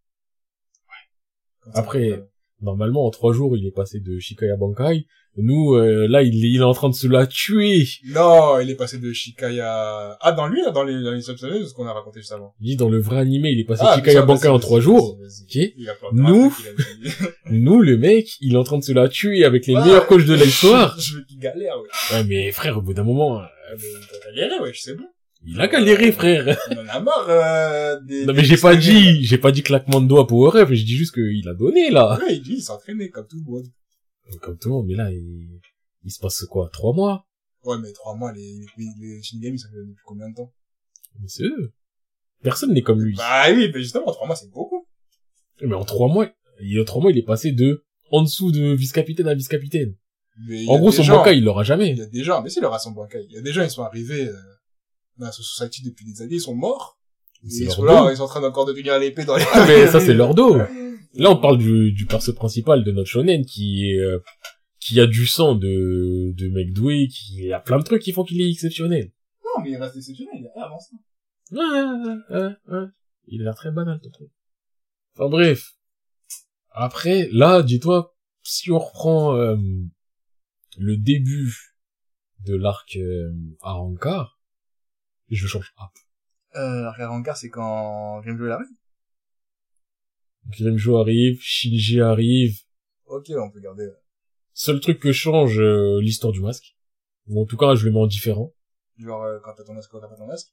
[SPEAKER 1] Ça,
[SPEAKER 2] Après. Normalement, en trois jours, il est passé de Shikai à Bankai. Nous, euh, là, il, il est en train de se la tuer.
[SPEAKER 1] Non, il est passé de Shikaya... Ah, dans lui, là, dans les, dans les ce qu'on a raconté juste avant.
[SPEAKER 2] Il dit dans le vrai animé, il est passé
[SPEAKER 1] Ah,
[SPEAKER 2] de Shikai
[SPEAKER 1] ça,
[SPEAKER 2] à Bankai en trois jours.
[SPEAKER 1] vas-y.
[SPEAKER 2] Ok.
[SPEAKER 1] Il a plein de
[SPEAKER 2] Nous-. Nous, le mec, il est en train de se la tuer avec les meilleurs coachs de l'histoire.
[SPEAKER 1] Je veux qu'il galère, ouais.
[SPEAKER 2] Ouais, mais frère, au bout d'un moment, euh,
[SPEAKER 1] Ah, mais T'as galéré, ouais, je sais bon.
[SPEAKER 2] Il a galéré, frère.
[SPEAKER 1] On en a marre, euh, des...
[SPEAKER 2] Non, mais j'ai pas dit, j'ai pas dit claquement de doigts pour rêve, j'ai dit juste qu'il a donné, là.
[SPEAKER 1] Ouais, il dit, il s'est entraîné, comme tout le monde.
[SPEAKER 2] Comme tout le monde, mais là, il, il se passe quoi, trois mois?
[SPEAKER 1] Ouais, mais trois mois, les, les, les Shinigami, ça fait depuis combien de temps?
[SPEAKER 2] Mais c'est eux. Personne n'est comme lui.
[SPEAKER 1] Bah oui, mais justement, trois mois, c'est beaucoup.
[SPEAKER 2] Mais en trois mois, il y a trois mois, il est passé de en dessous de vice-capitaine à vice-capitaine.
[SPEAKER 1] Il
[SPEAKER 2] En gros, son Bankai, il l'aura jamais.
[SPEAKER 1] Il y a des gens, mais si le rat son Bankai, il y a des gens, ils sont arrivés, euh, la Society depuis des années, ils sont morts. Ils sont là, ils sont en train encore de tenir à l'épée dans les...
[SPEAKER 2] Ah, mais ça, c'est leur dos. Là, on parle du, du perso principal de notre shonen qui est, euh, qui a du sang de, de mec doué, qui a plein de trucs qui font qu'il est exceptionnel.
[SPEAKER 1] Non, mais il reste exceptionnel, il a avancé.
[SPEAKER 2] Ouais, ouais, ouais, ouais. Il a l'air très banal, ton truc. Enfin, bref. Après, là, dis-toi, si on reprend, euh, le début de l'arc, euh, Arankar, je change up.
[SPEAKER 1] Euh, Rankar, c'est quand Grimjo arrive.
[SPEAKER 2] Grimjo arrive, Shinji arrive.
[SPEAKER 1] Ok, on peut garder.
[SPEAKER 2] Seul truc que change, euh, l'histoire du masque. Ou en tout cas, je le mets en différent.
[SPEAKER 1] Genre, euh, quand t'as ton masque, quand t'as pas ton masque?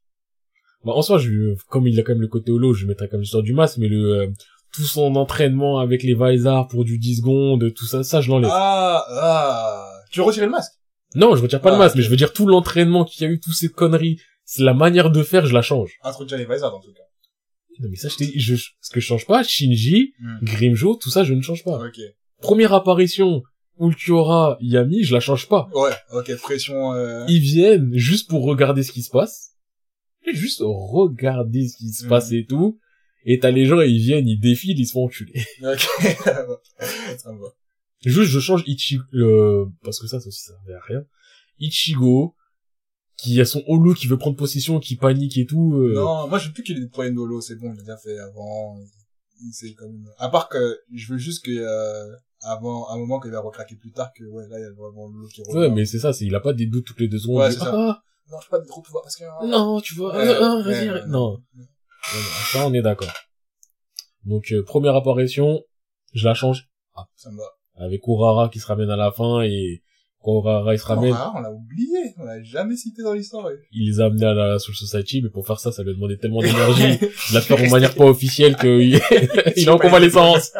[SPEAKER 2] Bah, en soi, je, comme il a quand même le côté holo, je mettrais comme l'histoire du masque, mais le, euh, tout son entraînement avec les Vaisar pour du 10 secondes, tout ça, ça, je l'enlève.
[SPEAKER 1] Ah, ah. Tu veux retirer le masque?
[SPEAKER 2] Non, je retire pas
[SPEAKER 1] Ah,
[SPEAKER 2] le masque,
[SPEAKER 1] ok.
[SPEAKER 2] mais je veux dire tout l'entraînement qu'il y a eu, toutes ces conneries, c'est la manière de faire, je la change.
[SPEAKER 1] Introduire les Visors, en tout cas.
[SPEAKER 2] Non, mais ça, je t'ai, je, ce que je change pas, Shinji, Grimjo, tout ça, je ne change pas.
[SPEAKER 1] Ok.
[SPEAKER 2] Première apparition, Ulquiorra, Yami, je la change pas.
[SPEAKER 1] Ouais, ok, pression, euh...
[SPEAKER 2] Ils viennent juste pour regarder ce qui se passe. Et juste regarder ce qui se
[SPEAKER 1] Mhm.
[SPEAKER 2] passe et tout. Et t'as les gens, ils viennent, ils défilent, ils se font enculer.
[SPEAKER 1] Ok. ça me va.
[SPEAKER 2] Juste, je change Ichigo, euh, parce que ça, ça aussi, ça servait à rien. Ichigo, qui a son holo qui veut prendre possession, qui panique et tout. euh,
[SPEAKER 1] Non, moi, je veux plus qu'il ait des problèmes d'holo, c'est bon, je l'ai déjà fait avant. C'est comme, à part que, je veux juste que, euh, avant, un moment qu'il va recraquer plus tard, que, ouais, là, il y a vraiment l'holo qui revient.
[SPEAKER 2] Ouais, mais c'est ça, c'est, il a pas des doutes toutes les deux secondes.
[SPEAKER 1] Ouais, c'est
[SPEAKER 2] dit,
[SPEAKER 1] ça.
[SPEAKER 2] ah,
[SPEAKER 1] Non, je pas de trop pouvoir parce que,
[SPEAKER 2] non, tu vois,
[SPEAKER 1] Ouais,
[SPEAKER 2] ah, ah,
[SPEAKER 1] ouais, ouais,
[SPEAKER 2] non. Ça, on est d'accord. Donc, euh, première apparition, je la change
[SPEAKER 1] Ça me va.
[SPEAKER 2] avec Urara qui se ramène à la fin et
[SPEAKER 1] Ah, on l'a oublié. On l'a jamais cité dans l'histoire.
[SPEAKER 2] il les a amenés à la Soul Society, mais pour faire ça, ça lui a demandé tellement d'énergie, de la faire en manière pas officielle qu'il il est en convalescence.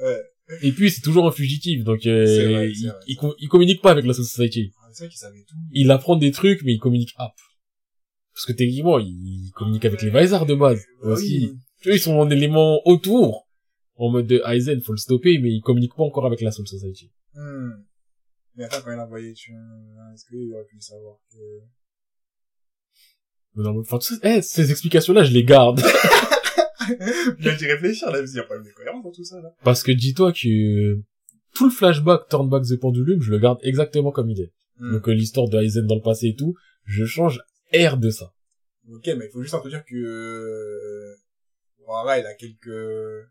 [SPEAKER 1] Ouais.
[SPEAKER 2] Et puis, c'est toujours un fugitif, donc euh,
[SPEAKER 1] vrai,
[SPEAKER 2] il,
[SPEAKER 1] vrai.
[SPEAKER 2] il, com- il communique pas avec la Soul Society.
[SPEAKER 1] Ah, vrai tout.
[SPEAKER 2] Il apprend des trucs, mais il communique pas. Parce que techniquement, il communique avec les Vaisar de base
[SPEAKER 1] Bah
[SPEAKER 2] aussi.
[SPEAKER 1] oui.
[SPEAKER 2] Ils sont en élément autour. En mode de Aizen, faut le stopper, mais il communique pas encore avec la Soul Society.
[SPEAKER 1] Hmm. Mais attends, quand il a envoyé, tu, est-ce qu'il aurait pu le savoir que...
[SPEAKER 2] Mais non, mais, enfin, tout ça- eh, ces explications-là, je les garde.
[SPEAKER 1] J'ai dû réfléchir, là, il y a pas de cohérence dans tout ça, là.
[SPEAKER 2] Parce que dis-toi que tout le flashback Turn Back the Pendulum, je le garde exactement comme il est.
[SPEAKER 1] Hmm.
[SPEAKER 2] Donc euh, l'histoire de Aizen dans le passé et tout, je change R de ça.
[SPEAKER 1] Ok, mais il faut juste introduire que, euh, Wara, il a quelques,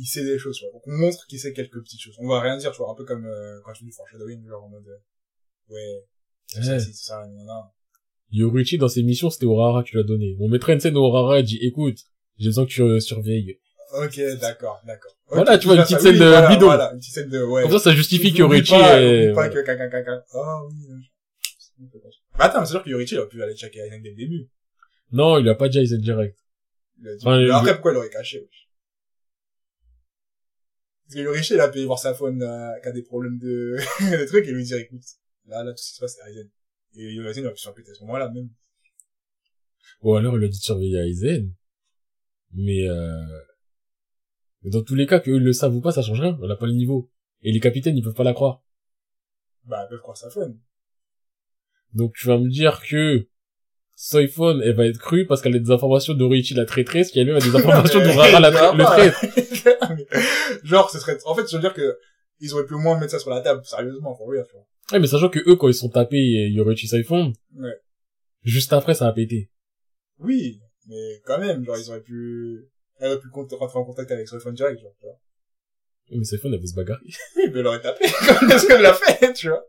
[SPEAKER 1] il sait des choses, tu vois. Donc on montre qu'il sait quelques petites choses. On va rien dire, tu vois, un peu comme, euh, quand fais du foreshadowing, genre en mode, euh, ouais, c'est ça, c'est ça, non, non.
[SPEAKER 2] Yoruichi, dans ses missions, c'était Urara qui lui a donné. On mettrait une scène où Urara dit, écoute, j'ai besoin que tu euh, surveilles.
[SPEAKER 1] Ok, d'accord, d'accord.
[SPEAKER 2] Voilà,
[SPEAKER 1] Ok,
[SPEAKER 2] tu vois, une
[SPEAKER 1] ça,
[SPEAKER 2] petite scène de
[SPEAKER 1] voilà,
[SPEAKER 2] bidon.
[SPEAKER 1] Voilà, une petite scène de, ouais.
[SPEAKER 2] Comme ça, ça justifie que Yoruichi
[SPEAKER 1] pas,
[SPEAKER 2] est...
[SPEAKER 1] pas que caca, caca. Oh oui. Mais attends, mais c'est sûr que Yorichi, il aurait pu aller checker Aizen dès le début.
[SPEAKER 2] Non, il a pas dit Aizen direct.
[SPEAKER 1] Il a dit-
[SPEAKER 2] Enfin, il-
[SPEAKER 1] après, pourquoi il l'aurait caché, wesh Parce que Yorichi, il a pu voir sa faune, euh, qui a des problèmes de, des trucs, et lui dire, écoute, là, là, tout ce qui se passe, c'est Aizen. Et Aizen, il aurait pu s'en à ce moment-là, même.
[SPEAKER 2] Ou alors, il lui a dit de surveiller Aizen. Mais, euh... mais dans tous les cas, qu'eux le savent ou pas, ça change rien. On n'a pas le niveau. Et les capitaines, ils peuvent pas la croire.
[SPEAKER 1] Bah, ils peuvent croire sa faune.
[SPEAKER 2] Donc, tu vas me dire que Soifon, elle va être crue parce qu'elle a des informations de Yoruichi la traîtresse, qui elle-même a des informations d'Urara la tra- le traître.
[SPEAKER 1] Genre, ce serait, en fait, je veux dire que, ils auraient pu au moins mettre ça sur la table, sérieusement, pour rire, tu vois.
[SPEAKER 2] Ouais, mais sachant que eux, quand ils sont tapés Yoruichi Soifon,
[SPEAKER 1] Ouais.
[SPEAKER 2] juste après, ça a pété.
[SPEAKER 1] Oui, mais quand même, genre, ils auraient pu... Elle aurait pu rentrer en contact avec iPhone direct, genre, tu vois.
[SPEAKER 2] Mais Sephon, elle veut se bagarrer.
[SPEAKER 1] Oui, mais elle aurait tapé, comme ce qu'elle l'a fait, tu vois.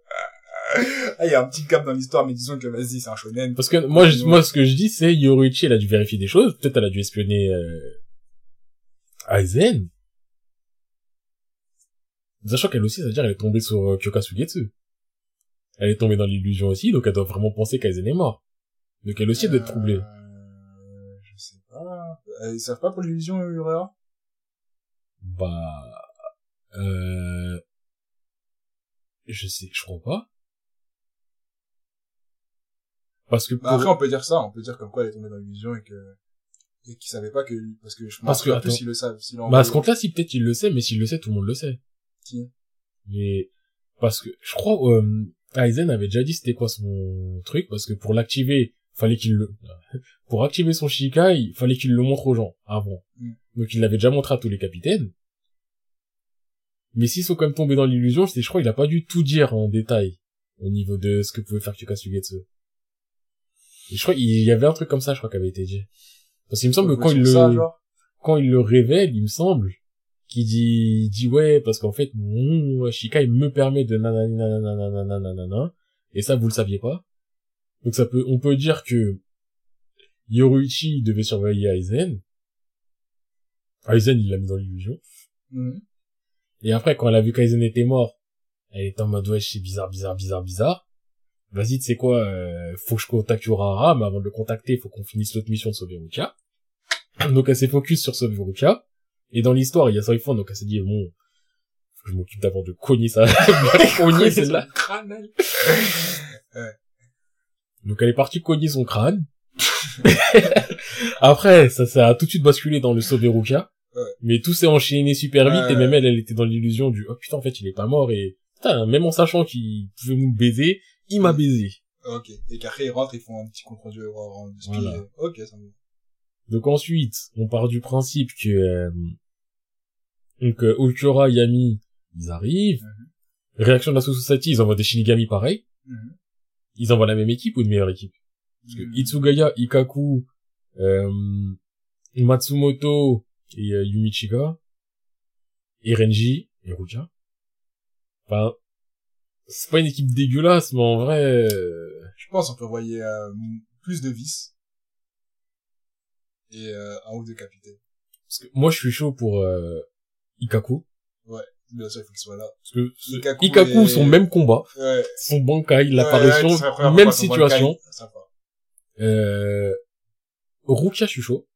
[SPEAKER 1] Ah, il y a un petit gap dans l'histoire, mais disons que vas-y, c'est un shonen.
[SPEAKER 2] Parce que moi, je- moi, ce que je dis, c'est Yoruichi, elle a dû vérifier des choses. Peut-être elle a dû espionner euh, Aizen. Sachant qu'elle aussi, ça veut dire elle est tombée sur euh, Kyoka Sugetsu. Elle est tombée dans l'illusion aussi, donc elle doit vraiment penser qu'Aizen est mort. Donc elle aussi doit être troublée.
[SPEAKER 1] Euh, je sais pas. Ils savent pas pour l'illusion, Urea?
[SPEAKER 2] Bah, euh, je sais, je crois pas. Parce que pour...
[SPEAKER 1] Bah, après, on peut dire ça, on peut dire comme quoi elle est tombée dans l'illusion et que, et qu'ils savaient pas que, parce que je pense
[SPEAKER 2] Parce que,
[SPEAKER 1] que, en plus,
[SPEAKER 2] attends.
[SPEAKER 1] ils le savent.
[SPEAKER 2] Bah, à ce compte-là, si peut-être il le sait, mais s'il le sait, tout le monde le sait.
[SPEAKER 1] Qui
[SPEAKER 2] Mais parce que je crois euh, Aizen avait déjà dit c'était quoi son truc parce que pour l'activer, fallait qu'il le pour activer son Shikai, il fallait qu'il le montre aux gens avant.
[SPEAKER 1] Mm.
[SPEAKER 2] Donc il l'avait déjà montré à tous les capitaines. Mais s'ils sont quand même tombés dans l'illusion, c'est je crois il a pas dû tout dire en détail au niveau de ce que pouvait faire Kyoka Sugetsu. Et je crois il y avait un truc comme ça je crois qui avait été dit. Parce qu'il me semble que quand il le
[SPEAKER 1] ça,
[SPEAKER 2] quand il le révèle, il me semble, qu'il dit, il dit ouais, parce qu'en fait, mon Shikai me permet de nanani nanana nanana et ça, vous le saviez pas. Donc ça peut, on peut dire que Yoruichi devait surveiller Aizen. Aizen, il l'a mis dans l'illusion.
[SPEAKER 1] Mhm.
[SPEAKER 2] Et après, quand elle a vu qu'Aizen était mort, elle était en mode, ouais, c'est bizarre, bizarre, bizarre, bizarre. Vas-y, tu sais quoi, euh, faut que je contacte Urahara, mais avant de le contacter, faut qu'on finisse l'autre mission de sauver Rukia. Donc elle s'est focus sur sauver Rukia. Et dans l'histoire, il y a Saifon, donc elle s'est dit, bon, faut que je m'occupe d'abord de cogner ça, cogner celle-là. Donc elle est partie cogner son crâne. Après, ça, ça a tout de suite basculé dans le sauver Rukia.
[SPEAKER 1] Ouais.
[SPEAKER 2] Mais tout s'est enchaîné super vite
[SPEAKER 1] Ouais.
[SPEAKER 2] et même elle, elle était dans l'illusion du, oh putain, en fait, il est pas mort et, putain, même en sachant qu'il pouvait nous baiser, il m'a baisé.
[SPEAKER 1] Ok. Et qu'après, ils rentrent, ils font un petit compte rendu.
[SPEAKER 2] Voilà.
[SPEAKER 1] et- Ok, ça me.
[SPEAKER 2] Donc ensuite, on part du principe que, euh, donc, euh, Ulquiorra, Yami, ils arrivent. Réaction de la Society, ils envoient des Shinigami pareil.
[SPEAKER 1] Mhm.
[SPEAKER 2] Ils envoient la même équipe ou une meilleure équipe? Parce que
[SPEAKER 1] Mhm.
[SPEAKER 2] Itsugaya, Ikaku, euh, Matsumoto et euh, Yumichika, et Renji, et Ruka. Enfin, c'est pas une équipe dégueulasse, mais en vrai, euh,
[SPEAKER 1] Je pense qu'on peut envoyer euh, plus de vis. Et euh, un ou deux capitaines.
[SPEAKER 2] parce que moi je suis chaud pour euh, Ikaku.
[SPEAKER 1] Bien sûr, il faut qu'il soit là.
[SPEAKER 2] Parce que
[SPEAKER 1] Ikaku
[SPEAKER 2] Ikaku,
[SPEAKER 1] et-
[SPEAKER 2] son même combat,
[SPEAKER 1] Ouais.
[SPEAKER 2] son Bankai,
[SPEAKER 1] Ouais,
[SPEAKER 2] l'apparition,
[SPEAKER 1] ouais, c'est la
[SPEAKER 2] même situation. Euh, Rukia, je suis chaud.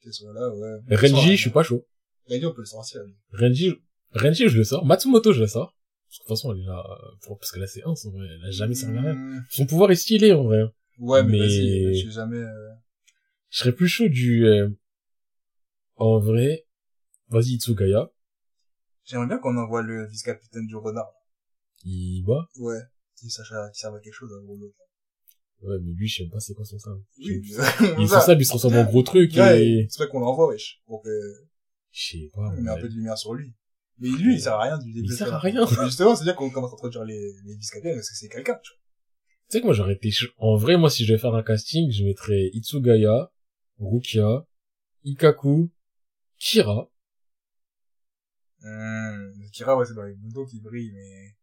[SPEAKER 1] Qu'il soit là, ouais.
[SPEAKER 2] Renji, je suis pas chaud.
[SPEAKER 1] Renji, on peut le sortir, lui.
[SPEAKER 2] Renji, Renji, je le sors. Matsumoto, je le sors. Parce que de toute façon, elle est là, pour- parce qu'elle a ses 1, en vrai. Elle a jamais servi à rien.
[SPEAKER 1] Mm.
[SPEAKER 2] Son pouvoir est stylé, en vrai.
[SPEAKER 1] Ouais, mais,
[SPEAKER 2] Mais-
[SPEAKER 1] je sais jamais, euh...
[SPEAKER 2] Je serais plus chaud du, euh, en vrai, vas-y, Itsugaya.
[SPEAKER 1] J'aimerais bien qu'on envoie le vice-capitaine du renard.
[SPEAKER 2] Il bat.
[SPEAKER 1] Ouais. Qui sache, qui serve à quelque chose, à gros l'autre.
[SPEAKER 2] Ouais, mais lui, je sais pas c'est quoi son sabre.
[SPEAKER 1] Oui,
[SPEAKER 2] Il son sabre, il se transforme en gros truc,
[SPEAKER 1] Ouais,
[SPEAKER 2] et...
[SPEAKER 1] c'est pas qu'on l'envoie, wesh. Pour que,
[SPEAKER 2] Je sais pas,
[SPEAKER 1] on met un peu de lumière sur lui. Mais lui, il sert à rien du début.
[SPEAKER 2] Il sert à rien.
[SPEAKER 1] Mais justement, c'est-à-dire qu'on commence à introduire les, les vice-capitaines parce que c'est quelqu'un, tu vois.
[SPEAKER 2] Tu sais que moi, j'aurais été, en vrai, moi, si je vais faire un casting, je mettrais Itsugaya, Rukia, Ikaku, Kira,
[SPEAKER 1] Hum, Kira, ouais, c'est dans les motos qui brillent, mais...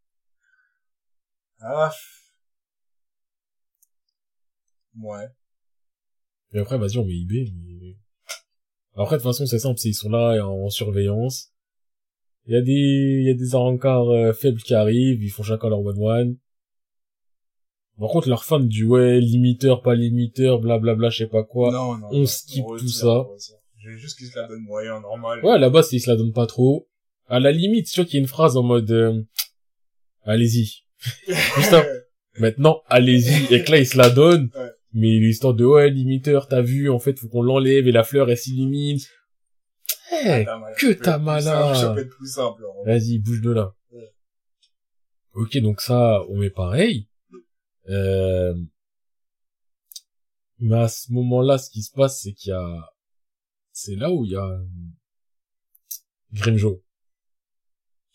[SPEAKER 1] Ah. Ouais.
[SPEAKER 2] Et après, vas-y, on met IB, mais... Après, de toute façon, c'est simple, c'est ils sont là en surveillance. Il y a des, il y a des arancars euh, faibles qui arrivent, ils font chacun leur one-one. Par contre, leurs fans du ouais, limiteur, pas limiteur, blablabla, je sais pas quoi.
[SPEAKER 1] non, non.
[SPEAKER 2] on skip tout ça.
[SPEAKER 1] retire. Je veux juste qu'ils se la donnent moyen, normal.
[SPEAKER 2] Ouais, là-bas, c'est- ils se la donnent pas trop. À la limite, tu vois qu'il y a une phrase en mode, euh, allez-y. Juste un- Maintenant, allez-y. Et que là, ils se la donnent.
[SPEAKER 1] Ouais.
[SPEAKER 2] Mais l'histoire de, ouais, limiteur, t'as vu, en fait, faut qu'on l'enlève et la fleur, elle s'illumine. Eh,
[SPEAKER 1] T'as mal.
[SPEAKER 2] que
[SPEAKER 1] peut
[SPEAKER 2] t'as
[SPEAKER 1] être plus
[SPEAKER 2] mal
[SPEAKER 1] simple,
[SPEAKER 2] là.
[SPEAKER 1] Ça peut être plus simple. en vrai.
[SPEAKER 2] Vas-y, bouge de là.
[SPEAKER 1] Ouais.
[SPEAKER 2] Ok, donc ça, on met pareil. Euh... Mais à ce moment-là, ce qui se passe, c'est qu'il y a... C'est là où il y a... euh, Grimjo.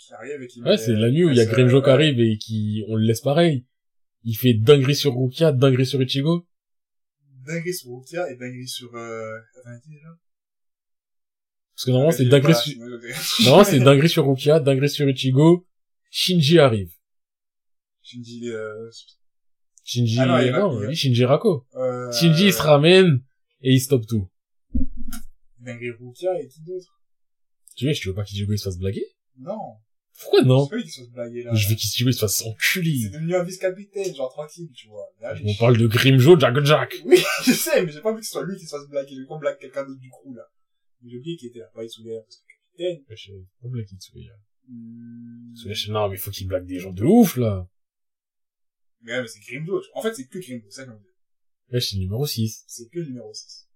[SPEAKER 1] Qui arrive et qui
[SPEAKER 2] Ouais, c'est la nuit où il y a Grimjo qui
[SPEAKER 1] ouais.
[SPEAKER 2] arrive et qui... On le laisse pareil. Il fait dinguerie sur Rukia, dinguerie sur Ichigo.
[SPEAKER 1] Dinguerie sur Rukia et dinguerie sur, euh, déjà.
[SPEAKER 2] Parce que normalement, c'est dinguerie sur, normalement, c'est dinguerie sur Rukia, dinguerie sur Ichigo, Shinji arrive.
[SPEAKER 1] Shinji, euh,
[SPEAKER 2] Shinji,
[SPEAKER 1] Ah non, il va-
[SPEAKER 2] Shinji Rako.
[SPEAKER 1] euh,
[SPEAKER 2] Shinji, il se ramène, et il stoppe tout.
[SPEAKER 1] Dinguerie Rukia et qui d'autre?
[SPEAKER 2] Tu vois, je veux pas qu'Ichigo il se fasse blaguer?
[SPEAKER 1] Non.
[SPEAKER 2] Pourquoi non?
[SPEAKER 1] C'est pas lui qui se fasse blaguer, là.
[SPEAKER 2] Je veux qu'Ichigo il se fasse enculer.
[SPEAKER 1] C'est devenu un vice-capitaine, genre tranquille, tu vois. Là,
[SPEAKER 2] On parle de Grimjo, Jack Jack.
[SPEAKER 1] Oui, je sais, mais j'ai pas envie que ce soit lui qui se fasse blaguer. J'ai pas blague quelqu'un d'autre du crew, là. J'ai oublié qu'il était là, pas Itsuga, parce que capitaine.
[SPEAKER 2] Je sais pas blague Itsuya.
[SPEAKER 1] Hmm...
[SPEAKER 2] Itsuya, Non, mais faut qu'il blague des gens de ouf, là.
[SPEAKER 1] Mais ouais, mais c'est Grimjo. En fait, c'est que Grimjo, c'est ça dire.
[SPEAKER 2] Ouais, c'est le numéro 6.
[SPEAKER 1] C'est que le numéro 6.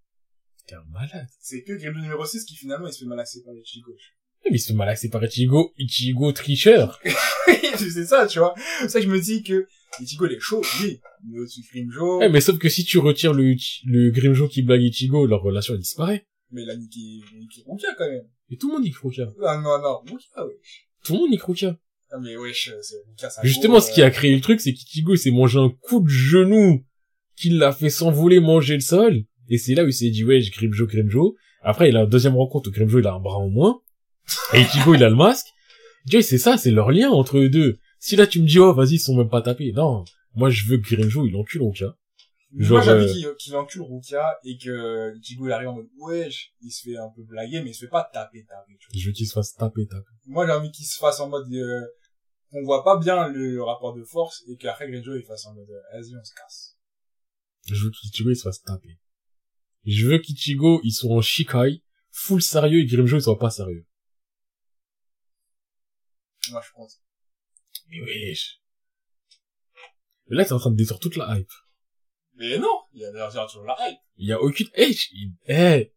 [SPEAKER 2] T'es un malade.
[SPEAKER 1] C'est que Grimjo numéro 6 qui finalement, il se fait malaxer par les Chico.
[SPEAKER 2] Mais il se fait malaxer par Ichigo, Ichigo tricheur.
[SPEAKER 1] c'est ça, tu vois. C'est ça que je me dis que Ichigo, il est chaud, oui. Mais au-dessus de Grimjo,
[SPEAKER 2] Eh, mais sauf que si tu retires le, le Grimjo qui blague Ichigo, leur relation elle disparaît.
[SPEAKER 1] mais a niqué, niqué Rukia, quand même.
[SPEAKER 2] Et tout le monde y Rukia.
[SPEAKER 1] Ah, non, non, Rukia, wesh.
[SPEAKER 2] Tout le monde y Rukia.
[SPEAKER 1] Ah, mais wesh, c'est Rukia, ça
[SPEAKER 2] Justement, ce qui a créé le truc, c'est qu'Ichigo il s'est mangé un coup de genou qui l'a fait s'envoler manger le sol. Et c'est là où il s'est dit, j'ai Grimjo, Grimjo. Après, il a la deuxième rencontre où Grimjo, il a un bras en moins. Et Ichigo, il a le masque. Vois, c'est ça, c'est leur lien entre eux deux. Si là, tu me dis, oh, vas-y, ils sont même pas tapés. Non. Moi, je veux que Grimjo, il encule Rukia.
[SPEAKER 1] Moi,
[SPEAKER 2] Genre,
[SPEAKER 1] j'ai envie
[SPEAKER 2] euh,
[SPEAKER 1] qu'il qu'il encule Rukia et que Ichigo, il arrive en mode, wesh, il se fait un peu blaguer, mais il se fait pas taper, taper.
[SPEAKER 2] Je veux qu'il se fasse taper, taper.
[SPEAKER 1] Moi, j'ai envie qu'il se fasse en mode, euh, on voit pas bien le, le rapport de force et qu'après Grimjo, il fasse en mode, euh, vas-y, on se casse.
[SPEAKER 2] Je veux qu'Ichigo, il se fasse taper. Je veux qu'Ichigo, il soit en Shikai, full sérieux, et Grimjo, il soit pas sérieux.
[SPEAKER 1] Moi, je pense.
[SPEAKER 2] Mais wesh. Mais là, t'es en train de détruire toute la hype.
[SPEAKER 1] Mais non, il y a d'ailleurs toujours la hype.
[SPEAKER 2] Il y a aucune, hey, je- hey,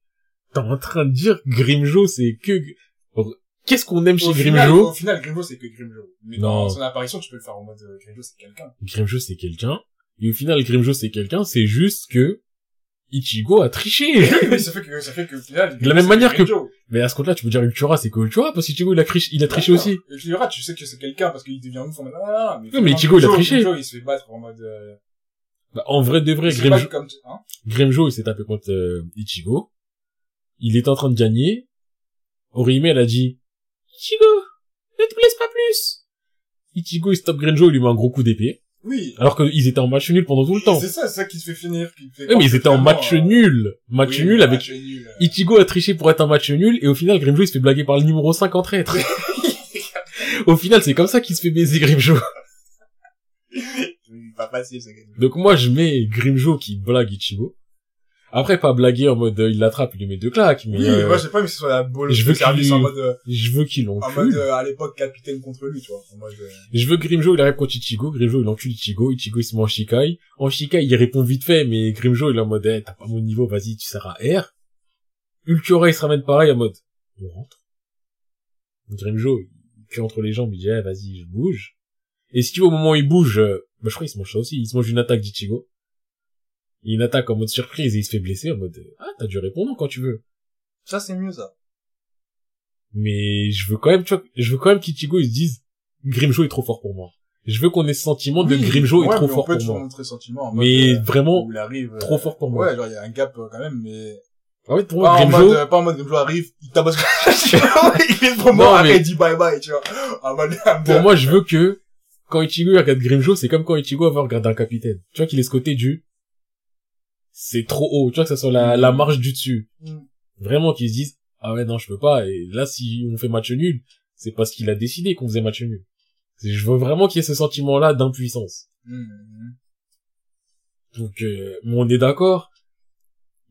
[SPEAKER 2] t'es en train de dire Grimjo, c'est que, qu'est-ce qu'on aime chez
[SPEAKER 1] final,
[SPEAKER 2] Grimjo?
[SPEAKER 1] au final, Grimjo, c'est que Grimjo. Mais
[SPEAKER 2] Non.
[SPEAKER 1] dans son apparition, tu peux le faire en mode, euh, Grimjo, c'est quelqu'un.
[SPEAKER 2] Grimjo, c'est quelqu'un. Et au final, Grimjo, c'est quelqu'un, c'est juste que Ichigo a triché.
[SPEAKER 1] mais ça fait que, ça fait que, au final,
[SPEAKER 2] De la même manière que-
[SPEAKER 1] Grimjo.
[SPEAKER 2] Mais à ce compte-là, tu peux dire Ultura, c'est que Ultura, parce qu'Ichigo, il a triché, il a triché aussi.
[SPEAKER 1] Et tu sais que c'est quelqu'un parce qu'il devient ouf en mode, ah, mais,
[SPEAKER 2] Non, mais Ichigo, il a triché.
[SPEAKER 1] Grimjo, il se fait battre en mode, euh,
[SPEAKER 2] Bah, en vrai de vrai, Grimjo,
[SPEAKER 1] comme, hein.
[SPEAKER 2] Grimjo, il s'est tapé contre euh, Ichigo. Il est en train de gagner. Orihime, elle a dit, Ichigo, ne te blesse pas plus. Ichigo, il stoppe Grimjo, il lui met un gros coup d'épée.
[SPEAKER 1] Oui.
[SPEAKER 2] Alors qu'ils étaient en match nul pendant tout le temps.
[SPEAKER 1] C'est ça, c'est ça qui se fait finir, qui fait
[SPEAKER 2] Ouais, mais ils étaient en match
[SPEAKER 1] euh,
[SPEAKER 2] nul. Match
[SPEAKER 1] oui,
[SPEAKER 2] nul avec...
[SPEAKER 1] match nul, euh.
[SPEAKER 2] Ichigo a triché pour être un match nul, et au final, Grimjo, il se fait blaguer par le numéro 5 en traître. au final, c'est comme ça qu'il se fait baiser Grimjo.
[SPEAKER 1] Oui, Pas facile, c'est Grimjo.
[SPEAKER 2] Donc moi, je mets Grimjo qui blague Ichigo. Après, pas blaguer en mode, euh, il l'attrape, il lui met deux claques, mais
[SPEAKER 1] Oui,
[SPEAKER 2] euh,
[SPEAKER 1] moi, je sais pas, mais c'est sur la boule
[SPEAKER 2] je
[SPEAKER 1] de
[SPEAKER 2] veux
[SPEAKER 1] service
[SPEAKER 2] qu'il-
[SPEAKER 1] en mode, euh,
[SPEAKER 2] je veux qu'il
[SPEAKER 1] en mode, à l'époque, capitaine contre lui, tu vois. En mode,
[SPEAKER 2] Je veux que Grimjo, il arrive contre Ichigo. Grimjo, il encule Ichigo. Ichigo, il se met en Shikai. En Shikai, il répond vite fait, mais Grimjo, il est en mode, eh, t'as pas mon niveau, vas-y, tu seras R. Ulquiorra, il se ramène pareil en mode, on rentre. Grimjo, il cul entre les jambes, il dit, eh, vas-y, je bouge. Et si tu au moment où il bouge, bah, je crois qu'il se mange ça aussi. Il se mange une attaque d'Ichigo. Il une attaque en mode surprise et il se fait blesser en mode, ah, t'as dû répondre quand tu veux.
[SPEAKER 1] ça, c'est mieux, ça.
[SPEAKER 2] Mais je veux quand même, tu vois, je veux quand même qu'Ichigo, il se dise, Grimjo est trop fort pour moi. Je veux qu'on ait ce sentiment de
[SPEAKER 1] Oui,
[SPEAKER 2] Grimjo
[SPEAKER 1] ouais,
[SPEAKER 2] est trop fort pour moi.
[SPEAKER 1] sentiment en mode,
[SPEAKER 2] Mais
[SPEAKER 1] euh,
[SPEAKER 2] vraiment,
[SPEAKER 1] où il arrive, euh,
[SPEAKER 2] trop fort pour moi.
[SPEAKER 1] Ouais, genre, il y a un gap, euh, quand même, mais,
[SPEAKER 2] en fait, pour
[SPEAKER 1] pas
[SPEAKER 2] moi,
[SPEAKER 1] en
[SPEAKER 2] Grimjo,
[SPEAKER 1] mode, euh, pas en mode Grimjo arrive, il tabasse, il est trop mort, après il dit bye bye, tu vois. En mode,
[SPEAKER 2] pour moi, je veux que, quand Ichigo regarde Grimjo, c'est comme quand Ichigo va regarder un capitaine. Tu vois qu'il est ce côté du, c'est trop haut. Tu vois que ça soit la, la marge du dessus.
[SPEAKER 1] Mm.
[SPEAKER 2] Vraiment qu'ils se disent, ah ouais, non, je peux pas. Et là, si on fait match nul, c'est parce qu'il a décidé qu'on faisait match nul. Je veux vraiment qu'il y ait ce sentiment-là d'impuissance.
[SPEAKER 1] Mhm.
[SPEAKER 2] Donc, euh, mais on est d'accord.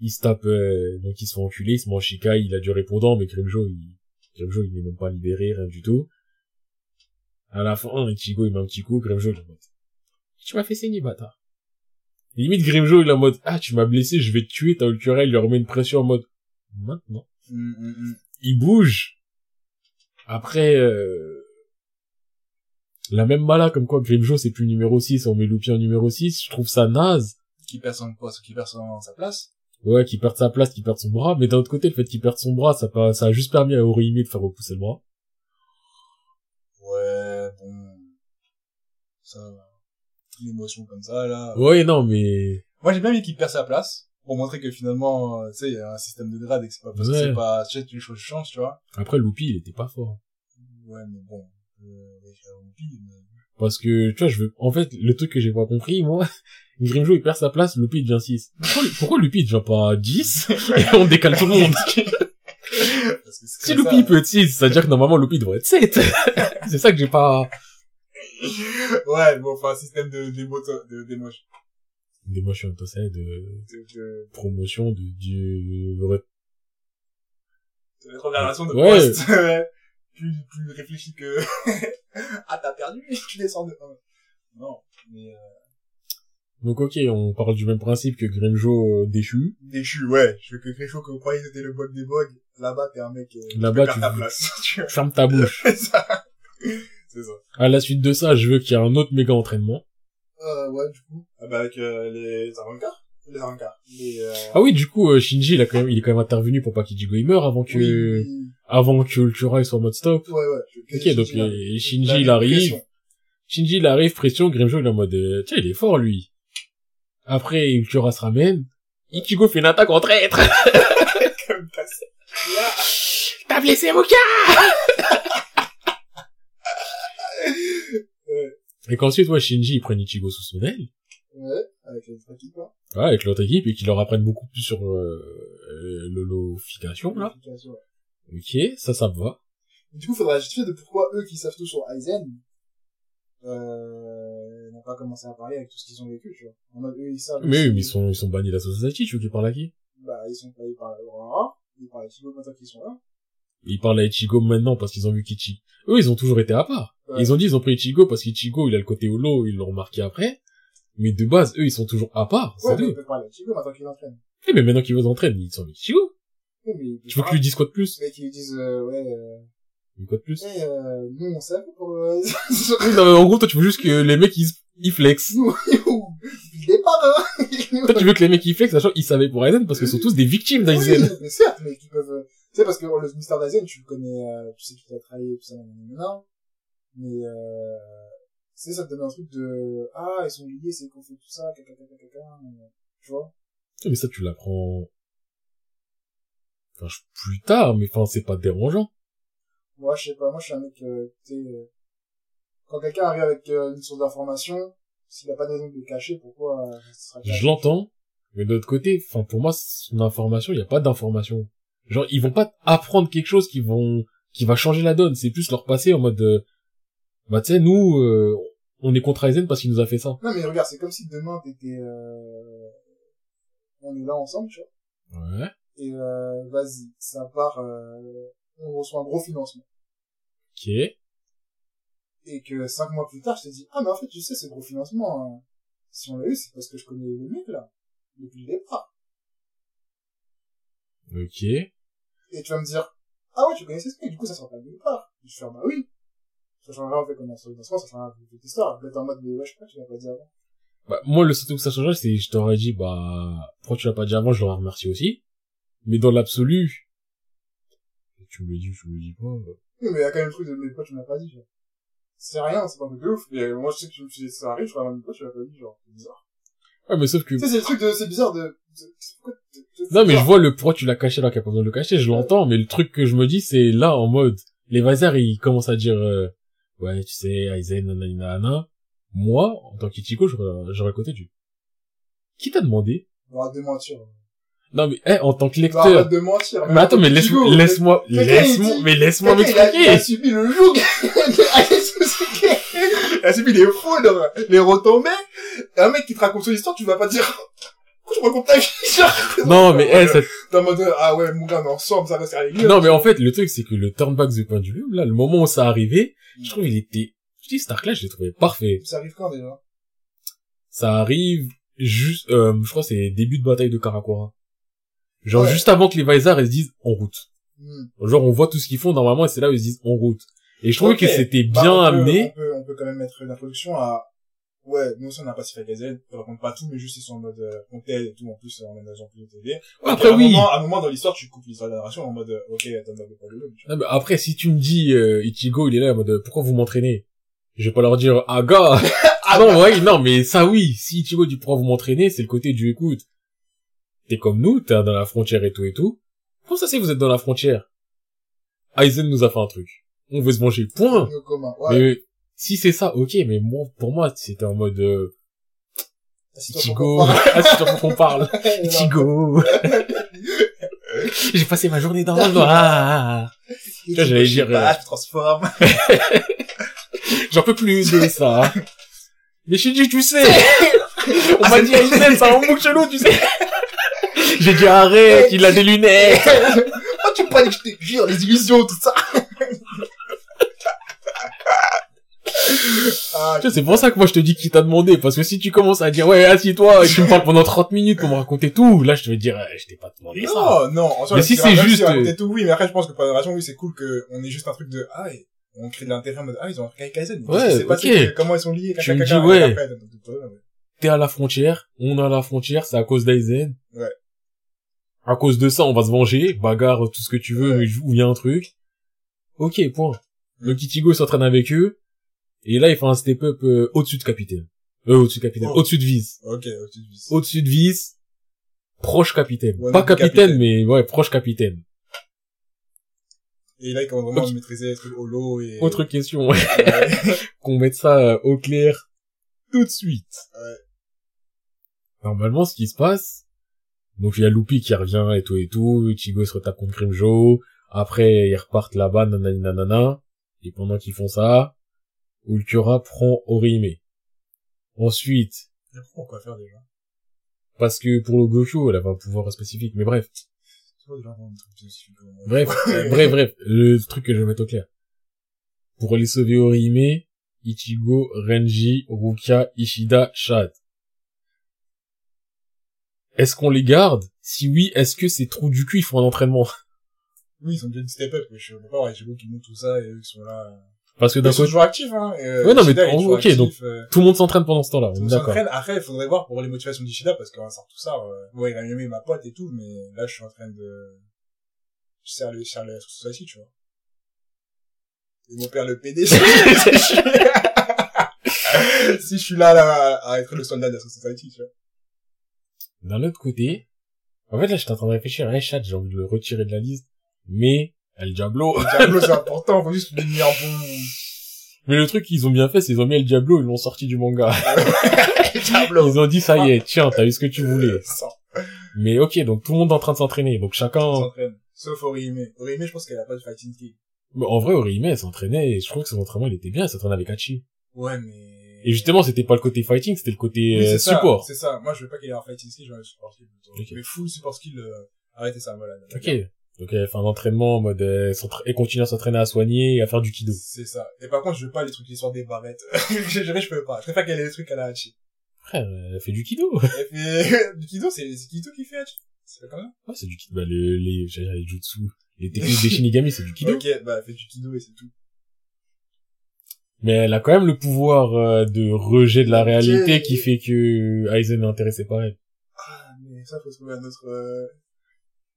[SPEAKER 2] Il se tape, euh, donc il se fait enculer, il se met en Shikai, il a du répondant, mais Grimjo, il, Grimjo, il n'est même pas libéré, rien du tout. À la fin, Ichigo, il met un petit coup, Grimjo, il tu m'as fait saigner, bâtard. Limite, Grimjo, il est en mode, ah, tu m'as blessé, je vais te tuer, t'as Ulcurel, il lui remet une pression en mode, maintenant.
[SPEAKER 1] Mhm, mhm.
[SPEAKER 2] Il bouge. Après, euh, la même mala, comme quoi Grimjo, c'est plus numéro 6, on met Loupien en numéro 6, je trouve ça naze.
[SPEAKER 1] Qui perd son poste, qui perd son, sa place.
[SPEAKER 2] Ouais, qu'il perde sa place, qu'il perde son bras, mais d'un autre côté, le fait qu'il perde son bras, ça, pas, ça a juste permis à Orihime de faire repousser le bras.
[SPEAKER 1] Ouais, bon. Ça, émotion comme ça, là.
[SPEAKER 2] Ouais, non, mais...
[SPEAKER 1] Moi, j'ai bien mis qu'il perd sa place. pour montrer que finalement, tu sais, il y a un système de grade et que c'est pas parce que
[SPEAKER 2] Ouais.
[SPEAKER 1] c'est pas, tu sais, les choses changent, tu vois.
[SPEAKER 2] Après, Loupi, il était pas fort.
[SPEAKER 1] Ouais, mais bon, euh, mais...
[SPEAKER 2] Parce que, tu vois, je veux, en fait, le truc que j'ai pas compris, moi, Grimjo, il perd sa place, Loupi, il devient 6. Pourquoi, pourquoi Loupi, il devient pas 10? Et on décale tout le monde.
[SPEAKER 1] Parce que
[SPEAKER 2] Si Loupi, peut être 6, ça veut dire que normalement, Loupi devrait être 7. c'est ça que j'ai pas...
[SPEAKER 1] Ouais, bon, enfin, système de démo, de démo,
[SPEAKER 2] Des motions, de, de
[SPEAKER 1] de, de,
[SPEAKER 2] promotion, de, du,
[SPEAKER 1] de rétrogradation de
[SPEAKER 2] Ouais.
[SPEAKER 1] poste. Plus, plus réfléchi que, ah, t'as perdu, tu descends de, non, mais, euh,
[SPEAKER 2] Donc ok, on parle du même principe que Grimjo euh, déchu.
[SPEAKER 1] déchu, ouais. Je veux que Grécho, que vous croyez que c'était le bug des bugs, là-bas, t'es un mec, euh,
[SPEAKER 2] Là-bas,
[SPEAKER 1] tu ta place.
[SPEAKER 2] Ferme ta bouche.
[SPEAKER 1] C'est ça.
[SPEAKER 2] À la suite de ça, je veux qu'il y ait un autre méga entraînement.
[SPEAKER 1] Euh, ouais, du coup. Ah, bah, avec, euh, les Arankars. Les Arankars. Les, euh...
[SPEAKER 2] Ah oui, du coup, euh, Shinji, il, a quand même, il est quand même intervenu pour pas qu'Ichigo il meure avant que,
[SPEAKER 1] oui, oui,
[SPEAKER 2] avant que Ultura il soit en mode stop.
[SPEAKER 1] Ouais, ouais.
[SPEAKER 2] Ok, donc
[SPEAKER 1] Shinji,
[SPEAKER 2] euh,
[SPEAKER 1] là,
[SPEAKER 2] Shinji
[SPEAKER 1] il
[SPEAKER 2] arrive,
[SPEAKER 1] pression.
[SPEAKER 2] Shinji il arrive, pression, Grimjo il est en mode, euh, tiens il est fort lui. Après Ultura se ramène, Ichigo fait une attaque en traître.
[SPEAKER 1] Comme t'as ça.
[SPEAKER 2] T'as blessé Et qu'ensuite, ouais, Shinji il prenne Ichigo sous son aile,
[SPEAKER 1] Ouais, avec les autres équipes, hein.
[SPEAKER 2] ouais, avec l'autre équipe, et qu'il leur apprenne beaucoup plus sur euh, euh, l'holofication là.
[SPEAKER 1] Ouais.
[SPEAKER 2] Ok, ça, ça me va.
[SPEAKER 1] Du coup, faudra justifier de pourquoi eux qui savent tout sur Aizen, euh, n'ont pas commencé à parler avec tout ce qu'ils ont vécu, tu vois. Eux, ils savent.
[SPEAKER 2] Mais, mais ils sont, ils sont bannis de la Society, tu veux qu'ils parlent à qui?
[SPEAKER 1] Bah, ils sont ils parlent à Aurora, ils parlent à Chigo maintenant qu'ils sont là.
[SPEAKER 2] Ils parlent à Ichigo maintenant parce qu'ils ont vu qu'Ichigo... Eux, ils ont toujours été à part.
[SPEAKER 1] Ouais.
[SPEAKER 2] Ils ont dit ils ont pris Ichigo parce qu'Ichigo, il a le côté holo, ils l'ont remarqué après. Mais de base, eux, ils sont toujours à part.
[SPEAKER 1] Ouais, mais
[SPEAKER 2] tout.
[SPEAKER 1] ils peuvent parler à maintenant qu'il entraîne.
[SPEAKER 2] Eh, mais maintenant qu'ils vous entraînent, ils sont avec Ichigo.
[SPEAKER 1] Oui, mais
[SPEAKER 2] Tu veux que lui dise quoi de plus
[SPEAKER 1] Mais qu'ils lui disent, euh, ouais, euh,
[SPEAKER 2] Quoi de plus
[SPEAKER 1] eh, euh, nous, on savait pour, euh,
[SPEAKER 2] Oui, non, mais En gros, toi, tu veux juste que les mecs, ils, ils flexent.
[SPEAKER 1] départ, hein.
[SPEAKER 2] Toi, tu veux que les mecs, ils flexent, sachant qu'ils savaient pour Aizen parce qu'ils sont tous des victimes d'Aizen.
[SPEAKER 1] Oui, mais certes, mais qui peuvent, euh, sais, parce que le mystère d'Azen, tu le connais, euh, tu sais qui t'a trahi, tout ça, non, mais, euh, tu sais, ça te donne un truc de, ah, ils sont liés, c'est qu'on fait tout ça, caca, caca, caca, euh, tu vois.
[SPEAKER 2] Mais ça, tu l'apprends... Enfin, plus tard, mais enfin, c'est pas dérangeant.
[SPEAKER 1] Moi, je sais pas, moi, je suis un mec, euh, tu sais, euh, quand quelqu'un arrive avec euh, une source d'information, s'il a pas de raison de le cacher, pourquoi, euh, ça sera
[SPEAKER 2] Je l'entends, mais de l'autre côté, enfin pour moi, son information, il y a pas d'information. Genre ils vont pas apprendre quelque chose qui vont qui va changer la donne, c'est plus leur passer en mode euh, bah tu sais nous euh, on est contre Aizen parce qu'il nous a fait ça.
[SPEAKER 1] Non, mais regarde, c'est comme si demain, t'étais, euh, on est là ensemble, tu vois.
[SPEAKER 2] Ouais.
[SPEAKER 1] et euh, vas-y, ça part, euh, on reçoit un gros financement.
[SPEAKER 2] OK.
[SPEAKER 1] Et que cinq mois plus tard, je te dis, ah mais en fait, tu sais, ce gros financement, hein, si on l'a eu, c'est parce que je connais le mec là, depuis le départ.
[SPEAKER 2] OK.
[SPEAKER 1] Et tu vas me dire, ah ouais, tu connaissais ce mec, du coup ça sera pas de nulle part. Je vais faire, bah oui. Ça change rien en fait comme un financement, ça change rien toute histoire. D'être en mode, mais ouais, je sais pas, tu l'as pas dit avant.
[SPEAKER 2] Bah moi le seul truc que ça changerait c'est je t'aurais dit bah pourquoi tu l'as pas dit avant, je l'aurais remercié aussi. Mais dans l'absolu tu me le dis, tu me le dis pas. bah.
[SPEAKER 1] Oui, mais il y a quand même le truc de, mais pourquoi tu m'as pas dit, genre. C'est rien, c'est pas un truc de ouf. Mais moi, je sais que tu me dis, ça arrive, je crois, même pourquoi tu l'as pas dit, genre. C'est bizarre.
[SPEAKER 2] Ouais, mais sauf que
[SPEAKER 1] Tu sais, c'est le truc de, c'est bizarre de,
[SPEAKER 2] Non, mais je vois le pourquoi tu l'as caché alors qu'il n'y a pas besoin de le cacher, je l'entends, mais le truc que je me dis, c'est là, en mode, les Vazar, ils commencent à dire, euh, ouais, tu sais, Aizen, nanana. Moi, en tant qu'Ichigo, j'aurais j'aurais côté du, qui t'a demandé?
[SPEAKER 1] Arrête de mentir.
[SPEAKER 2] Non, mais, eh, en tant que
[SPEAKER 1] Bah,
[SPEAKER 2] lecteur,
[SPEAKER 1] arrête de mentir.
[SPEAKER 2] mais attends, mais laisse-moi, laisse-moi, laisse-moi, mais laisse-moi
[SPEAKER 1] quelqu'un, il a-
[SPEAKER 2] m'expliquer!
[SPEAKER 1] subi le joug. Il a subi les foudres, les retombées. Et un mec qui te raconte son histoire, tu vas pas dire, me racontes ta vie.
[SPEAKER 2] Non, mais, eh, ça,
[SPEAKER 1] en mode, ah ouais, mon gars, est ensemble, ça avec lui.
[SPEAKER 2] non, mais en fait, le truc, c'est que le turnback du point du Lume, là, le moment où ça arrivait, je trouve il était, je dis, Stark là, je l'ai trouvé parfait.
[SPEAKER 1] Ça arrive quand, déjà?
[SPEAKER 2] ça arrive juste, euh, je crois que c'est début de bataille de Karakura. Genre
[SPEAKER 1] Ouais.
[SPEAKER 2] juste avant que les Vaisar ils se disent en route.
[SPEAKER 1] Hmm.
[SPEAKER 2] Genre on voit tout ce qu'ils font normalement et c'est là où ils se disent en route. Et je trouvais que c'était
[SPEAKER 1] Bah,
[SPEAKER 2] bien
[SPEAKER 1] peut-
[SPEAKER 2] amené.
[SPEAKER 1] On peut, on peut quand même mettre une introduction à, ouais, nous aussi on a Pacific Gazette, on raconte pas tout, mais juste ils sont en mode, euh, et tout, en plus, on est dans plus de TV.
[SPEAKER 2] Après,
[SPEAKER 1] à un
[SPEAKER 2] oui.
[SPEAKER 1] moment, à un moment dans l'histoire, tu coupes l'histoire de la narration en mode, euh, ok, attends, pas le.
[SPEAKER 2] Ah, mais après si tu me dis euh, Ichigo il est là en mode pourquoi vous m'entraînez? Je vais pas leur dire ah gars.
[SPEAKER 1] Ah,
[SPEAKER 2] non ouais non mais ça oui si Ichigo dit pourquoi vous m'entraînez? C'est le côté du écoute. T'es comme nous, t'es dans la frontière et tout et tout. Comment ça c'est que vous êtes dans la frontière? Aizen nous a fait un truc. On veut se venger, point.
[SPEAKER 1] Ouais.
[SPEAKER 2] Mais si c'est ça, ok, mais moi, pour moi, c'était en mode euh, Ichigo. ah, c'est toi qu'on parle. Ichigo. J'ai passé ma journée dans le noir.
[SPEAKER 1] Tu
[SPEAKER 2] vois, j'allais dire, euh,
[SPEAKER 1] je me transforme.
[SPEAKER 2] J'en peux plus de ça. Mais Shinji, tu sais. On m'a dit Aizen, c'est un mot chelou, tu sais. J'ai dit arrête, il a des lunettes.
[SPEAKER 1] Oh, tu paniques, je te jure, les illusions, tout ça. ah,
[SPEAKER 2] c'est pour ça que moi je te dis qui t'a demandé, parce que si tu commences à dire ouais, assis-toi, et tu me parles pendant 30 minutes pour me raconter tout, là je te vais dire, eh, je t'ai pas demandé ça.
[SPEAKER 1] non, non, en soi,
[SPEAKER 2] Mais si c'est juste, euh,
[SPEAKER 1] tout, oui, mais après, je pense que pour la narration, oui, c'est cool que on ait juste un truc de, ah, et on crée de l'intérêt en mode, ah, ils ont un Kaizen.
[SPEAKER 2] Ouais,
[SPEAKER 1] Qu'est-ce qui s'est passé,
[SPEAKER 2] ok.
[SPEAKER 1] que- comment ils sont liés,
[SPEAKER 2] Tu me dis, ouais. T'es à la frontière, on est à la frontière, c'est à cause d'Aizen.
[SPEAKER 1] Ouais.
[SPEAKER 2] À cause de ça, on va se venger, bagarre, tout ce que tu veux, mais il y a un truc. Ok, point. Le. Kitigo s'entraîne avec eux, et là il fait un step-up euh, au-dessus de capitaine. Euh, au-dessus de capitaine,
[SPEAKER 1] Oh.
[SPEAKER 2] au-dessus de vice.
[SPEAKER 1] Ok, au-dessus du vice.
[SPEAKER 2] Au-dessus de vice, proche capitaine.
[SPEAKER 1] Ouais,
[SPEAKER 2] Pas capitaine,
[SPEAKER 1] capitaine.
[SPEAKER 2] mais ouais, proche capitaine.
[SPEAKER 1] Et là, ils commencent vraiment
[SPEAKER 2] Autre-
[SPEAKER 1] à maîtriser les trucs holo et...
[SPEAKER 2] Autre question,
[SPEAKER 1] Ouais.
[SPEAKER 2] qu'on mette ça euh, au clair tout de suite.
[SPEAKER 1] Ouais.
[SPEAKER 2] Normalement, ce qui se passe, donc il y a Luffy qui revient et tout et tout, Ichigo se retape contre Grimjo, après ils repartent là-bas, nanani nanana, et pendant qu'ils font ça, Ulquiorra prend Orihime. Ensuite,
[SPEAKER 1] Et pourquoi quoi faire déjà?
[SPEAKER 2] parce que pour le Goku, elle avait un pouvoir spécifique, mais bref,
[SPEAKER 1] comment-
[SPEAKER 2] bref, bref, bref, le truc que je vais mettre au clair. Pour aller sauver Orihime, Ichigo, Renji, Rukia, Ishida, Shad. Est-ce qu'on les garde? Si oui, est-ce que ces trous du cul, ils font un entraînement?
[SPEAKER 1] Oui, ils ont déjà une step up, mais je sais pas, voir Ichigo qui monte tout ça, et eux qui sont là.
[SPEAKER 2] Parce que
[SPEAKER 1] Ils
[SPEAKER 2] d'un
[SPEAKER 1] sont
[SPEAKER 2] côté,
[SPEAKER 1] toujours actifs, hein. et, euh,
[SPEAKER 2] Ouais, non, mais en- ok, donc,
[SPEAKER 1] euh,
[SPEAKER 2] tout le monde s'entraîne pendant ce temps-là,
[SPEAKER 1] tout le monde s'entraîne. Après, il faudrait voir pour les motivations d'Ishida, parce qu'on sort tout ça, euh, ouais, il a aimé ma pote et tout, mais là, je suis en train de, je sers le, je sers le Society, tu vois. Et mon père, le PD, si je suis, si je suis là, là, à être le soldat de la Society, tu vois.
[SPEAKER 2] D'un autre côté, en fait, là, j'étais en train de réfléchir, hey, Shad, j'ai envie de le retirer de la liste, mais El Diablo.
[SPEAKER 1] Le Diablo, c'est important, faut juste lui mettre un bon,
[SPEAKER 2] mais le truc qu'ils ont bien fait, c'est qu'ils ont mis El Diablo, ils l'ont sorti du manga.
[SPEAKER 1] Le Diablo.
[SPEAKER 2] Ils ont dit, ça y est, tiens, t'as eu ce que tu voulais. Mais ok, donc tout le monde est en train de s'entraîner, donc
[SPEAKER 1] on
[SPEAKER 2] chacun,
[SPEAKER 1] s'entraîne. Sauf Orihime. Orihime, je pense qu'elle a pas de fighting.
[SPEAKER 2] Mais en vrai, Orihime, elle s'entraînait, et je trouve que son entraînement, il était bien, elle s'entraînait avec Hachi.
[SPEAKER 1] Ouais, mais...
[SPEAKER 2] Et justement, c'était pas le côté fighting, c'était le côté
[SPEAKER 1] Oui,
[SPEAKER 2] euh, support.
[SPEAKER 1] C'est ça. Moi, je veux pas qu'il ait un fighting skill, je veux un support skill plutôt.
[SPEAKER 2] Ok.
[SPEAKER 1] Mais full support skill, euh, arrêtez ça, voilà.
[SPEAKER 2] Ok. Donc elle fait un entraînement en mode, euh, s'entra- elle continue à s'entraîner à soigner et à faire du kido.
[SPEAKER 1] C'est ça. Et par contre, je veux pas les trucs qui sortent des barrettes. je, je, je peux pas. Je préfère qu'elle ait des trucs à la Hachi.
[SPEAKER 2] Frère, elle fait du kido.
[SPEAKER 1] Elle fait, du kido, c'est c'est Kido qui fait Hachi. C'est pas comme ça?
[SPEAKER 2] Ouais, c'est du kido. Bah, le, les, les jutsu, les techniques des Shinigami, c'est du kido.
[SPEAKER 1] Ok, bah, elle fait du kido et c'est tout.
[SPEAKER 2] Mais elle a quand même le pouvoir euh, de rejet de la réalité qui fait que Aizen est intéressé par elle.
[SPEAKER 1] Ah, mais ça, faut trouver un autre, euh...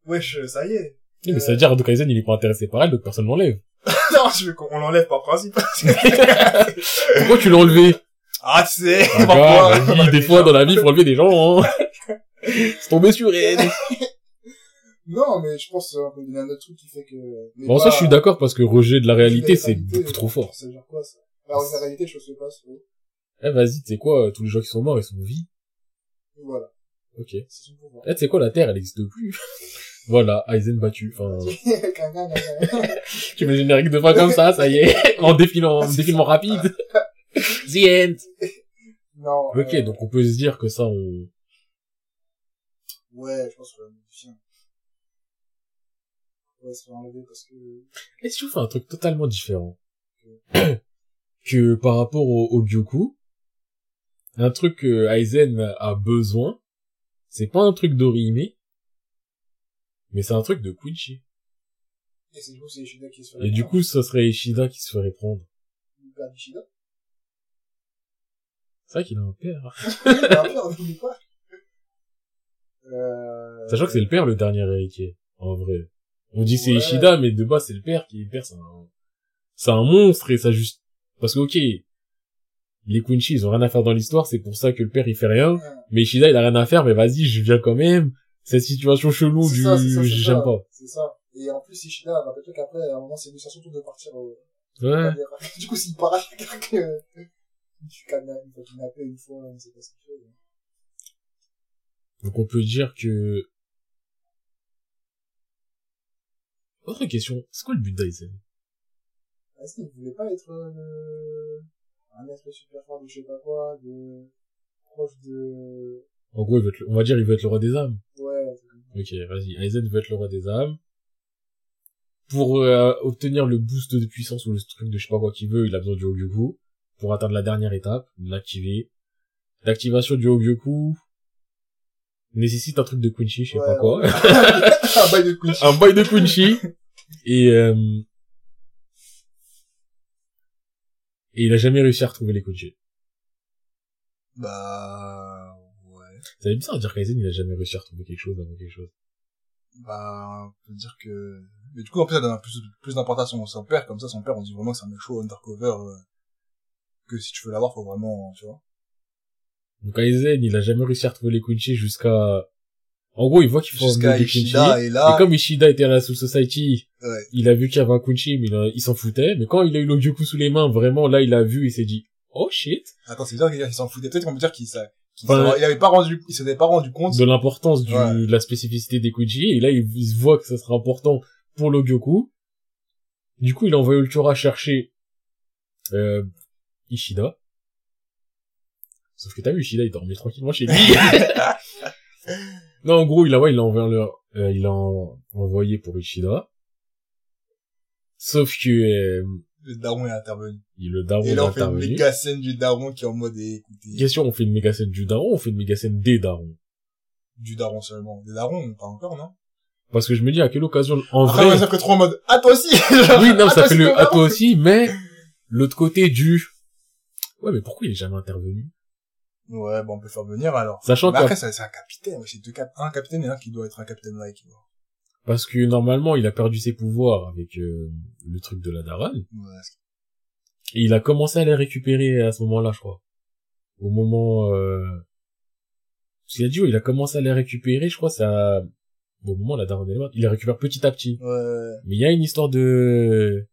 [SPEAKER 1] Wesh, ça y est.
[SPEAKER 2] Oui, mais ça veut dire que Aizen il est pas intéressé par elle, donc personne l'enlève.
[SPEAKER 1] non, je veux qu'on l'enlève par principe.
[SPEAKER 2] Pourquoi tu l'as enlevé
[SPEAKER 1] ah, tu sais.
[SPEAKER 2] Ah,
[SPEAKER 1] parfois,
[SPEAKER 2] bah, oui, des fois dans la vie, faut enlever des gens. Hein. C'est tombé sur elle.
[SPEAKER 1] Non, mais je pense qu'on peut donner un autre truc qui fait que... mais
[SPEAKER 2] Bon, ça, je suis d'accord parce que rejet de la réalité, c'est beaucoup trop fort.
[SPEAKER 1] Ça veut dire quoi, ça? La réalité, je sais pas, c'est...
[SPEAKER 2] Eh, vas-y, tu sais quoi, euh, tous les gens qui sont morts, ils sont vie.
[SPEAKER 1] Voilà.
[SPEAKER 2] Ok.
[SPEAKER 1] C'est son pouvoir.
[SPEAKER 2] Eh, tu sais quoi, la Terre, elle existe plus? voilà, Aizen battu. Enfin, tu mets le générique de fin comme ça, ça y est, en défilant, en défilement rapide. The end.
[SPEAKER 1] non.
[SPEAKER 2] Ok,
[SPEAKER 1] euh,
[SPEAKER 2] donc on peut se dire que ça, on...
[SPEAKER 1] Ouais, je pense qu'on va modifier. On va se faire enlever parce que...
[SPEAKER 2] Et si on fait un truc totalement différent que par rapport au, au Gyoku, un truc que Aizen a besoin, c'est pas un truc d'Orihime, mais c'est un truc de Quincy.
[SPEAKER 1] Et du coup, c'est Ishida qui se fait
[SPEAKER 2] Et du coup, ça serait Ishida qui se ferait prendre.
[SPEAKER 1] le père d'Ishida.
[SPEAKER 2] C'est vrai qu'il a un père.
[SPEAKER 1] Il a un père, n'oublie pas. Euh...
[SPEAKER 2] Sachant que c'est le père le dernier héritier, en vrai. On dit c'est. Ishida, mais de base c'est le père qui est le père, c'est un, c'est un monstre et ça juste, parce que ok, les Quincy ils ont rien à faire dans l'histoire, c'est pour ça que le père il fait rien, mais Ishida il a rien à faire, mais vas-y, je viens quand même, cette situation chelou du j'aime pas.
[SPEAKER 1] C'est ça. Et en plus, Ishida, rappelle-toi qu'après, à un moment, c'est son tour de partir au...
[SPEAKER 2] Ouais.
[SPEAKER 1] Du coup, s'il part à quelqu'un que... Tu kidnappes, il faut kidnapper une fois, on sait pas ce qu'il fait.
[SPEAKER 2] Donc on peut dire que... Autre question, c'est quoi le but d'Aizen
[SPEAKER 1] Est-ce qu'il voulait pas être euh, un être super fort de je sais pas quoi, de... proche de...
[SPEAKER 2] En gros, il veut être on va dire il veut être le roi des âmes.
[SPEAKER 1] Ouais.
[SPEAKER 2] Ok, vas-y. Aizen veut être le roi des âmes. Pour euh, obtenir le boost de puissance ou le truc de je sais pas quoi qu'il veut, il a besoin du Hogyoku. Pour atteindre la dernière étape, l'activer. L'activation du Hogyoku nécessite un truc de Quincy, je sais
[SPEAKER 1] Ouais,
[SPEAKER 2] pas quoi.
[SPEAKER 1] un bail de couche.
[SPEAKER 2] un bail de Quincy. Et, euh, et il a jamais réussi à retrouver les Quincy.
[SPEAKER 1] Bah... Ouais.
[SPEAKER 2] Ça veut bizarre de dire qu'Aizen il a jamais réussi à retrouver quelque chose avant quelque chose.
[SPEAKER 1] Bah, on peut dire que... Mais du coup, en plus, ça donne plus, plus d'importance à son, son père, comme ça, son père, on dit vraiment que c'est un mec chaud undercover, euh, que si tu veux l'avoir, faut vraiment, tu vois.
[SPEAKER 2] Donc Aizen, il a jamais réussi à retrouver les Quincy jusqu'à... En gros, il voit qu'il faut
[SPEAKER 1] Jusqu'à. Ishida, et
[SPEAKER 2] Et
[SPEAKER 1] là,
[SPEAKER 2] comme Ishida était à la Soul Society,
[SPEAKER 1] ouais.
[SPEAKER 2] il a vu qu'il y avait un Quincy, mais il, a- il s'en foutait. Mais quand il a eu l'Ogyoku sous les mains, vraiment, là, il a vu et s'est dit, oh shit,
[SPEAKER 1] Attends, c'est bizarre qu'il s'en foutait. Peut-être qu'on peut dire qu'il s'a- qu'il
[SPEAKER 2] Enfin,
[SPEAKER 1] s'en- il avait pas rendu, il s'en avait pas rendu compte.
[SPEAKER 2] de l'importance du,
[SPEAKER 1] Ouais.
[SPEAKER 2] de la spécificité des Quincy. Et là, il, il se voit que ça sera important pour l'Ogyoku. Du coup, il a envoyé Ultura chercher, euh, Ishida. Sauf que t'as vu, Ishida, il dormait tranquillement chez lui. non, en gros, il a, ouais, il a envoyé leur, euh, il a en- envoyé pour Ishida. Sauf que, euh,
[SPEAKER 1] Le daron est intervenu.
[SPEAKER 2] il- le daron
[SPEAKER 1] et là, on fait une méga scène du daron qui est en mode, eh, écoutez,
[SPEAKER 2] Question, on fait une méga scène du daron, ou on fait une méga scène des darons.
[SPEAKER 1] du daron seulement. Des darons, pas encore, non?
[SPEAKER 2] Parce que je me dis, à quelle occasion, en
[SPEAKER 1] Après,
[SPEAKER 2] vrai,
[SPEAKER 1] on fait trop en mode, à toi aussi!
[SPEAKER 2] oui, non,
[SPEAKER 1] À
[SPEAKER 2] ça fait le, à toi aussi, mais, l'autre côté du, ouais, mais pourquoi il est jamais intervenu?
[SPEAKER 1] Ouais, bon, on peut faire venir, alors.
[SPEAKER 2] Sachant que,
[SPEAKER 1] après, c'est un capitaine, c'est deux cap un capitaine et un qui doit être un capitaine vois.
[SPEAKER 2] parce que normalement, il a perdu ses pouvoirs avec, euh, le truc de la daronne.
[SPEAKER 1] Ouais,
[SPEAKER 2] Et il a commencé à les récupérer à ce moment-là, je crois. Au moment, euh... Parce qu'il a dit, ouais, il a commencé à les récupérer, je crois, ça... Bon, au moment, la daronne est morte, il les récupère petit à petit.
[SPEAKER 1] ouais.
[SPEAKER 2] Mais il y a une histoire de...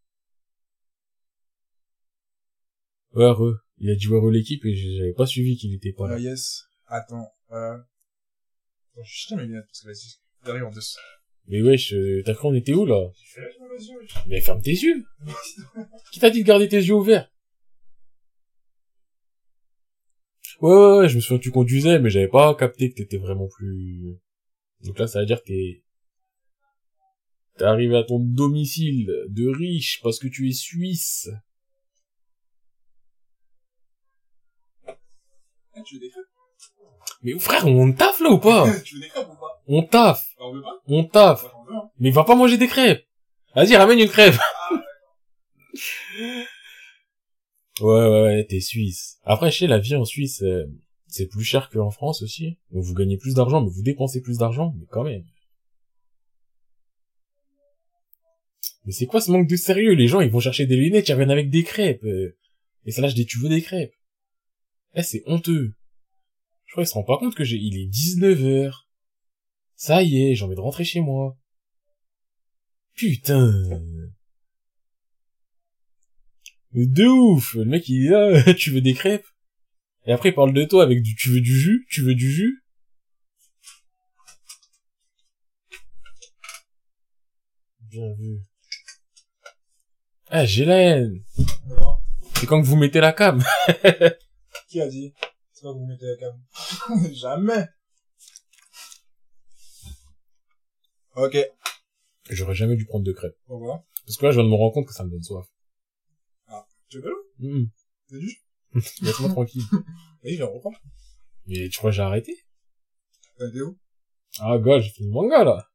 [SPEAKER 2] Re. Il a ouais, re l'équipe et j'avais pas suivi qu'il était pas là.
[SPEAKER 1] Ah, yes. Attends, euh... Attends, je cherche mes lunettes, parce que c'est derrière en plus.
[SPEAKER 2] Mais wesh, euh, t'as cru on était où, là?
[SPEAKER 1] J'ai yeux.
[SPEAKER 2] Mais ferme tes yeux Qui t'a dit de garder tes yeux ouverts? Ouais, ouais, ouais, je me souviens que tu conduisais, mais j'avais pas capté que t'étais vraiment plus... Donc là, ça veut dire que t'es... T'es arrivé à ton domicile de riche parce que tu es suisse.
[SPEAKER 1] Eh, tu veux des crêpes?
[SPEAKER 2] Mais frère, on taffe là ou pas?
[SPEAKER 1] Tu veux des crêpes ou pas?
[SPEAKER 2] On taffe,
[SPEAKER 1] pas?
[SPEAKER 2] on taffe.
[SPEAKER 1] Moi, j'en veux, hein.
[SPEAKER 2] Mais va pas manger des crêpes. Vas-y, ramène une crêpe. ouais, ouais, ouais, t'es suisse. Après, je sais, la vie en Suisse, euh, c'est plus cher qu'en France aussi. Donc vous gagnez plus d'argent, mais vous dépensez plus d'argent, mais quand même. Mais c'est quoi ce manque de sérieux? Les gens, ils vont chercher des lunettes, ils reviennent avec des crêpes. euh, et ça lâche des tu veux des crêpes? Eh, c'est honteux. Je crois qu'ils se rendent pas compte que j'ai, il est 19h. Ça y est, j'ai envie de rentrer chez moi. Putain. De ouf. Le mec, il est là, tu veux des crêpes? Et après, il parle de toi avec du, tu veux du jus? Tu veux du jus? Bien vu. Ah, j'ai la haine. C'est quand que vous mettez la cam.
[SPEAKER 1] Qui a dit? C'est pas que vous mettez la cam. Jamais. Ok.
[SPEAKER 2] J'aurais jamais dû prendre de crêpes.
[SPEAKER 1] Pourquoi?
[SPEAKER 2] Parce que là, je viens de me rendre compte que ça me donne soif.
[SPEAKER 1] Tu veux de l'eau? Du jus?
[SPEAKER 2] Laisse-moi tranquille.
[SPEAKER 1] Oui, je reprends.
[SPEAKER 2] Mais tu crois que j'ai arrêté?
[SPEAKER 1] T'as été où?
[SPEAKER 2] Ah, gars, j'ai fait le manga, là.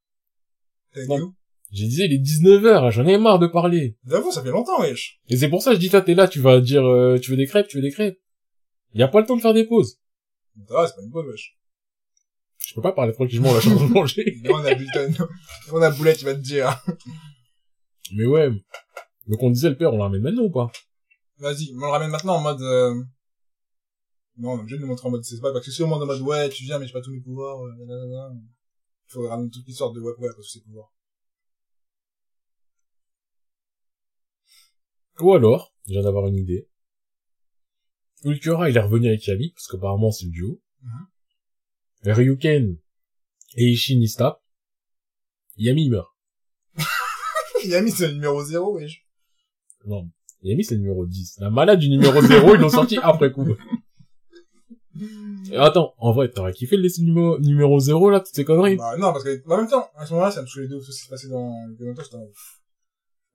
[SPEAKER 1] T'as été où?
[SPEAKER 2] J'ai dit, il est 19h, j'en ai marre de parler.
[SPEAKER 1] J'avoue, ça fait longtemps, wesh.
[SPEAKER 2] Et c'est pour ça que je dis, toi, t'es là, tu vas dire, euh, tu veux des crêpes, tu veux des crêpes. Y a pas le temps de faire des pauses.
[SPEAKER 1] Ça va, c'est pas une bonne, wesh.
[SPEAKER 2] Je peux pas parler tranquillement, là, je suis en train de manger.
[SPEAKER 1] Non, on a Bulletin. On a Boulette, il va te dire.
[SPEAKER 2] Mais ouais. Donc on disait, le père, on la ramène maintenant ou pas?
[SPEAKER 1] Vas-y, on le ramène maintenant en mode, euh... Non, on est obligé de nous montrer en mode, c'est pas, parce que si on demande en mode, ouais, tu viens, mais j'ai pas tous mes pouvoirs, euh, nanana. Il faut ramener toute l'histoire de Wakwa parce que ses pouvoirs.
[SPEAKER 2] Ou alors, je viens d'avoir une idée. Ulquiorra, il est revenu avec Yami, parce qu'apparemment c'est le duo.
[SPEAKER 1] Mhm.
[SPEAKER 2] Ryuken et Ishin ils se tapent. Yami il meurt.
[SPEAKER 1] Yami, c'est le numéro 0, wesh.
[SPEAKER 2] Non. Yami c'est le numéro 10. La malade du numéro 0, ils l'ont sorti après coup. Et attends, en vrai, t'aurais kiffé de laisser le numéro, numéro 0 là, toutes ces conneries?
[SPEAKER 1] Bah, non, parce que, en même temps, à ce moment-là, ça me saoulait de ouf, ce qui s'est passé dans les commentaires, j'étais en ouf.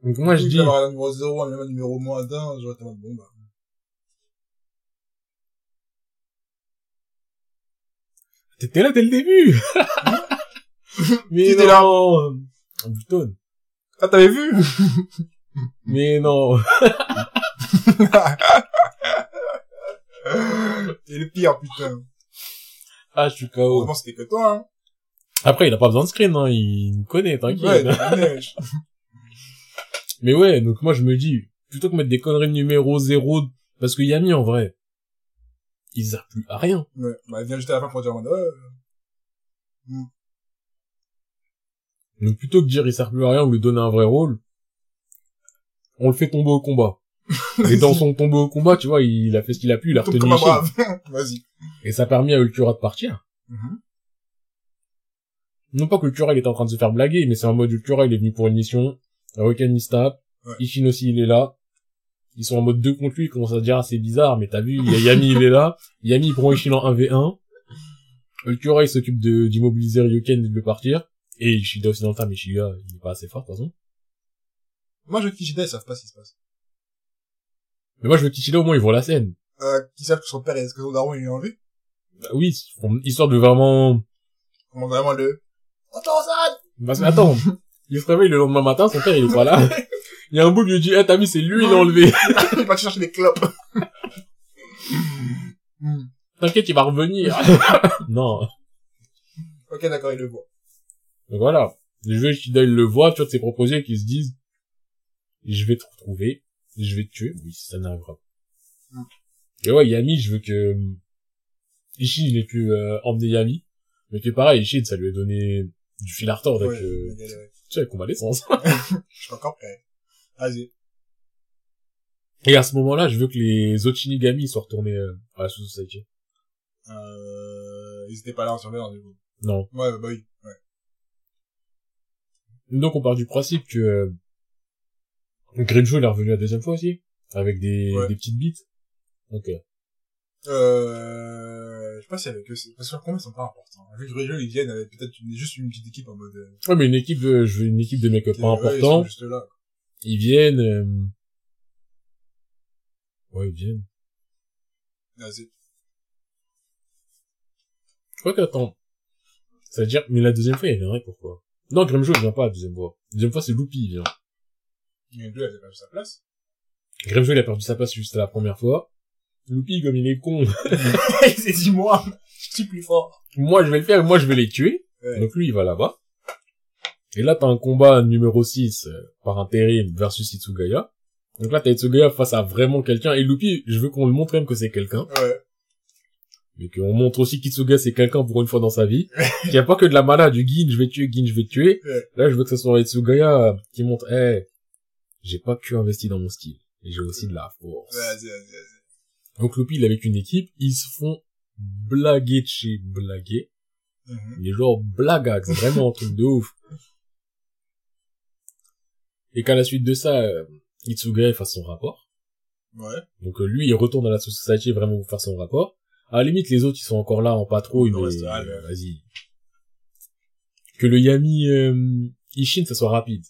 [SPEAKER 2] Donc moi je dis,
[SPEAKER 1] numéro 0, même un numéro moins d'un, j'aurais été en mode, bon, bah.
[SPEAKER 2] T'étais là dès le début. Mais
[SPEAKER 1] était là
[SPEAKER 2] non. Buton.
[SPEAKER 1] Ah, t'avais vu?
[SPEAKER 2] Mais non.
[SPEAKER 1] Et le pire, putain.
[SPEAKER 2] Ah, je suis KO.
[SPEAKER 1] Heureusement, c'était que toi, hein.
[SPEAKER 2] Après, il a pas besoin de screen, hein. Il me connaît, t'inquiète.
[SPEAKER 1] Ouais.
[SPEAKER 2] Mais ouais, donc moi je me dis, plutôt que mettre des conneries numéro 0, parce que Yami en vrai, il sert plus à rien.
[SPEAKER 1] Ouais, bah, elle vient juste à la fin pour dire mode, ouais,
[SPEAKER 2] Donc plutôt que de dire il sert plus à rien ou lui donner un vrai rôle, on le fait tomber au combat. Et dans son tomber au combat, tu vois, il a fait ce qu'il a pu, il a retenu
[SPEAKER 1] un brave. Vas-y.
[SPEAKER 2] Et ça a permis à Ultura de partir.
[SPEAKER 1] Mhm.
[SPEAKER 2] Non pas que Ultura il était en train de se faire blaguer, mais c'est en mode Ultura il est venu pour une mission, Roken il se tape,
[SPEAKER 1] Ouais.
[SPEAKER 2] Ishin aussi il est là, ils sont en mode 2 contre lui, ils commencent à dire ah c'est bizarre, mais t'as vu, il y a Yami il est là, Yami il prend Ishin en 1v1, Ultura il s'occupe de d'immobiliser Ryuken et de le partir, et Ishida aussi dans le temps, mais Ishida il est pas assez fort de toute façon.
[SPEAKER 1] Moi, je veux que Kishida, ils savent pas ce qui se passe.
[SPEAKER 2] Mais moi je veux qu'Ishida au moins il voit la scène.
[SPEAKER 1] Euh, qui savent que son père, est-ce que son daron, il est enlevé?
[SPEAKER 2] Bah oui, ils histoire de vraiment...
[SPEAKER 1] Comment vraiment le, Otto-san!
[SPEAKER 2] Parce que attends, il se réveille le lendemain matin, son père il est pas là. Il y a un bout qui lui dit, eh t'as vu c'est lui il l'a enlevé.
[SPEAKER 1] il va chercher des clopes.
[SPEAKER 2] T'inquiète, il va revenir. non.
[SPEAKER 1] Ok, d'accord, il le voit.
[SPEAKER 2] Donc voilà. Je veux qu'il le voit, tu vois, de ses proposés qui se disent, je vais te retrouver, je vais te tuer. Oui, ça n'arrivera pas.
[SPEAKER 1] Mm.
[SPEAKER 2] Et ouais, Yami, je veux que, euh, Ishin, il ait pu euh, emmener Yami. Mais que pareil, Ishin, ça lui a donné du fil à retordre avec, euh, tu sais, avec convalescence.
[SPEAKER 1] Je suis encore prêt. Vas-y.
[SPEAKER 2] Et à ce moment-là, je veux que les autres Shinigami soient retournés euh, à la Society.
[SPEAKER 1] Euh, ils étaient pas là en surveillance, du coup.
[SPEAKER 2] Non.
[SPEAKER 1] Ouais, bah oui. Ouais.
[SPEAKER 2] Donc on part du principe que euh, Grinjo il est revenu la deuxième fois aussi, avec des,
[SPEAKER 1] Ouais.
[SPEAKER 2] des petites bites. Ok.
[SPEAKER 1] Euh, je sais pas si avec eux, parce que combien ils sont pas importants. Vu que ils viennent avec peut-être une- juste une petite équipe en mode, euh,
[SPEAKER 2] Ouais, mais une équipe de, je veux une équipe de mecs pas
[SPEAKER 1] ouais, Ils
[SPEAKER 2] importants.
[SPEAKER 1] sont juste là.
[SPEAKER 2] Ils viennent, euh... ouais, ils viennent.
[SPEAKER 1] Vas-y.
[SPEAKER 2] Je crois qu'attends. C'est-à-dire, mais la deuxième fois, il viendrait pourquoi? Non, Grimjo, il vient pas la deuxième fois. La deuxième fois, c'est Loopy, il vient.
[SPEAKER 1] Mais deux, elle a eu sa place.
[SPEAKER 2] Grimjo, il a perdu sa place juste la première fois. Loopy, comme il est con.
[SPEAKER 1] il s'est dit, moi, je suis plus fort.
[SPEAKER 2] moi, je vais le faire, moi, je vais les tuer.
[SPEAKER 1] Ouais.
[SPEAKER 2] Donc lui, il va là-bas. Et là, t'as un combat numéro 6 euh, par intérim versus Itsugaya. Donc là, t'as Itsugaya face à vraiment quelqu'un. Et Lupi, je veux qu'on le montre même que c'est quelqu'un.
[SPEAKER 1] Ouais.
[SPEAKER 2] Mais qu'on montre aussi qu'Itsuga, c'est quelqu'un pour une fois dans sa vie. Qu'il n'y a pas que de la malade, du Gin, je vais tuer, Gin, je vais tuer.
[SPEAKER 1] Ouais.
[SPEAKER 2] Là, je veux que ce soit Itsugaya euh, qui montre, eh, j'ai pas que investi dans mon style. Et j'ai aussi de la force.
[SPEAKER 1] Vas-y, vas-y, vas-y.
[SPEAKER 2] Donc Lupi, il est avec une équipe, ils se font blaguer de chez blaguer.
[SPEAKER 1] Mhm.
[SPEAKER 2] Mais genre blagax, vraiment un truc de ouf. Et qu'à la suite de ça, euh, Itsugaya fasse son rapport.
[SPEAKER 1] Ouais.
[SPEAKER 2] Donc euh, lui, il retourne à la société vraiment pour faire son rapport. À la limite, les autres, ils sont encore là en patrouille,
[SPEAKER 1] Le
[SPEAKER 2] mais euh, vas-y. Que le Yami euh, Ishin, ça soit rapide.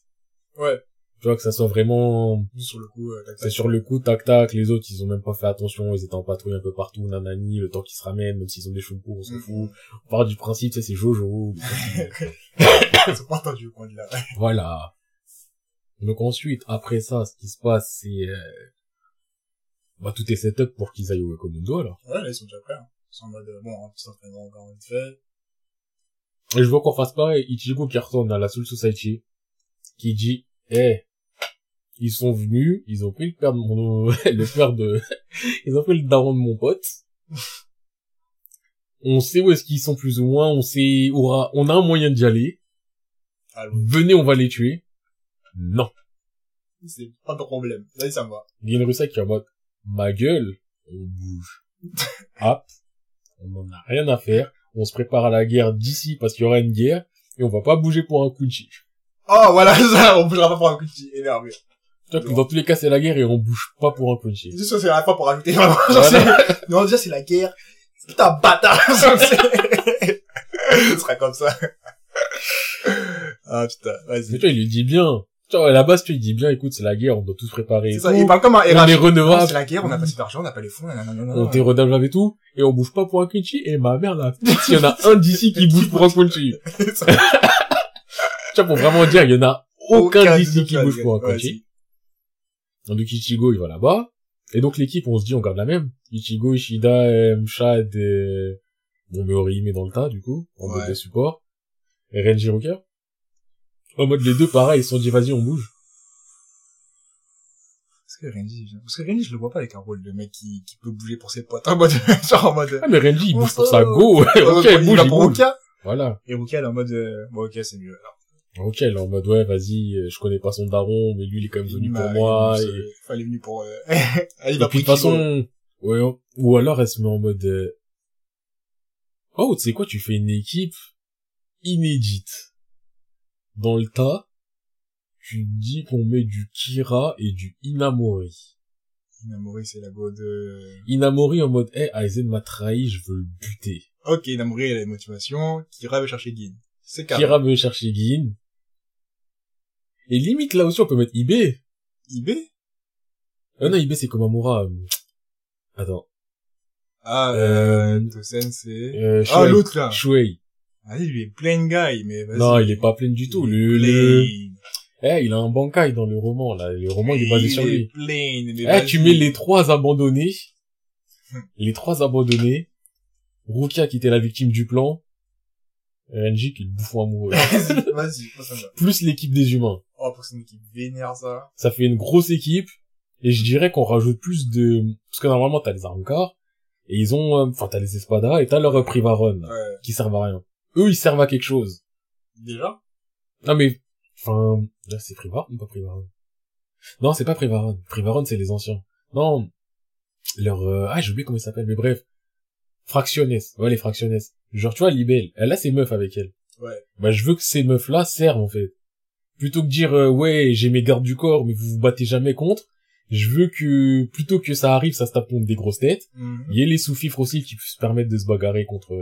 [SPEAKER 1] Ouais.
[SPEAKER 2] Tu vois, que ça soit vraiment...
[SPEAKER 1] Sur le coup, euh, tac,
[SPEAKER 2] C'est
[SPEAKER 1] tac.
[SPEAKER 2] sur le coup, tac tac, les autres, ils ont même pas fait attention, ils étaient en patrouille un peu partout, nanani, le temps qu'ils se ramènent, même s'ils ont des cheveux on s'en
[SPEAKER 1] Mhm.
[SPEAKER 2] fout. On part du principe, tu sais, c'est Jojo.
[SPEAKER 1] Ils sont pas entendus au coin de là.
[SPEAKER 2] Voilà. Donc ensuite, après ça, ce qui se passe, c'est... Euh... Bah, tout est setup pour qu'ils aillent au Komundo, alors.
[SPEAKER 1] Ouais, ils sont déjà prêts, hein. Ils sont en mode, euh, bon, petit entraînement encore vite fait.
[SPEAKER 2] Et je veux qu'on fasse pareil, Ichigo qui retourne à la Soul Society, qui dit, eh, ils sont venus, ils ont pris le père de mon, le père de, ils ont pris le daron de mon pote. On sait où est-ce qu'ils sont plus ou moins, on sait, aura, on a un moyen d'y aller.
[SPEAKER 1] Allons.
[SPEAKER 2] Venez, on va les tuer. Non.
[SPEAKER 1] C'est pas de problème. Là, ça me va.
[SPEAKER 2] Il y a une Russie qui est en mode, ma gueule, on bouge. ah, on en a rien à faire. On se prépare à la guerre d'ici parce qu'il y aura une guerre et on va pas bouger pour un coup de chiffre.
[SPEAKER 1] Oh, voilà, ça, on bougera pas pour un coup de.
[SPEAKER 2] Tu vois que dans tous les cas, c'est la guerre et on bouge pas pour un coup de chiffre.
[SPEAKER 1] Juste c'est la fois pour rajouter vraiment.
[SPEAKER 2] Voilà.
[SPEAKER 1] Non, déjà, c'est la guerre. Putain, bâtard. Ce sera comme ça. Ah, putain,
[SPEAKER 2] Mais
[SPEAKER 1] vas-y.
[SPEAKER 2] toi, il lui dit bien. Vois, à la base, tu lui dis bien, écoute, c'est la guerre, on doit tous préparer.
[SPEAKER 1] C'est ça, il parle comme un
[SPEAKER 2] on est
[SPEAKER 1] RH.
[SPEAKER 2] Redevable.
[SPEAKER 1] C'est la guerre, on n'a pas assez d'argent, on n'a pas les fonds, nanana.
[SPEAKER 2] on t'est redevable et tout, et on bouge pas pour un Quincy, et ma mère, là, s'il y en a un d'ici qui bouge pour un.
[SPEAKER 1] Ça-
[SPEAKER 2] Tu vois, pour vraiment dire, il y en a aucun d'ici qui bouge pour un.
[SPEAKER 1] Ouais,
[SPEAKER 2] Quincy. Donc Ichigo, il va là-bas. Et donc l'équipe, on se dit, on garde la même. Ichigo, Ishida, Mshad, et... bon, mais Orihime dans le tas, du coup, en mode de support. Et Renji Rocker. En mode les deux, pareil, ils se sont dit, vas-y, on bouge.
[SPEAKER 1] Parce que Renji, je- parce que Renji, je le vois pas avec un rôle de mec qui, qui peut bouger pour ses potes. En mode, genre en mode,
[SPEAKER 2] Ah, mais Renji, il bouge pour sa go. ok, il bouge, il
[SPEAKER 1] pour
[SPEAKER 2] bouge. Voilà.
[SPEAKER 1] Et Rukia, elle est en mode, euh, bon, ok, c'est mieux. Alors,
[SPEAKER 2] Ok, elle est en mode, ouais, vas-y, euh, je connais pas son daron, mais lui, il est quand même venu
[SPEAKER 1] bah,
[SPEAKER 2] pour moi.
[SPEAKER 1] il est
[SPEAKER 2] Et,
[SPEAKER 1] venu- enfin, il est venu pour, euh, il
[SPEAKER 2] et
[SPEAKER 1] va
[SPEAKER 2] puis de toute façon, ouais, on- ou alors elle se met en mode, euh, oh, tu sais quoi, tu fais une équipe inédite. Dans le tas, tu dis qu'on met du Kira et du Inamori.
[SPEAKER 1] Inamori, c'est la go de...
[SPEAKER 2] Inamori en mode, eh, Aizen m'a trahi, je veux le buter.
[SPEAKER 1] Ok, Inamori, elle a une motivation. Kira veut chercher Gin. C'est carré.
[SPEAKER 2] Kira veut chercher Gin. Et limite, là aussi, on peut mettre Ibe.
[SPEAKER 1] Ibe?
[SPEAKER 2] Euh, non, Ibe, c'est comme Amura. euh, Attends.
[SPEAKER 1] Ah,
[SPEAKER 2] Euh,
[SPEAKER 1] euh, Tosen, c'est...
[SPEAKER 2] Euh,
[SPEAKER 1] Ah, l'autre, là.
[SPEAKER 2] Shuei.
[SPEAKER 1] Ah, lui, il est plain guy, mais vas-y.
[SPEAKER 2] Non, il est pas plein du tout.
[SPEAKER 1] Il est
[SPEAKER 2] Le, le, eh, il a un bankai dans le roman, là. Le roman, il est basé sur
[SPEAKER 1] Il est
[SPEAKER 2] lui.
[SPEAKER 1] plain, mais
[SPEAKER 2] Eh,
[SPEAKER 1] vas-y.
[SPEAKER 2] tu mets les trois abandonnés. Les trois abandonnés. Rukia qui était la victime du plan. Renji qui est le bouffon amoureux.
[SPEAKER 1] Vas-y, vas-y.
[SPEAKER 2] Plus l'équipe des humains.
[SPEAKER 1] Oh, pour une équipe vénère, ça.
[SPEAKER 2] Ça fait une grosse équipe. Et je dirais qu'on rajoute plus de... Parce que normalement, t'as les Armcar. Et ils ont... euh, Enfin, t'as les Espada. Et t'as leur Privaron.
[SPEAKER 1] Ouais.
[SPEAKER 2] Qui servent à rien. Eux, ils servent à quelque chose.
[SPEAKER 1] Déjà?
[SPEAKER 2] Non mais, enfin, là c'est Privaron ou pas Privaron Non, c'est pas Privaron. Privaron c'est les anciens. Non, leur, euh, ah j'ai oublié comment ils s'appellent, mais bref, Fractionnes, ouais les Fractionnes. Genre tu vois Libelle, elle a ses meufs avec elle.
[SPEAKER 1] Ouais.
[SPEAKER 2] Bah je veux que ces meufs là servent en fait. Plutôt que dire euh, ouais j'ai mes gardes du corps mais vous vous battez jamais contre, je veux que plutôt que ça arrive ça se tape contre des grosses têtes.
[SPEAKER 1] Mhm.
[SPEAKER 2] Il y a les sous-fifres aussi qui se permettent de se bagarrer contre.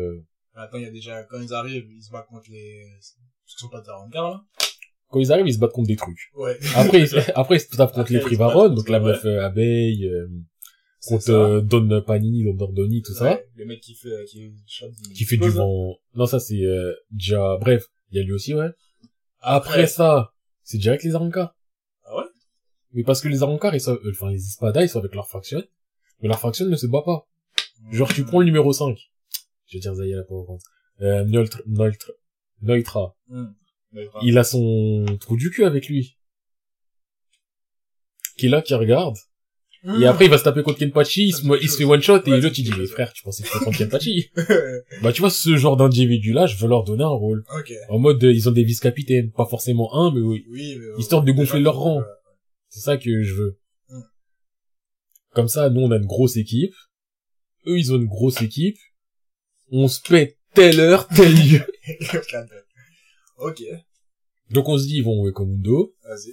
[SPEAKER 1] Attends, il y a déjà, quand ils arrivent, ils se battent contre les, ce qui sont pas des Arankar, là.
[SPEAKER 2] Quand ils arrivent ils se battent contre des trucs.
[SPEAKER 1] Ouais.
[SPEAKER 2] Après, ils- après, ils se tapent contre
[SPEAKER 1] Après,
[SPEAKER 2] les
[SPEAKER 1] ils se
[SPEAKER 2] Privaron,
[SPEAKER 1] battent
[SPEAKER 2] donc la meuf euh, abeille, euh, contre euh, Don Panini, Don Dordoni, tout ça,
[SPEAKER 1] Le mec qui fait, qui
[SPEAKER 2] fait du vent. Non, ça c'est euh, déjà. Bref, il y a lui aussi, ouais. Après, ça, c'est direct les Arankar.
[SPEAKER 1] Ah ouais?
[SPEAKER 2] Mais parce que les Arankar, ils sont, euh, enfin les Espada, ils sont avec leur faction, mais leur faction ne se bat pas. Genre, tu prends le numéro 5. Je vais dire Zaya la pauvre compte. Euh, Neutra, Neutra, Neutra.
[SPEAKER 1] Mais, enfin,
[SPEAKER 2] Il a son trou du cul avec lui. Qui est là, qui regarde. Et après, il va se taper contre Kenpachi, il se,
[SPEAKER 1] Ça, c'est
[SPEAKER 2] il se fait one shot, et
[SPEAKER 1] Ouais,
[SPEAKER 2] l'autre, il dit, mais frère, tu pensais que c'était contre Kenpachi? bah, tu vois, ce genre d'individu-là, je veux leur donner un rôle. En mode, euh, ils ont des vice-capitaines. Pas forcément un, mais oui.
[SPEAKER 1] Oui, mais, euh,
[SPEAKER 2] Histoire de gonfler leur rang.
[SPEAKER 1] euh,
[SPEAKER 2] C'est ça que je veux.
[SPEAKER 1] Mm.
[SPEAKER 2] Comme ça, nous, on a une grosse équipe. Eux, ils ont une grosse équipe. On se pète telle heure, tel lieu.
[SPEAKER 1] ok,
[SPEAKER 2] Donc, on se dit, ils vont au Ekomundo.
[SPEAKER 1] vas-y.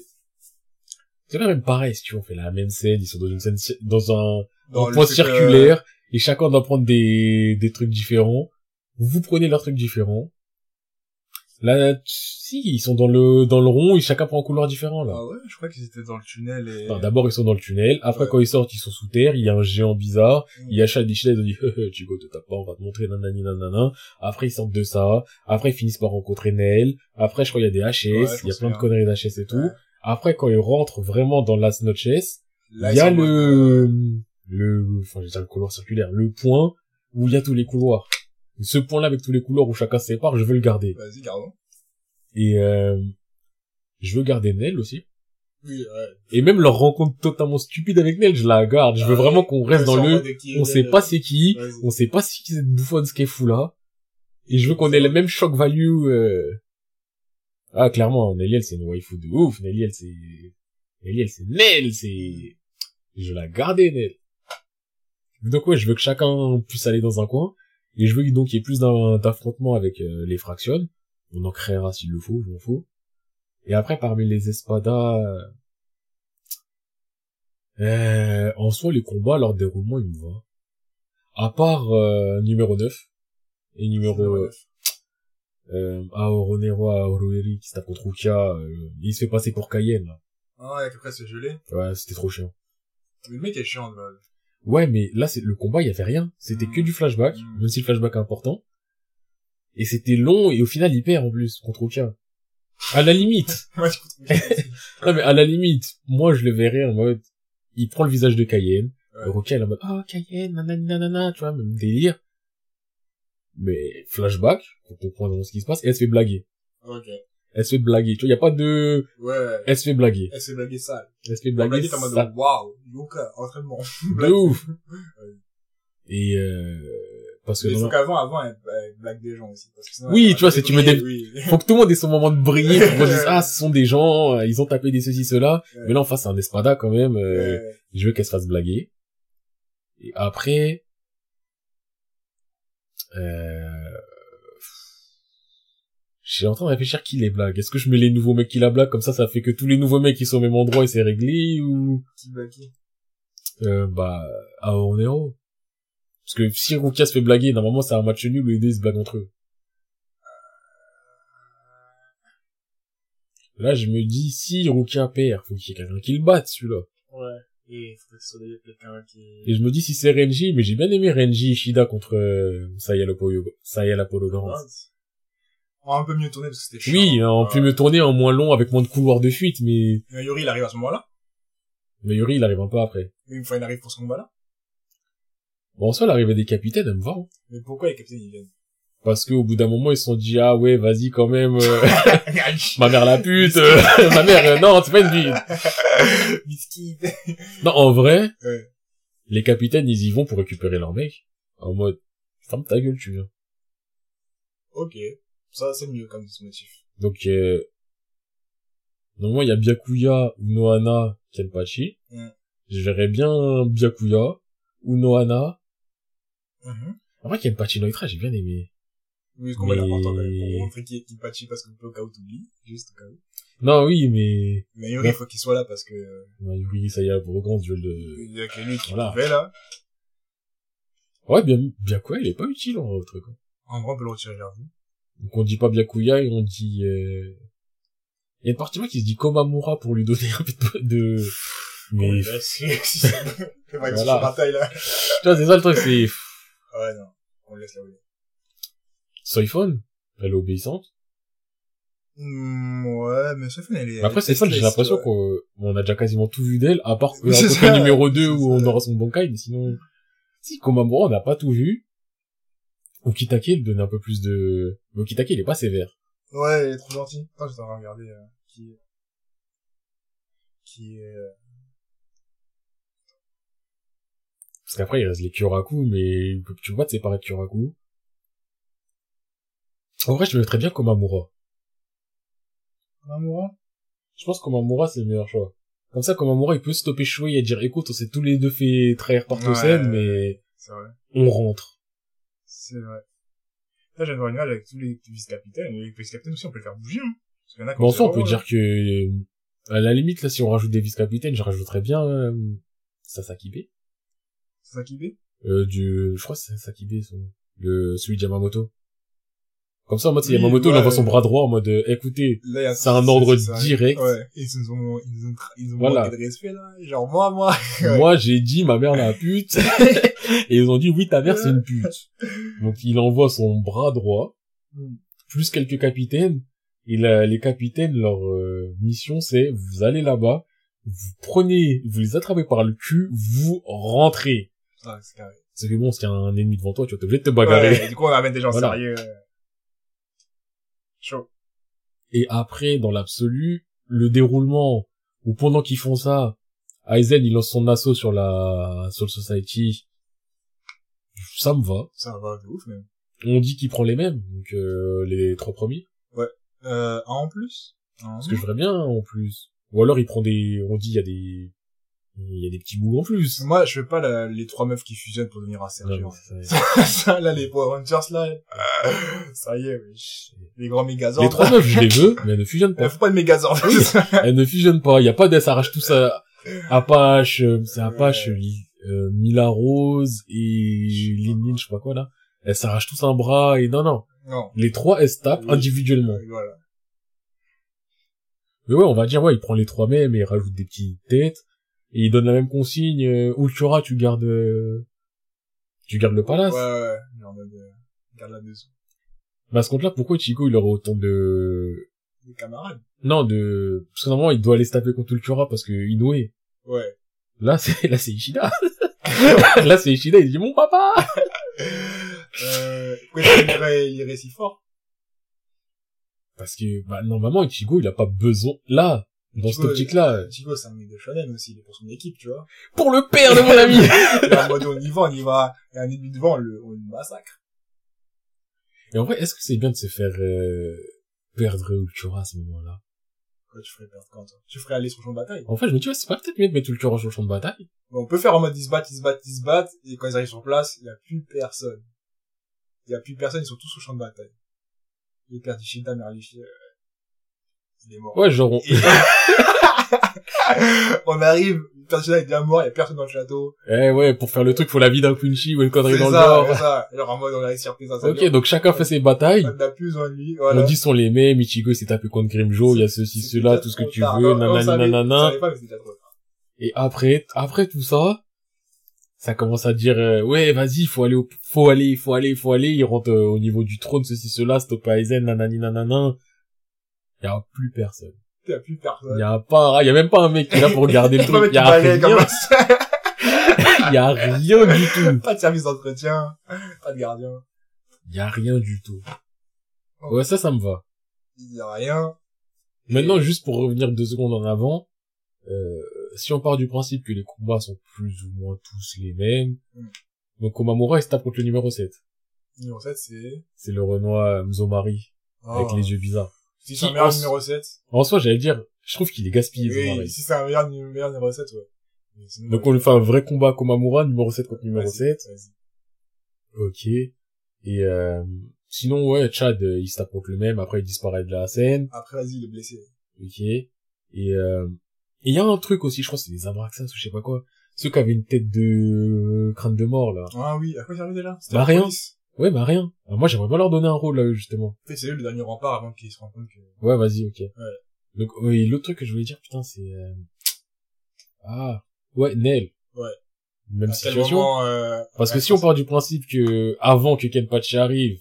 [SPEAKER 2] C'est quand même pareil, si tu veux, on fait la même scène, ils sont dans une scène, dans un,
[SPEAKER 1] Dans
[SPEAKER 2] un point
[SPEAKER 1] truc, euh,
[SPEAKER 2] circulaire, et chacun doit prendre des, des trucs différents. Vous prenez leurs trucs différents. Là, si, ils sont dans le, dans le rond, et chacun prend un couloir différent, là.
[SPEAKER 1] Ah ouais, je crois qu'ils étaient dans le tunnel et...
[SPEAKER 2] Enfin, D'abord, ils sont dans le tunnel. Après,
[SPEAKER 1] Ouais.
[SPEAKER 2] quand ils sortent, ils sont sous terre. Il y a un géant bizarre.
[SPEAKER 1] Mm.
[SPEAKER 2] Il y a Chad Shad, ils ont dit, tu go, te tape pas, on va te montrer nanani nanana. Après, ils sortent de ça. Après, ils finissent par rencontrer Nell. Après, je crois, il y a des HS.
[SPEAKER 1] Ouais,
[SPEAKER 2] il y a plein de conneries d'HS et tout.
[SPEAKER 1] Ouais.
[SPEAKER 2] Après, quand ils rentrent vraiment dans Las Noches,
[SPEAKER 1] Là,
[SPEAKER 2] il y a le,
[SPEAKER 1] mode,
[SPEAKER 2] le, enfin, je vais dire le couloir circulaire, le point où il y a tous les couloirs. Ce point-là avec tous les couloirs où chacun se sépare, je veux le garder.
[SPEAKER 1] Vas-y, gardons.
[SPEAKER 2] Et, euh, je veux garder Nell aussi.
[SPEAKER 1] Oui, ouais.
[SPEAKER 2] Et même leur rencontre totalement stupide avec Nel, je la garde. Je veux
[SPEAKER 1] Ah
[SPEAKER 2] vraiment qu'on reste dans le,
[SPEAKER 1] qui
[SPEAKER 2] on sait
[SPEAKER 1] Nel,
[SPEAKER 2] pas c'est qui, on sait pas si c'est cette bouffonne ce qu'elle fout là. Et je veux qu'on ait le même shock value, euh... Ah, clairement, Nelly, elle, c'est une waifu de ouf. Nelly, elle, c'est, Nelly, elle, c'est Nel, c'est, je la garder, Nel. Donc ouais, je veux que chacun puisse aller dans un coin. Et je veux donc qu'il y ait plus d'affrontements avec euh, les fractions. On en créera s'il le faut, je m'en fous. Et après, parmi les espadas, euh, euh, en soi, les combats, leur déroulement, il me va. À part euh, numéro 9 et numéro euh, euh, Aoronero Aoroeri qui se tape contre Ukia, il se fait passer pour Cayenne. Là.
[SPEAKER 1] Ah, ouais, qu'après c'est gelé.
[SPEAKER 2] Ouais, c'était trop chiant.
[SPEAKER 1] Mais le mec est chiant, de base.
[SPEAKER 2] Ouais, mais là, c'est le combat, il y avait rien. C'était que du flashback, même si le flashback est important. Et c'était long, et au final, il perd en plus contre Ukia. À la limite. Non, mais à la limite, moi, je le verrais en mode, il prend le visage de Cayenne,
[SPEAKER 1] Ouais.
[SPEAKER 2] elle est en mode, oh, Cayenne, nanana, nanana, tu vois, même délire. Mais flashback, on comprend vraiment ce qui se passe, et elle se fait blaguer.
[SPEAKER 1] Ok.
[SPEAKER 2] Elle se fait blaguer, tu vois, y a pas de,
[SPEAKER 1] Ouais.
[SPEAKER 2] elle se fait blaguer.
[SPEAKER 1] Elle s'est blaguée sale.
[SPEAKER 2] Elle se fait blaguer.
[SPEAKER 1] en mode,
[SPEAKER 2] ça-
[SPEAKER 1] waouh, Yoka, entraînement.
[SPEAKER 2] de ouf. Et, euh, parce que
[SPEAKER 1] il faut qu'avant, avant, elle, elle blague des gens aussi. Parce que sinon,
[SPEAKER 2] Oui, tu vois, si tu me dé-
[SPEAKER 1] oui.
[SPEAKER 2] faut que tout le monde ait son moment de briller, pour qu'on dise, ah, ce sont des gens, euh, ils ont tapé des ceci, cela.
[SPEAKER 1] Ouais.
[SPEAKER 2] Mais là, en face, c'est un espada, quand même, euh,
[SPEAKER 1] Ouais.
[SPEAKER 2] je veux qu'elle se fasse blaguer. Et après, euh, suis en train de réfléchir qui les blague. Est-ce que je mets les nouveaux mecs qui la blaguent, comme ça, ça fait que tous les nouveaux mecs qui sont au même endroit et c'est réglé, ou,
[SPEAKER 1] Qui blague
[SPEAKER 2] euh, bah, à Onero. Parce que si Rukia se fait blaguer, normalement, c'est un match nul où les deux ils se blaguent entre eux. Là, je me dis, si Rukia perd, faut qu'il y ait quelqu'un qui le batte, celui-là.
[SPEAKER 1] Ouais. Et il faut que ce soit des- quelqu'un qui...
[SPEAKER 2] Et je me dis si c'est Renji, mais j'ai bien aimé Renji Ishida contre euh, Saya Apollo, Saya Apollo
[SPEAKER 1] un peu mieux tourné parce que c'était chiant.
[SPEAKER 2] Oui, hein, on peut me tourner en moins long avec moins de couloirs de fuite, mais,
[SPEAKER 1] Mais Yuri, il arrive à ce moment-là.
[SPEAKER 2] mais Yuri, il arrive un peu après.
[SPEAKER 1] Mais enfin, il arrive pour ce combat-là.
[SPEAKER 2] Bon, en soi, l'arrivée des capitaines, elle me va. hein.
[SPEAKER 1] Mais pourquoi les capitaines, ils viennent?
[SPEAKER 2] Parce qu'au bout d'un moment, ils se sont dit, ah ouais, vas-y quand même, euh, ma mère la pute, euh, ma mère, euh, non, c'est pas une vie.
[SPEAKER 1] Biscuit.
[SPEAKER 2] Non, en vrai,
[SPEAKER 1] Ouais.
[SPEAKER 2] les capitaines, ils y vont pour récupérer leur mec. En mode, ferme ta gueule, tu viens.
[SPEAKER 1] Ok. Ça, c'est mieux comme motif.
[SPEAKER 2] Donc, euh, normalement, il y a Byakuya, Nohana, Kenpachi.
[SPEAKER 1] Mm.
[SPEAKER 2] Je verrais bien Byakuya, ou Nohana.
[SPEAKER 1] Mhm.
[SPEAKER 2] Après, Kenpachi Noitra, j'ai bien aimé.
[SPEAKER 1] Oui, ce combat est
[SPEAKER 2] Mais-
[SPEAKER 1] important, quand même, pour montrer qui est parce que au cas où t'oublies. Juste au cas où.
[SPEAKER 2] Non, oui, mais,
[SPEAKER 1] Mais Yuri, il faut qu'il soit là parce que, euh,
[SPEAKER 2] Yuri, ça y est, Bourgand, je le...
[SPEAKER 1] il y a que lui qui
[SPEAKER 2] Voilà.
[SPEAKER 1] pouvait, là.
[SPEAKER 2] Ouais, bien, Byakuya, il est pas utile, en vrai, truc. hein.
[SPEAKER 1] En vrai, on peut le retirer vers vous.
[SPEAKER 2] Donc, on dit pas Byakuya, et on dit, euh... Il y a une partie de moi qui se dit Komamura pour lui donner un peu de... de... Mais,
[SPEAKER 1] là, c'est c'est que
[SPEAKER 2] Voilà.
[SPEAKER 1] c'est bataille, là.
[SPEAKER 2] tu vois, c'est ça le truc, c'est...
[SPEAKER 1] Ouais, non. On laisse il est.
[SPEAKER 2] Soifon, elle est obéissante.
[SPEAKER 1] Hmm, ouais, mais Sophie, elle est...
[SPEAKER 2] Après,
[SPEAKER 1] elle est
[SPEAKER 2] Stéphane, j'ai l'impression
[SPEAKER 1] ouais.
[SPEAKER 2] qu'on on a déjà quasiment tout vu d'elle, à part
[SPEAKER 1] Oui,
[SPEAKER 2] euh,
[SPEAKER 1] c'est ça.
[SPEAKER 2] numéro 2
[SPEAKER 1] C'est
[SPEAKER 2] où on
[SPEAKER 1] ça.
[SPEAKER 2] aura son Bankai, mais sinon, si, Komamura, on n'a pas tout vu. Okitake, il donne un peu plus de, mais Okitake, il est pas sévère.
[SPEAKER 1] Ouais, il est trop gentil. Attends, j'étais en train de regarder, euh, qui est... Qui est... euh,
[SPEAKER 2] Parce qu'après, il reste les Kyoraku, mais tu peux pas te séparer de Kyoraku. En vrai, je le mettrais bien Komamura.
[SPEAKER 1] Komamura
[SPEAKER 2] Je pense que Komamura, c'est le meilleur choix. Comme ça, Komamura, il peut stopper Shui et dire, écoute, on s'est tous les deux fait trahir par
[SPEAKER 1] Ouais.
[SPEAKER 2] Tosen, mais
[SPEAKER 1] vrai.
[SPEAKER 2] on rentre.
[SPEAKER 1] C'est vrai. Là, voir une image avec tous les vice-capitaines. Les vice-capitaines aussi, on peut les faire bouger, hein. Parce qu'il y en a
[SPEAKER 2] Bon, soi, on peut
[SPEAKER 1] là.
[SPEAKER 2] dire que, à la limite, là, si on rajoute des vice-capitaines, je rajouterais bien, euh,
[SPEAKER 1] ça qui fait
[SPEAKER 2] Euh, du, je crois que c'est Sasakibe, son, le, celui de Yamamoto. Comme ça, en mode, c'est
[SPEAKER 1] Oui,
[SPEAKER 2] Yamamoto, il
[SPEAKER 1] ouais.
[SPEAKER 2] envoie son bras droit en mode, euh, écoutez,
[SPEAKER 1] Là, il y a-
[SPEAKER 2] c'est un ordre
[SPEAKER 1] c'est
[SPEAKER 2] direct.
[SPEAKER 1] Ouais. Ils nous ont, ils nous ont, ils ont
[SPEAKER 2] Voilà.
[SPEAKER 1] manqué de respect, là. Genre, moi, moi. Ouais.
[SPEAKER 2] moi, j'ai dit, ma mère la pute. et ils ont dit, oui, ta mère, c'est une pute. Donc, il envoie son bras droit,
[SPEAKER 1] Mm.
[SPEAKER 2] plus quelques capitaines. Et la- les capitaines, leur euh, mission, c'est, vous allez là-bas, vous prenez, vous les attrapez par le cul, vous rentrez.
[SPEAKER 1] Ah, c'est carré.
[SPEAKER 2] Ça fait bon, s'il y a un ennemi devant toi, tu vas t'es obligé de te bagarrer.
[SPEAKER 1] Ouais, et du coup, on amène des gens
[SPEAKER 2] Voilà.
[SPEAKER 1] sérieux. Chaud.
[SPEAKER 2] Et après, dans l'absolu, le déroulement Ou pendant qu'ils font ça, Aizen, il lance son assaut sur la Soul Society. Ça me va.
[SPEAKER 1] Ça va de ouf, même.
[SPEAKER 2] On dit qu'il prend les mêmes, donc euh, les trois premiers.
[SPEAKER 1] Euh, un en plus? Un en
[SPEAKER 2] Parce que je ferais bien en plus. Ou alors il prend des, on dit il y a des, il y a des petits bouts en plus.
[SPEAKER 1] Moi, je fais pas la- les trois meufs qui fusionnent pour devenir un Sergio.
[SPEAKER 2] ça-
[SPEAKER 1] ça, là, les Power Rangers, là, euh, ça y est. Les grands Megazords.
[SPEAKER 2] Les trois meufs, je les veux, mais elles ne fusionnent pas.
[SPEAKER 1] faut pas de Megazords.
[SPEAKER 2] Oui. Elles ne fusionnent pas. Il y a pas d'elles s'arrachent tous à Apache, euh, c'est Apache, Li- euh, Mila Rose et Lin, je sais pas quoi là. Elles s'arrachent tous un bras et non non.
[SPEAKER 1] non.
[SPEAKER 2] Les trois elles se tapent
[SPEAKER 1] Oui.
[SPEAKER 2] individuellement.
[SPEAKER 1] Euh, Voilà.
[SPEAKER 2] Mais ouais, on va dire ouais, il prend les trois mêmes et il rajoute des petites têtes et il donne la même consigne. Euh, Ultura, tu gardes, euh, tu gardes le palace.
[SPEAKER 1] Ouais, ouais. Genre, en mode, euh, garde la maison.
[SPEAKER 2] Mais à ce compte-là, pourquoi Ichigo il aurait autant de,
[SPEAKER 1] Les camarades.
[SPEAKER 2] non de, parce que normalement il doit aller se taper contre Ultura parce que Inoue.
[SPEAKER 1] Ouais.
[SPEAKER 2] Là c'est, là c'est Ishida. là c'est Ishida, il dit mon papa.
[SPEAKER 1] euh, pourquoi il irait, il irait si fort?
[SPEAKER 2] Parce que, bah, normalement, Ichigo, il a pas besoin, là, dans cette optique-là,
[SPEAKER 1] Chico, c'est un mec de shonen aussi, il est pour son équipe, tu vois.
[SPEAKER 2] pour le père de mon ami!
[SPEAKER 1] Est en mode, on y va, on y va. A un ennemi devant, on le, on le massacre.
[SPEAKER 2] Et en vrai, est-ce que c'est bien de se faire, euh, perdre Ultura à ce moment-là?
[SPEAKER 1] Quoi, tu ferais perdre quand, toi? Tu ferais aller sur le champ de bataille?
[SPEAKER 2] En fait, je me dis, ouais, c'est pas peut-être mieux de mettre Ultura sur le champ de bataille.
[SPEAKER 1] Bon, on peut faire en mode ils se battent, ils se battent, ils se battent, et quand ils arrivent sur place, il y a plus personne. Il y a plus personne, ils sont tous au champ de bataille. Il perd Ishida, Merlichi, euh, il est mort.
[SPEAKER 2] Ouais, genre, on-
[SPEAKER 1] Et- on arrive, le personnage est bien mort, il y a personne dans le château.
[SPEAKER 2] eh ouais, pour faire le truc, faut la vie d'un Quincy ou une connerie dans
[SPEAKER 1] ça,
[SPEAKER 2] le
[SPEAKER 1] c'est ça. Alors en mode on a.
[SPEAKER 2] Ok, donc chacun fait ses batailles.
[SPEAKER 1] On a plus besoin de lui, voilà.
[SPEAKER 2] On dit sont les mêmes, Ichigo il s'est tapé contre Grimjo, il y a ceci, cela,
[SPEAKER 1] déjà
[SPEAKER 2] tout ce que tu
[SPEAKER 1] tard.
[SPEAKER 2] veux, nanana.
[SPEAKER 1] déjà tard.
[SPEAKER 2] Et après, après tout ça, ça commence à dire, euh, ouais, vas-y, faut aller, au- faut aller, faut aller, faut aller. Il rentre euh, au niveau du trône, ceci, cela, stop Aizen, nanani, nanana. Il y a plus personne.
[SPEAKER 1] Il y a plus personne.
[SPEAKER 2] y a pas, y a même pas un mec qui est là pour regarder le truc. Il y a rien, y a rien du tout.
[SPEAKER 1] Pas de service d'entretien, pas de gardien.
[SPEAKER 2] Il y a rien du tout. Ouais, ça, ça me va.
[SPEAKER 1] Il y a rien.
[SPEAKER 2] Maintenant, juste pour revenir deux secondes en avant, euh, si on part du principe que les combats sont plus ou moins tous les mêmes,
[SPEAKER 1] Mm.
[SPEAKER 2] donc Komamura il se tape contre le numéro 7.
[SPEAKER 1] Numéro 7, c'est...
[SPEAKER 2] C'est le Renoir Mzomari, avec
[SPEAKER 1] Oh.
[SPEAKER 2] les yeux bizarres.
[SPEAKER 1] Si c'est un meilleur
[SPEAKER 2] en-
[SPEAKER 1] numéro 7.
[SPEAKER 2] En soi, j'allais dire, je trouve qu'il est gaspillé,
[SPEAKER 1] Oui, si c'est un meilleur, meilleur numéro 7, ouais. Sinon,
[SPEAKER 2] Donc on lui fait un vrai combat Komamura, numéro 7 contre numéro
[SPEAKER 1] Vas-y,
[SPEAKER 2] 7.
[SPEAKER 1] vas-y.
[SPEAKER 2] Ok. Et euh, sinon, ouais, Chad, euh, il se tape contre le même, après il disparaît de la scène.
[SPEAKER 1] Après, vas-y, il est blessé.
[SPEAKER 2] Ok. Et euh, il y a un truc aussi, je crois que c'est des Abraxas ou je sais pas quoi. Ceux qui avaient une tête de crâne de mort, là.
[SPEAKER 1] Ah oui, à quoi là? C'était
[SPEAKER 2] Bah, rien.
[SPEAKER 1] police.
[SPEAKER 2] Ouais, bah rien. Alors, moi, j'aimerais pas leur donner un rôle, là, justement.
[SPEAKER 1] En fait, c'est eux le dernier rempart avant qu'ils se rendent compte que...
[SPEAKER 2] Ouais, vas-y, ok.
[SPEAKER 1] Ouais.
[SPEAKER 2] Donc, oui, l'autre truc que je voulais dire, putain, c'est... euh, Ah, ouais, Nel.
[SPEAKER 1] Ouais.
[SPEAKER 2] Même
[SPEAKER 1] à
[SPEAKER 2] situation.
[SPEAKER 1] moment, euh,
[SPEAKER 2] Parce que
[SPEAKER 1] ouais,
[SPEAKER 2] si on part du principe que, avant que Kenpachi arrive,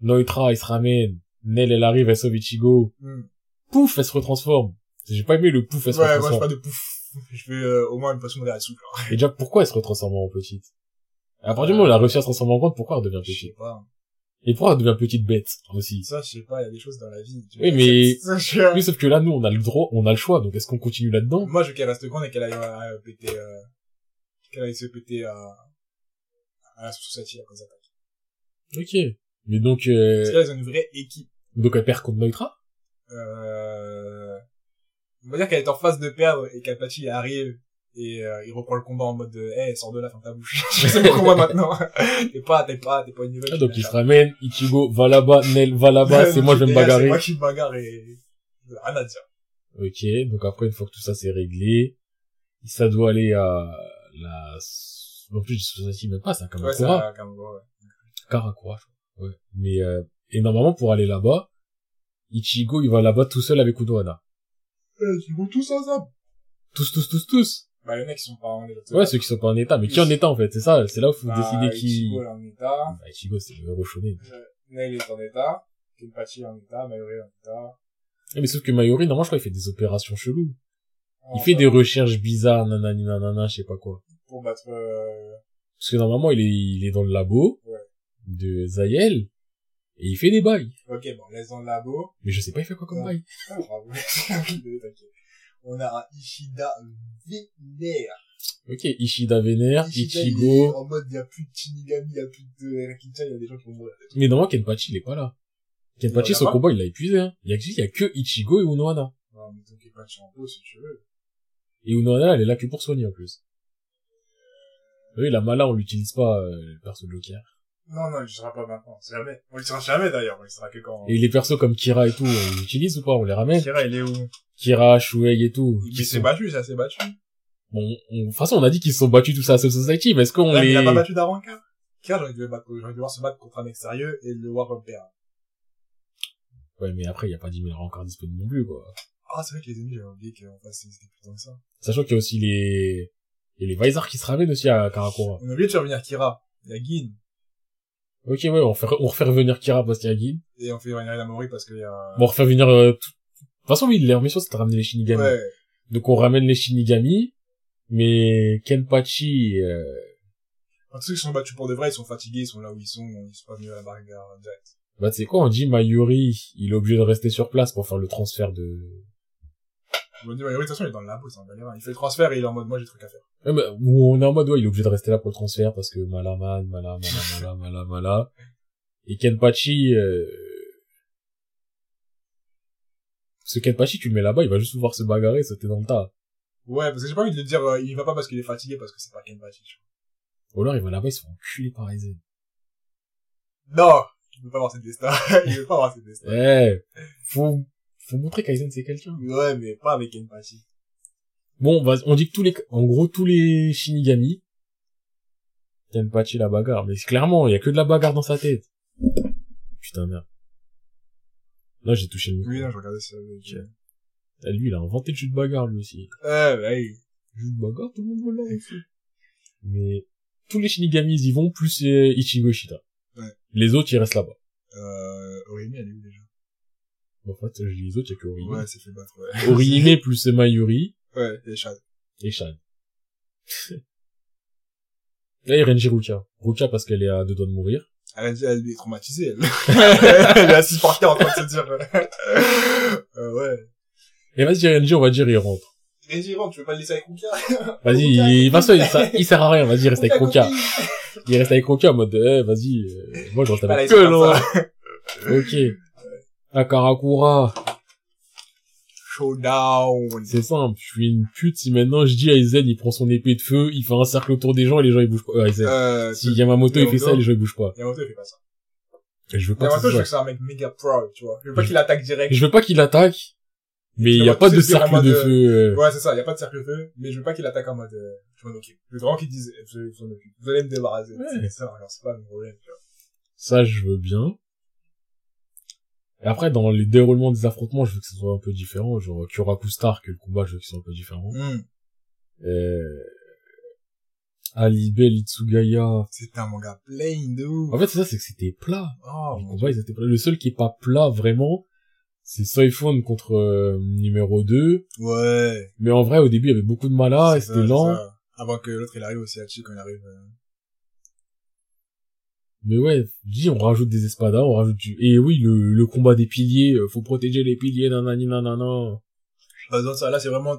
[SPEAKER 2] Neutra, il se ramène, Nel, elle arrive, elle sauve Ichigo,
[SPEAKER 1] Hmm.
[SPEAKER 2] pouf, elle se retransforme. J'ai pas aimé le pouf, elle se
[SPEAKER 1] Ouais, moi, je
[SPEAKER 2] retransforme.
[SPEAKER 1] fais pas de pouf. Je fais, euh, au moins une potion de réel souple.
[SPEAKER 2] Et déjà, pourquoi elle se retransforme en petite? À partir du moment où elle a réussi à se transformer en grande, pourquoi elle devient
[SPEAKER 1] Je sais
[SPEAKER 2] petite
[SPEAKER 1] pas.
[SPEAKER 2] Et pourquoi elle devient petite bête, aussi
[SPEAKER 1] Ça, je sais pas, il y a des choses dans la vie. tu
[SPEAKER 2] Oui,
[SPEAKER 1] vois,
[SPEAKER 2] mais-
[SPEAKER 1] ça,
[SPEAKER 2] Oui, sauf que là, nous, on a le droit, on a le choix, donc est-ce qu'on continue là-dedans?
[SPEAKER 1] Moi, je veux qu'elle reste grande et qu'elle aille euh, péter, euh, qu'elle aille se péter à, à la société, après ça attaque.
[SPEAKER 2] Ok. Mais donc, euh,
[SPEAKER 1] Parce qu'elles ont une vraie équipe.
[SPEAKER 2] donc elle perd contre Neutra?
[SPEAKER 1] Euh, on va dire qu'elle est en phase de perdre et qu'Apache arrive et euh, il reprend le combat en mode de, hey, sors de là, ferme ta bouche. je sais mon combat maintenant. t'es pas, t'es pas, t'es pas une nouvelle.
[SPEAKER 2] Ah, Donc il se ramène, Ichigo, va là-bas, Nel, va là-bas, c'est moi, je vais me
[SPEAKER 1] C'est
[SPEAKER 2] bagarrer.
[SPEAKER 1] moi qui me bagarre et, rien à dire.
[SPEAKER 2] Ok, donc après, une fois que tout ça c'est réglé, ça doit aller à la... En plus, je sais même pas, c'est un
[SPEAKER 1] Ouais, c'est
[SPEAKER 2] Kamakura.
[SPEAKER 1] un Kamakura, ouais.
[SPEAKER 2] Karakura, je crois. Ouais. Mais, euh, et normalement, pour aller là-bas, Ichigo, il va là-bas tout seul avec Unohana.
[SPEAKER 1] Euh, Ils vont tous ensemble.
[SPEAKER 2] Tous, tous, tous, tous.
[SPEAKER 1] Bah, en a qui sont pas en état.
[SPEAKER 2] Ouais, ceux qui sont pas en état. Mais qui en état, en fait, c'est ça, c'est là où faut
[SPEAKER 1] Bah,
[SPEAKER 2] décider qui...
[SPEAKER 1] Ichigo est en état.
[SPEAKER 2] Bah, Ichigo, c'est le.
[SPEAKER 1] Nail est en état. Kenpachi est en état. Mayuri est en état.
[SPEAKER 2] Mais sauf que Mayori, normalement, je crois, il fait des opérations cheloues. Il fait des recherches bizarres, nanani, nanana, je sais pas quoi.
[SPEAKER 1] Pour battre, euh,
[SPEAKER 2] Parce que normalement, il est, il est dans le labo
[SPEAKER 1] Ouais.
[SPEAKER 2] de Zayel et il fait des bails.
[SPEAKER 1] ok, bon, on laisse dans le labo.
[SPEAKER 2] Mais je sais pas, il fait quoi comme bail.
[SPEAKER 1] Ah, bravo. On a un Ishida vénère.
[SPEAKER 2] Ok, Ishida vénère,
[SPEAKER 1] Ishida,
[SPEAKER 2] Ichigo.
[SPEAKER 1] en mode, il y a plus de Shinigami, il y a plus de Rakicha, il y a des gens qui vont mourir.
[SPEAKER 2] Mais normalement, Kenpachi, il est pas là. Kenpachi, son combat, il l'a épuisé, hein. Il y a, il y a que Ichigo et Unohana.
[SPEAKER 1] Non, mais tu es en pause si tu veux.
[SPEAKER 2] Et Unohana, elle est là que pour soigner, en plus. Oui, la mala, on l'utilise pas, euh, le perso de Joker.
[SPEAKER 1] Non, non, il sera pas maintenant. Jamais. On le sera jamais d'ailleurs. On le sera que quand.
[SPEAKER 2] Et les persos comme Kira et tout, on les utilise ou pas? On les ramène?
[SPEAKER 1] Kira, il est où?
[SPEAKER 2] Kira, Shuei et tout. Qui
[SPEAKER 1] s'est
[SPEAKER 2] sont-
[SPEAKER 1] battu, ça s'est battu.
[SPEAKER 2] Bon, on- de toute façon, on a dit qu'ils se sont battus tous à Soul Society, mais est-ce qu'on les...
[SPEAKER 1] il a pas battu Daranka. Kira, j'aurais dû le battre, j'aurais dû voir se battre contre un mec sérieux et le voir repérer.
[SPEAKER 2] Ouais, mais après, il y a pas 10 000 encore disponibles non plus, quoi.
[SPEAKER 1] Ah, c'est vrai que les ennemis, j'avais oublié qu'en face, c'était plus que ça.
[SPEAKER 2] Sachant qu'il y a aussi les, il y a les Visor qui se ramènent aussi à Karakura.
[SPEAKER 1] On a oublié de faire venir Kira. Il y a Gin.
[SPEAKER 2] Ok, ouais, on refait, on refait revenir Kira parce qu'il y a Gin.
[SPEAKER 1] Et on fait venir Inamori parce qu'il y a...
[SPEAKER 2] Bon, on refait venir, euh, tout... de toute façon, oui, leur mission, c'est de ramener les Shinigami.
[SPEAKER 1] Ouais.
[SPEAKER 2] Donc, on ramène les Shinigami, mais Kenpachi, euh,
[SPEAKER 1] Enfin, ceux qui sont battus pour de vrai, ils sont fatigués, ils sont là où ils sont, ils sont pas venus à la bagarre direct.
[SPEAKER 2] bah, tu sais quoi, on dit Mayuri, il est obligé de rester sur place pour faire le transfert de...
[SPEAKER 1] On dit, oui, de toute façon, il est dans le labo, c'est un galère. Il fait le transfert et il est en mode, moi, j'ai des trucs à faire.
[SPEAKER 2] Ouais, mais, où on est en mode, ouais, il est obligé de rester là pour le transfert parce que Malaman, Mala, Mala, Mala, Mala, Mala. Et Kenpachi, euh... Parce que Kenpachi, tu le mets là-bas, il va juste pouvoir se bagarrer, sauter dans le tas.
[SPEAKER 1] Ouais, parce que j'ai pas envie de le dire, euh, il va pas parce qu'il est fatigué, parce que c'est pas Kenpachi, tu
[SPEAKER 2] Ou alors, il va là-bas, il se fait enculer par Aizen.
[SPEAKER 1] vois. Non! Il veut pas avoir cette destin. il veut pas avoir cette destin.
[SPEAKER 2] Ouais. Faut, faut montrer qu'Aizen c'est quelqu'un.
[SPEAKER 1] Ouais, mais pas avec Kenpachi.
[SPEAKER 2] Bon, vas- on dit que tous les, en gros, tous les Shinigami, Kenpachi la bagarre. Mais clairement, il y a que de la bagarre dans sa tête. Putain, merde. Là, j'ai touché le micro.
[SPEAKER 1] Oui, non, je regardais ça.
[SPEAKER 2] Ok. Ah, Lui, il a inventé le jeu de bagarre, lui aussi.
[SPEAKER 1] Ouais, bah, oui.
[SPEAKER 2] Le jeu de bagarre, tout le monde veut là aussi. Mais, tous les Shinigami, ils y vont, plus euh, Ichigo et Shita.
[SPEAKER 1] Ouais.
[SPEAKER 2] Les autres, ils restent là-bas.
[SPEAKER 1] Euh, Orimi, elle est où déjà?
[SPEAKER 2] En fait, les autres, il y a que Orihime.
[SPEAKER 1] Ouais, c'est fait battre, ouais.
[SPEAKER 2] Orihime plus Mayuri
[SPEAKER 1] Ouais, et Shad.
[SPEAKER 2] et Shan. Là, il y a Renji Ruka. Ruka parce qu'elle est à deux doigts de mourir.
[SPEAKER 1] Elle, elle est traumatisée, elle. elle est assise par terre en train de se dire, euh, ouais.
[SPEAKER 2] Et vas-y, Renji, on va dire, il rentre.
[SPEAKER 1] Reggie, rentre, tu veux pas le laisser avec Ruka?
[SPEAKER 2] Vas-y, il, va il, ça- il sert à rien, vas-y, il reste avec
[SPEAKER 1] Ruka.
[SPEAKER 2] Il reste avec Ruka en mode, eh, vas-y, euh, moi, je reste avec que, là. Ok. Akarakura.
[SPEAKER 1] Showdown.
[SPEAKER 2] C'est simple, je suis une pute si maintenant je dis à Aizen, il prend son épée de feu, il fait un cercle autour des gens et les gens ils bougent pas. Euh.
[SPEAKER 1] Euh,
[SPEAKER 2] Si Yamamoto il fait ça, les gens ils bougent pas.
[SPEAKER 1] Yamamoto, il fait pas ça.
[SPEAKER 2] Et je veux pas
[SPEAKER 1] Yamamoto, je veux que c'est un mec méga proud, tu vois. Je veux pas qu'il attaque direct.
[SPEAKER 2] Je veux pas qu'il attaque, mais il y a pas de cercle de feu. euh.
[SPEAKER 1] Ouais, c'est ça, y a pas de cercle feu, mais je veux pas qu'il attaque en mode, euh, je m'en occupe. Je veux vraiment qu'il dise, je m'en occupe. Vous allez me débarrasser.
[SPEAKER 2] Ouais.
[SPEAKER 1] C'est ça, alors c'est pas mon problème, tu vois.
[SPEAKER 2] Ça, je veux bien. Et après, dans les déroulements des affrontements, je veux que ce soit un peu différent. Genre, Kyoraku Star, que le combat, je veux qu'il soit un peu différent.
[SPEAKER 1] Hmm.
[SPEAKER 2] Euh... Alibel, Itsugaya.
[SPEAKER 1] C'était un manga plain de ouf.
[SPEAKER 2] En fait, c'est ça, c'est que c'était plat.
[SPEAKER 1] Oh,
[SPEAKER 2] Les combats, ils étaient plats. Le seul qui est pas plat, vraiment, c'est Soifone contre euh, numéro 2.
[SPEAKER 1] Ouais.
[SPEAKER 2] Mais en vrai, au début, il y avait beaucoup de malas, et c'était lent.
[SPEAKER 1] ça. Avant que l'autre il arrive aussi Chi quand il arrive. euh.
[SPEAKER 2] Mais ouais, dis, on rajoute des espadas, on rajoute du... Et oui, le, le combat des piliers, euh, faut protéger les piliers, nanani, nanana.
[SPEAKER 1] Besoin de ça. Là, c'est vraiment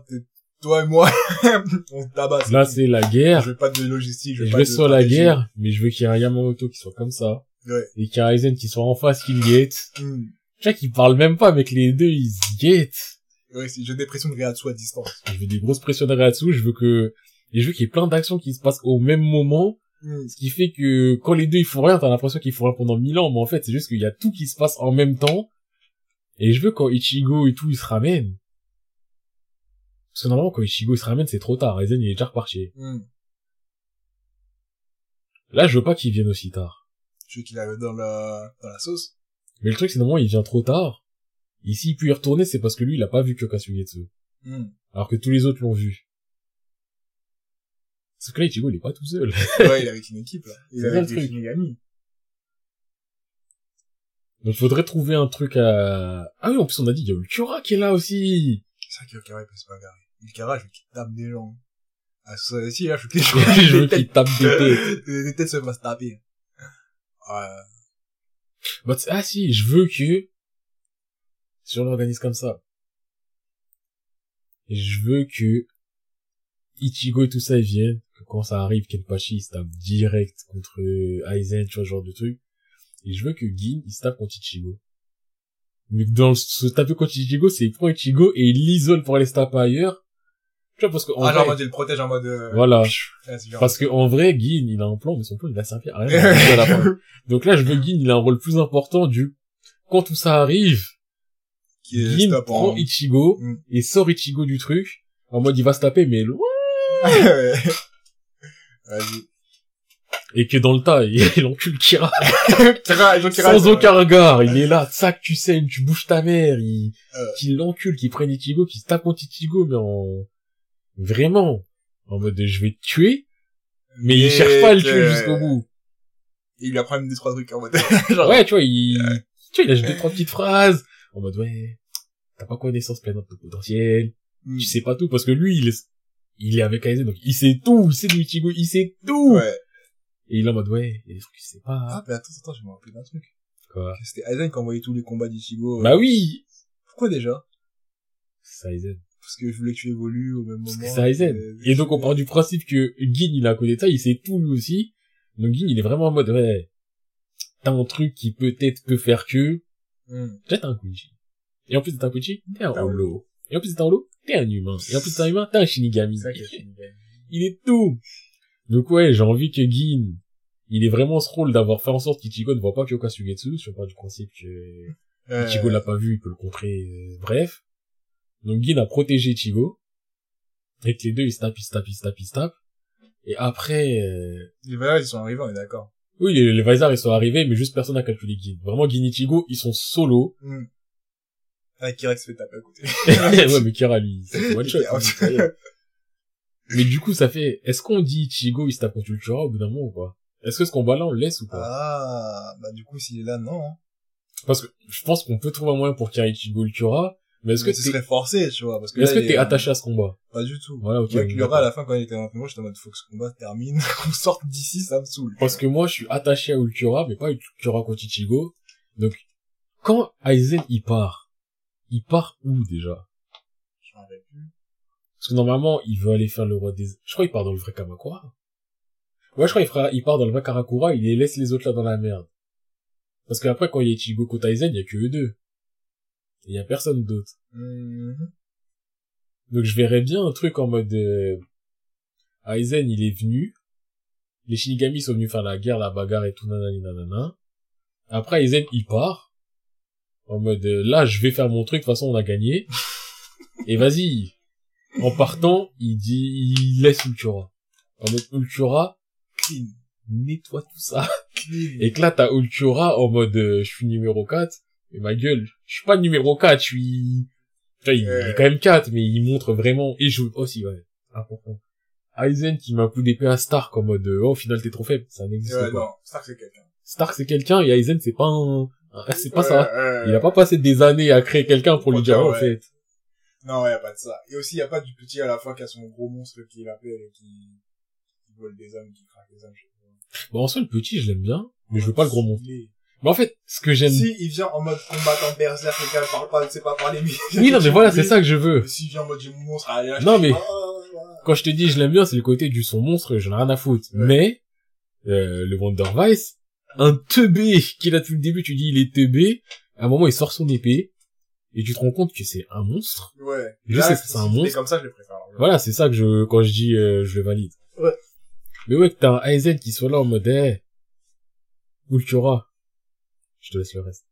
[SPEAKER 1] toi et moi. on se tabasse.
[SPEAKER 2] Là, c'est la guerre.
[SPEAKER 1] Je veux pas de logistique. Je
[SPEAKER 2] Je
[SPEAKER 1] veux
[SPEAKER 2] veux
[SPEAKER 1] pas
[SPEAKER 2] que
[SPEAKER 1] de
[SPEAKER 2] ce soit la guerre, mais je veux qu'il y ait un Yamamoto qui soit comme ça.
[SPEAKER 1] Ouais.
[SPEAKER 2] Et qu'il y ait un Aizen qui soit en face, qui le guette.
[SPEAKER 1] Hmm.
[SPEAKER 2] Tu vois qu'ils parlent même pas, mais que les deux, ils se guettent.
[SPEAKER 1] Ouais, j'ai des pressions de Reatsu à distance.
[SPEAKER 2] Je veux des grosses pressions derrière dessous, je veux que... Et je veux qu'il y ait plein d'actions qui se passent au même moment,
[SPEAKER 1] Hmm.
[SPEAKER 2] ce qui fait que quand les deux ils font rien, t'as l'impression qu'ils font rien pendant mille ans, mais en fait, c'est juste qu'il y a tout qui se passe en même temps. Et je veux quand Ichigo et tout, ils se ramènent. Parce que normalement, quand Ichigo il se ramène, c'est trop tard. Aizen, il est déjà reparti.
[SPEAKER 1] Hmm.
[SPEAKER 2] Là, je veux pas qu'il vienne aussi tard.
[SPEAKER 1] Je veux qu'il arrive dans la, dans la sauce?
[SPEAKER 2] Mais le truc, c'est normalement, il vient trop tard. Ici, il peut y retourner, c'est parce que lui, il a pas vu Kyokatsugetsu.
[SPEAKER 1] Hmm.
[SPEAKER 2] Alors que tous les autres l'ont vu. Parce que là, Ichigo, il est pas tout seul.
[SPEAKER 1] Ouais, il est avec une équipe, là. Il est avec des. Shinigami.
[SPEAKER 2] Donc, faudrait trouver un truc à... Ah oui, en plus, on a dit, il y a Ulkura qui est là aussi.
[SPEAKER 1] C'est vrai qu'Okara, il peut se bagarrer. Ulkara, je veux qu'il tape des gens. Ah, ça, si, là, je veux qu'il
[SPEAKER 2] je veux
[SPEAKER 1] des
[SPEAKER 2] qu'il tape des têtes.
[SPEAKER 1] Des têtes se fassent taper. Ouais.
[SPEAKER 2] Bah, t- ah si, je veux que... Si on l'organise comme ça. Je veux que Ichigo et tout ça ils viennent, quand ça arrive, Kenpachi il se tape direct contre Aizen, tu vois, ce genre de truc. Et je veux que Gin il se tape contre Ichigo. Mais dans le- se taper contre Ichigo, c'est il prend Ichigo et il l'isole pour aller se taper ailleurs. Tu vois, parce que en
[SPEAKER 1] Ah, genre, en
[SPEAKER 2] vrai-
[SPEAKER 1] mode, il le protège en mode, euh,
[SPEAKER 2] voilà.
[SPEAKER 1] ouais,
[SPEAKER 2] Parce que en vrai, Gin, il a un plan, mais son plan, il a servi à rien. à la fin. Donc là, je veux Gin, il a un rôle plus important du, quand tout ça arrive,
[SPEAKER 1] qui est
[SPEAKER 2] Gin prend
[SPEAKER 1] en...
[SPEAKER 2] Ichigo
[SPEAKER 1] Mm.
[SPEAKER 2] et sort Ichigo du truc, en mode il va se taper, mais loin.
[SPEAKER 1] Vas-y.
[SPEAKER 2] et que dans le tas, il, il encule Kira,
[SPEAKER 1] Kira, Kira,
[SPEAKER 2] sans aucun regard, il est là, sac, tu saignes, tu bouges ta mère, il,
[SPEAKER 1] Euh.
[SPEAKER 2] qu'il l'encule, qu'il prenne Ichigo, qu'il se tape contre Ichigo, mais en, vraiment, en mode je vais te tuer, mais il
[SPEAKER 1] Et
[SPEAKER 2] cherche pas à le tuer jusqu'au bout.
[SPEAKER 1] Il lui apprend même deux, trois trucs en mode, genre,
[SPEAKER 2] Ouais, tu vois, il, tu vois, il lâche deux, trois petites phrases, en mode, ouais, t'as pas connaissance pleine de ton potentiel,
[SPEAKER 1] hmm.
[SPEAKER 2] tu sais pas tout, parce que lui, il est, il est avec Aizen, donc il sait tout, il sait de Ichigo, il sait tout!
[SPEAKER 1] Ouais.
[SPEAKER 2] Et il est en mode, ouais, il y a des trucs qu'il sait pas.
[SPEAKER 1] Ah, mais attends, attends, je me rappelle d'un truc.
[SPEAKER 2] Quoi?
[SPEAKER 1] C'était Aizen qui envoyait tous les combats d'Ichigo.
[SPEAKER 2] Bah oui!
[SPEAKER 1] Pourquoi déjà?
[SPEAKER 2] C'est Aizen.
[SPEAKER 1] Parce que je voulais que tu évolues au même moment.
[SPEAKER 2] Parce que c'est Aizen.
[SPEAKER 1] Euh,
[SPEAKER 2] Et donc, on part du principe que Gin, il a un coup d'état, il sait tout lui aussi. Donc Gin, il est vraiment en mode, ouais, t'as un truc qui peut-être peut faire que. Déjà, t'es un Quincy. Et en plus d'être un un
[SPEAKER 1] T'es un
[SPEAKER 2] Holo. Et en plus d'être un Holo, t'es un humain. Et en plus d'être un humain, t'es un Shinigami.
[SPEAKER 1] Ça est Shinigami.
[SPEAKER 2] Il est tout. Donc ouais, j'ai envie que Gin, il ait vraiment ce rôle d'avoir fait en sorte qu'Ichigo ne voit pas Kyoka Sugetsu, sur pas du principe que
[SPEAKER 1] Euh,
[SPEAKER 2] Ichigo l'a pas vu, il peut le contrer, euh, bref. Donc Gin a protégé Ichigo. Et que les deux, ils se tapent, ils se tapent, ils se tapent, ils se tapent. Et après, euh,
[SPEAKER 1] Les valeurs, ils sont arrivés, on est d'accord.
[SPEAKER 2] oui, les, les Vizars, ils sont arrivés, mais juste personne n'a calculé Gin. Vraiment, Gin et Ichigo, ils sont solo.
[SPEAKER 1] Hmm. Ah, Kira qui se fait taper à côté.
[SPEAKER 2] ouais, mais Kira, lui, c'est one shot. hein. Mais du coup, ça fait, est-ce qu'on dit Ichigo, il se tape contre Ultra au bout d'un moment ou pas? Est-ce que ce combat-là, on le laisse ou pas?
[SPEAKER 1] Ah, bah du coup, s'il est là, non. hein.
[SPEAKER 2] Parce que je pense qu'on peut trouver un moyen pour ait Ichigo Ultra, mais est-ce que
[SPEAKER 1] ce serait forcé, tu vois, parce que
[SPEAKER 2] est-ce que t'es attaché à ce combat?
[SPEAKER 1] Pas du tout.
[SPEAKER 2] Voilà, ok.
[SPEAKER 1] Avec à la fin, quand il était en moi, j'étais en mode, faut que ce combat termine, qu'on sorte d'ici, ça me saoule.
[SPEAKER 2] Parce que moi, je suis attaché à Ultra, mais pas Ultra contre Ichigo. Donc, quand Aizen, il part, il part où, déjà?
[SPEAKER 1] Je m'en rappelle plus.
[SPEAKER 2] Parce que normalement, il veut aller faire le roi des... Je crois qu'il part dans le vrai Kamakura. Ouais, je crois qu'il fera- il part dans le vrai Karakura, il les laisse les autres là dans la merde. Parce qu'après, quand il y a Ichigo contre Aizen, il y a que eux deux. Il y a personne d'autre.
[SPEAKER 1] Mhm.
[SPEAKER 2] Donc je verrais bien un truc en mode... euh, Aizen, il est venu. Les Shinigami sont venus faire la guerre, la bagarre et tout, nanani, nanana. Après, Aizen, il part. En mode, euh, là, je vais faire mon truc, de toute façon, on a gagné. et vas-y. En partant, il dit, il laisse Ultura. En mode, Ultura,
[SPEAKER 1] Clean.
[SPEAKER 2] nettoie tout ça.
[SPEAKER 1] Clean.
[SPEAKER 2] Et que là, t'as Ultura en mode, euh, je suis numéro 4. Et ma gueule, je suis pas numéro 4, je suis... Vois, il, il est quand même 4, mais il montre vraiment... Et je... aussi, ouais, important. Aizen qui met un coup d'épée à Stark en mode, euh, oh, au final, t'es trop faible. Ça n'existe
[SPEAKER 1] Ouais,
[SPEAKER 2] pas.
[SPEAKER 1] non, Stark, c'est quelqu'un.
[SPEAKER 2] Stark, c'est quelqu'un, et Aizen, c'est pas un... C'est pas ça. Il a pas passé des années à créer quelqu'un pour lui dire, en fait.
[SPEAKER 1] Non, ouais, y a pas de ça. Et aussi, y a pas du petit à la fois qui a son gros monstre qui l'appelle et qui, qui vole des hommes, qui craque des hommes.
[SPEAKER 2] Bon, en soi, le petit, je l'aime bien, mais je veux pas le gros monstre.
[SPEAKER 1] Il
[SPEAKER 2] Mais en fait, ce que j'aime...
[SPEAKER 1] Si, il vient en mode combattant berserk, le gars parle pas, ne sait pas parler, mais...
[SPEAKER 2] Oui, non, mais voilà, c'est ça que je veux.
[SPEAKER 1] S'il vient en mode monstre,
[SPEAKER 2] Non, mais-
[SPEAKER 1] voilà.
[SPEAKER 2] Quand je te dis je l'aime bien, c'est le côté du son monstre, j'en ai rien à foutre. Mais, euh, le Wonder Vice, un teubé qu'il a depuis le début, tu dis il est teubé, à un moment il sort son épée, et tu te rends compte que c'est un monstre.
[SPEAKER 1] Ouais.
[SPEAKER 2] Je
[SPEAKER 1] Là,
[SPEAKER 2] sais que c'est un monstre.
[SPEAKER 1] comme ça, je le préfère.
[SPEAKER 2] Voilà, c'est ça que je, quand je dis, euh, je le valide.
[SPEAKER 1] Ouais.
[SPEAKER 2] Mais ouais, que t'as un Aizen qui soit là en mode, eh, Ultura. Je te laisse le reste.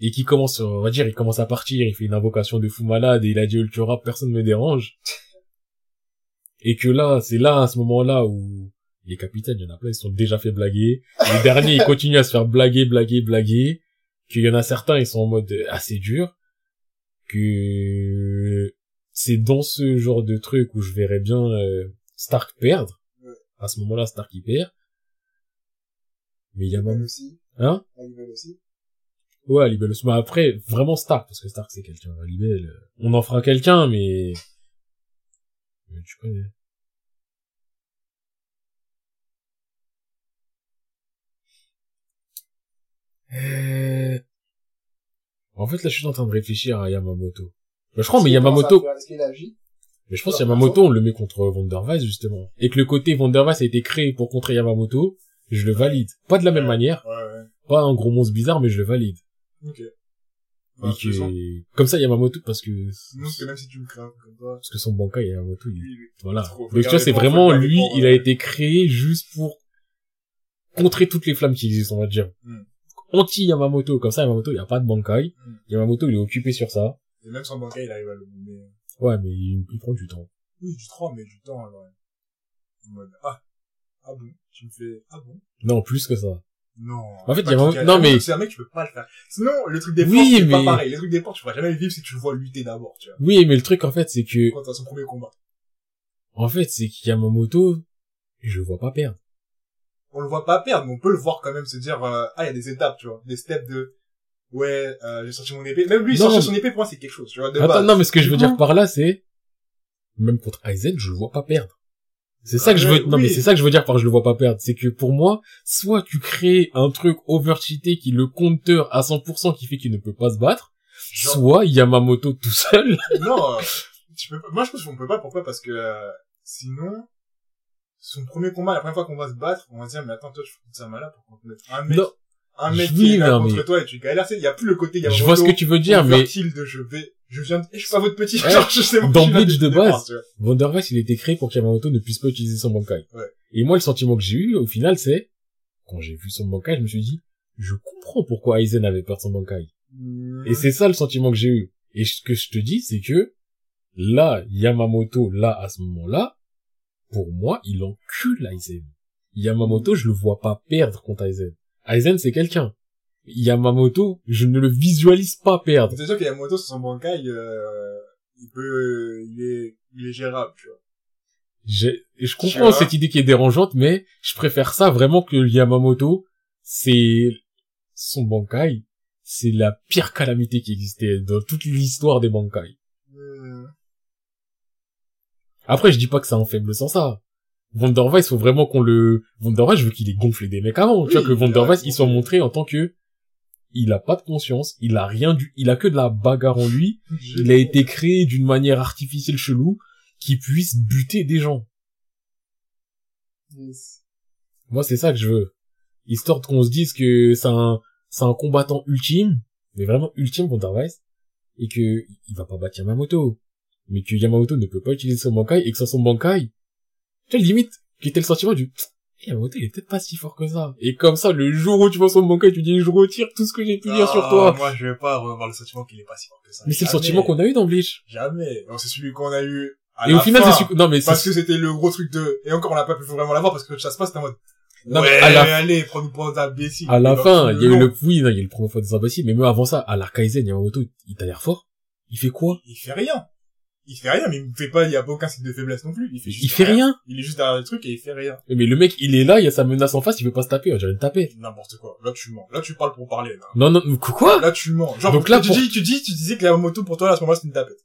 [SPEAKER 2] Et qui commence, on va dire, il commence à partir, il fait une invocation de fou malade, et il a dit Ultura, personne me dérange. Et que là, c'est là, à ce moment-là, où les capitaines, il y en a plein, ils sont déjà fait blaguer. Les derniers, ils continuent à se faire blaguer, blaguer, blaguer. Qu'il y en a certains, ils sont en mode euh, assez dur. Que c'est dans ce genre de truc où je verrais bien euh, Stark perdre.
[SPEAKER 1] Ouais.
[SPEAKER 2] À ce moment-là, Stark il perd. Mais il y a même...
[SPEAKER 1] aussi.
[SPEAKER 2] Hein?
[SPEAKER 1] Libelle aussi.
[SPEAKER 2] Ouais, Libelle aussi. Mais après, vraiment Stark, parce que Stark c'est quelqu'un. Euh, on en fera quelqu'un, mais... mais tu connais. Euh... En fait, là, je suis en train de réfléchir à Yamamoto. Bah, je crois, mais Yamamoto? Mais je pense que Yamamoto, on le met contre Wondervice, justement. Et que le côté Wondervice a été créé pour contrer Yamamoto, je le valide. Pas de la même
[SPEAKER 1] Ouais.
[SPEAKER 2] manière,
[SPEAKER 1] Ouais, ouais.
[SPEAKER 2] pas un gros monstre bizarre, mais je le valide.
[SPEAKER 1] Ok.
[SPEAKER 2] Et
[SPEAKER 1] Bah,
[SPEAKER 2] que, comme ça, Yamamoto, parce que,
[SPEAKER 1] Sinon, parce que même si tu me peu comme ça,
[SPEAKER 2] parce que son banca, Yamamoto, il,
[SPEAKER 1] lui,
[SPEAKER 2] voilà.
[SPEAKER 1] Trop.
[SPEAKER 2] Donc tu vois, c'est vraiment lui, il a
[SPEAKER 1] euh,
[SPEAKER 2] été créé juste pour contrer toutes les flammes qui existent, on va dire.
[SPEAKER 1] Hmm.
[SPEAKER 2] Anti Yamamoto, comme ça Yamamoto, il n'y a pas de Bankai.
[SPEAKER 1] Hmm.
[SPEAKER 2] Yamamoto, il est occupé sur ça.
[SPEAKER 1] Et même sans bancaire, il arrive à le mener.
[SPEAKER 2] Ouais, mais il, il prend du temps.
[SPEAKER 1] Oui, du 3, mais du temps, alors. En mode, ah. Ah bon? Tu me fais, ah bon?
[SPEAKER 2] Non, plus que ça.
[SPEAKER 1] Non.
[SPEAKER 2] En fait,
[SPEAKER 1] Pas
[SPEAKER 2] il y a un- non, mais-
[SPEAKER 1] C'est un mec, tu peux pas le faire. Sinon, le truc des portes,
[SPEAKER 2] Oui,
[SPEAKER 1] c'est pas
[SPEAKER 2] mais-
[SPEAKER 1] pareil. Les trucs des portes, tu pourras jamais les vivre si tu le vois lutter d'abord, tu vois.
[SPEAKER 2] Oui, mais le truc, en fait, c'est que,
[SPEAKER 1] Quand t'as son premier combat.
[SPEAKER 2] en fait, c'est que Yamamoto, je le vois pas perdre.
[SPEAKER 1] On le voit pas perdre, mais on peut le voir quand même se dire, euh, ah, il y a des étapes, tu vois. Des steps de, ouais, euh, j'ai sorti mon épée. Même lui,
[SPEAKER 2] Non.
[SPEAKER 1] sortir son épée, pour moi, c'est quelque chose, tu vois. De
[SPEAKER 2] Attends,
[SPEAKER 1] base.
[SPEAKER 2] non, mais ce que je veux dire par là, c'est, même contre Aizen, je le vois pas perdre. C'est ça que je
[SPEAKER 1] Ouais,
[SPEAKER 2] veux, non, mais c'est ça que je veux dire par je le vois pas perdre. C'est que pour moi, soit tu crées un truc overcheaté qui le compteur à 100% qui fait qu'il ne peut pas se battre,
[SPEAKER 1] Genre-
[SPEAKER 2] soit Yamamoto tout seul.
[SPEAKER 1] non, euh, tu peux pas- moi je pense qu'on peut pas, pourquoi? Parce que, euh, sinon, son premier combat, la première fois qu'on va se battre, on va se dire, mais attends, toi, tu fous de ça malade pour qu'on te mette un mec,
[SPEAKER 2] Non.
[SPEAKER 1] un mec
[SPEAKER 2] Oui,
[SPEAKER 1] qui est là
[SPEAKER 2] non,
[SPEAKER 1] contre
[SPEAKER 2] mais-
[SPEAKER 1] toi et tu galères, il y a plus le côté
[SPEAKER 2] Je
[SPEAKER 1] Yamamoto.
[SPEAKER 2] vois ce que tu veux dire, mais
[SPEAKER 1] de je vais, je viens de, je suis pas votre petit,
[SPEAKER 2] Ouais.
[SPEAKER 1] genre, je sais moi,
[SPEAKER 2] Dans
[SPEAKER 1] je là
[SPEAKER 2] Bleach de base. Wondervice, il a été créé pour que Yamamoto ne puisse pas utiliser son Bankai.
[SPEAKER 1] Ouais.
[SPEAKER 2] Et moi, le sentiment que j'ai eu, au final, c'est, quand j'ai vu son Bankai, je me suis dit, je comprends pourquoi Aizen avait peur de son Bankai. Et c'est ça le sentiment que j'ai eu. Et ce que je te dis, c'est que, là, Yamamoto, là, à ce moment-là, pour moi, il encule Aizen. Yamamoto, je le vois pas perdre contre Aizen. Aizen, c'est quelqu'un. Yamamoto, je ne le visualise pas perdre.
[SPEAKER 1] C'est sûr qu'il y a moto sur son bancaille, euh, il peut, il est, il est gérable, tu vois.
[SPEAKER 2] Je
[SPEAKER 1] Tu
[SPEAKER 2] comprends cette idée qui est dérangeante, mais je préfère ça vraiment que Yamamoto. C'est son Bankai. C'est la pire calamité qui existait dans toute l'histoire des Bankai.
[SPEAKER 1] Hmm.
[SPEAKER 2] Après, je dis pas que ça en faible sans ça. Wondervice, faut vraiment qu'on le... Wondervice, je veux qu'il ait gonflé des mecs avant. tu vois, que Wondervice,
[SPEAKER 1] raison.
[SPEAKER 2] il soit montré en tant que... Il a pas de conscience, il a rien du... Il a que de la bagarre en lui. Il a été créé d'une manière artificielle chelou qui puisse buter des gens.
[SPEAKER 1] Yes.
[SPEAKER 2] Moi, c'est ça que je veux. Histoire qu'on se dise que c'est un, c'est un combattant ultime, mais vraiment ultime Wondervice, et que il va pas battre Yamamoto. Mais que Yamamoto ne peut pas utiliser son Bankai, et que sans son Bankai, tu limite, qui était le sentiment du, Eh, Yamamoto, il est peut-être pas si fort que ça. Et comme ça, le jour où tu vois son Bankai, tu dis, je retire tout ce que j'ai pu dire sur
[SPEAKER 1] Ah,
[SPEAKER 2] toi.
[SPEAKER 1] Moi, je vais pas revoir le sentiment qu'il est pas si fort que ça.
[SPEAKER 2] Mais c'est le sentiment qu'on a eu dans Bleach.
[SPEAKER 1] Jamais. C'est celui qu'on a eu à
[SPEAKER 2] Et
[SPEAKER 1] la
[SPEAKER 2] au final,
[SPEAKER 1] fin,
[SPEAKER 2] c'est non mais
[SPEAKER 1] Parce que c'était le gros truc de, et encore on n'a pas pu vraiment l'avoir parce que ça se passe, c'était en mode,
[SPEAKER 2] Non, mais à la-
[SPEAKER 1] allez, prends-nous pour des imbéciles.
[SPEAKER 2] à la
[SPEAKER 1] Et
[SPEAKER 2] fin, il y a eu le, oui, non, il y a eu le premier fois des imbéciles, mais même avant ça, à l'Arkaizen, Yamamoto, il t'a l'air fort. Il fait quoi?
[SPEAKER 1] Il fait rien. Il fait rien, mais il me fait pas, il y a pas aucun signe de faiblesse non plus. Il fait juste
[SPEAKER 2] Il fait rien.
[SPEAKER 1] Il est juste derrière le truc et il fait rien.
[SPEAKER 2] Mais le mec, il est là, il y a sa menace en face, il veut pas se taper, on dirait une tapette.
[SPEAKER 1] N'importe quoi. Là, tu mens. Là, tu parles pour parler, là.
[SPEAKER 2] Non, non, quoi?
[SPEAKER 1] Là, tu mens. Genre,
[SPEAKER 2] Donc là,
[SPEAKER 1] tu
[SPEAKER 2] pour-
[SPEAKER 1] dis, tu dis, tu disais que la moto pour toi, à ce moment-là, c'était une tapette.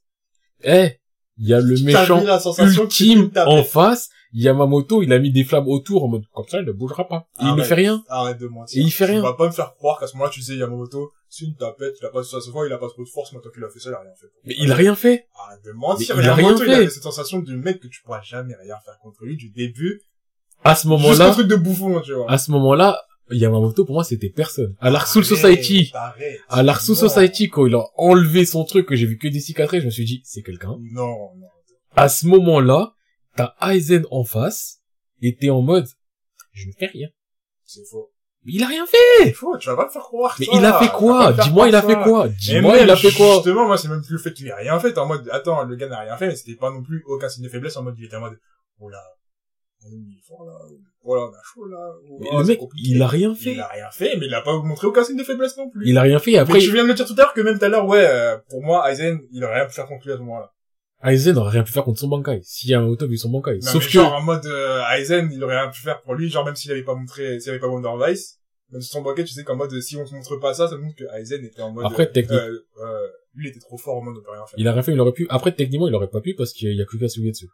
[SPEAKER 2] Eh, il y a le méchant ultime en face, Yamamoto, il a mis des flammes autour en mode, comme ça, il ne bougera pas. Et il ne fait rien.
[SPEAKER 1] Arrête de mentir.
[SPEAKER 2] Et il fait rien.
[SPEAKER 1] Tu vas pas me faire croire qu'à ce moment-là, tu disais Yamamoto, c'est une tapette, il a pas, ça se voit, il a pas trop de force, maintenant qu'il a fait ça, il a rien fait.
[SPEAKER 2] Mais il a rien fait.
[SPEAKER 1] Arrête de mentir.
[SPEAKER 2] Mais il a
[SPEAKER 1] Yamamoto,
[SPEAKER 2] rien
[SPEAKER 1] il
[SPEAKER 2] fait.
[SPEAKER 1] avait cette sensation de mec que tu pourras jamais rien faire contre lui du début.
[SPEAKER 2] À ce moment-là,
[SPEAKER 1] truc de bouffon, tu vois.
[SPEAKER 2] à ce moment-là, Yamamoto, pour moi, c'était personne. À l'Ark Soul
[SPEAKER 1] Arrête,
[SPEAKER 2] Society, à l'Ark Soul
[SPEAKER 1] Non.
[SPEAKER 2] Society, quand il a enlevé son truc, que j'ai vu que des cicatrices, je me suis dit, c'est quelqu'un.
[SPEAKER 1] Non, non.
[SPEAKER 2] À ce moment-là, t'as Aizen en face, et t'es en mode, je ne fais rien.
[SPEAKER 1] C'est faux.
[SPEAKER 2] Mais il a rien fait!
[SPEAKER 1] C'est faux, tu vas pas me faire croire
[SPEAKER 2] Mais
[SPEAKER 1] ça.
[SPEAKER 2] il a fait quoi? Dis-moi, il a fait quoi? Dis-moi, il a fait quoi?
[SPEAKER 1] Justement, moi, c'est même plus le fait qu'il ait rien fait, en mode, attends, le gars n'a rien fait, mais c'était pas non plus aucun signe de faiblesse, en mode, il était en mode, oh là, il est fort là, voilà, on a chaud là. oh,
[SPEAKER 2] Mais
[SPEAKER 1] oh,
[SPEAKER 2] le mec,
[SPEAKER 1] compliqué.
[SPEAKER 2] il a rien fait.
[SPEAKER 1] Il a rien fait, mais il a pas montré aucun signe de faiblesse non plus.
[SPEAKER 2] Il a rien fait, et après,
[SPEAKER 1] Mais tu viens de le dire tout à l'heure que même tout à l'heure, ouais, euh, pour moi, Aizen, il aurait rien pu faire lui à ce moment-là.
[SPEAKER 2] Aizen n'aurait rien pu faire contre son Bankai. Si Yamamoto a vu son Bankai.
[SPEAKER 1] Non,
[SPEAKER 2] Sauf
[SPEAKER 1] mais
[SPEAKER 2] que,
[SPEAKER 1] genre, en mode, euh, Aizen, il aurait rien pu faire pour lui, genre, même s'il avait pas montré, s'il avait pas Wonder Vice, même son banquet, tu sais qu'en mode, si on te montre pas ça, ça montre que Aizen était en mode,
[SPEAKER 2] Après, technique.
[SPEAKER 1] euh, euh, lui, il était trop fort en mode, on peut rien faire.
[SPEAKER 2] il a rien fait, il aurait pu, après, techniquement, il aurait pas pu parce qu'il y a Kuka Sugetsu.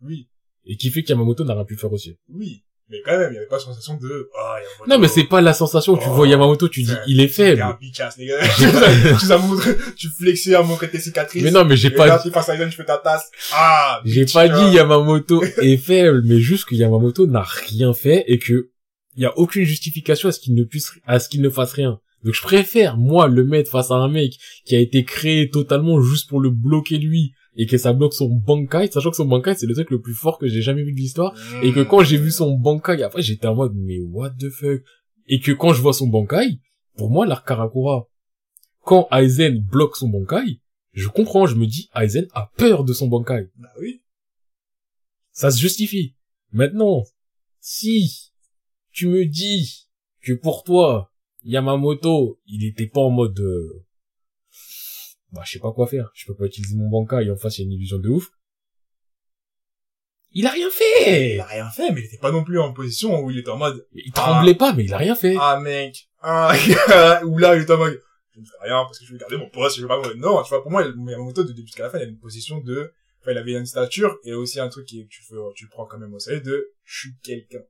[SPEAKER 1] Oui,
[SPEAKER 2] Et qui fait qu'Yamamoto n'a rien pu faire aussi.
[SPEAKER 1] oui. Mais quand même, il y avait pas la sensation de, ah.
[SPEAKER 2] Non, mais c'est pas la sensation tu
[SPEAKER 1] Oh,
[SPEAKER 2] vois Yamamoto, tu dis, il est faible.
[SPEAKER 1] un bitchass, les gars. tu tu tu flexais à montrer tes cicatrices.
[SPEAKER 2] Mais non, mais j'ai pas
[SPEAKER 1] à tu fais ta tasse. Ah,
[SPEAKER 2] J'ai pas dit Yamamoto est faible, mais juste que Yamamoto n'a rien fait et que il y a aucune justification à ce qu'il ne puisse, à ce qu'il ne fasse rien. Donc je préfère, moi, le mettre face à un mec qui a été créé totalement juste pour le bloquer lui et que ça bloque son Bankai, sachant que son Bankai c'est le truc le plus fort que j'ai jamais vu de l'histoire et que quand j'ai vu son Bankai, après j'étais en mode mais what the fuck? Et que quand je vois son Bankai, pour moi l'arc Karakura, quand Aizen bloque son Bankai, je comprends, je me dis Aizen a peur de son Bankai.
[SPEAKER 1] Bah oui.
[SPEAKER 2] Ça se justifie. Maintenant, si tu me dis que pour toi, Yamamoto, il était pas en mode, euh, bah, je sais pas quoi faire. Je peux pas utiliser mon banca et en face, il y a une illusion de ouf. Il a rien
[SPEAKER 1] Il
[SPEAKER 2] fait!
[SPEAKER 1] a rien fait, mais il était pas non plus en position où il était en mode,
[SPEAKER 2] Il tremblait pas, mais il a rien fait.
[SPEAKER 1] ah, mec, ah, ou là, il était en mode, je ne fais rien parce que je veux garder mon poste, je veux pas mourir. Non, tu vois, pour moi, Yamamoto, de début jusqu'à la fin, il avait une position de, enfin, il avait une stature, et aussi un truc qui, tu tu le prends quand même au sérieux de, je suis quelqu'un.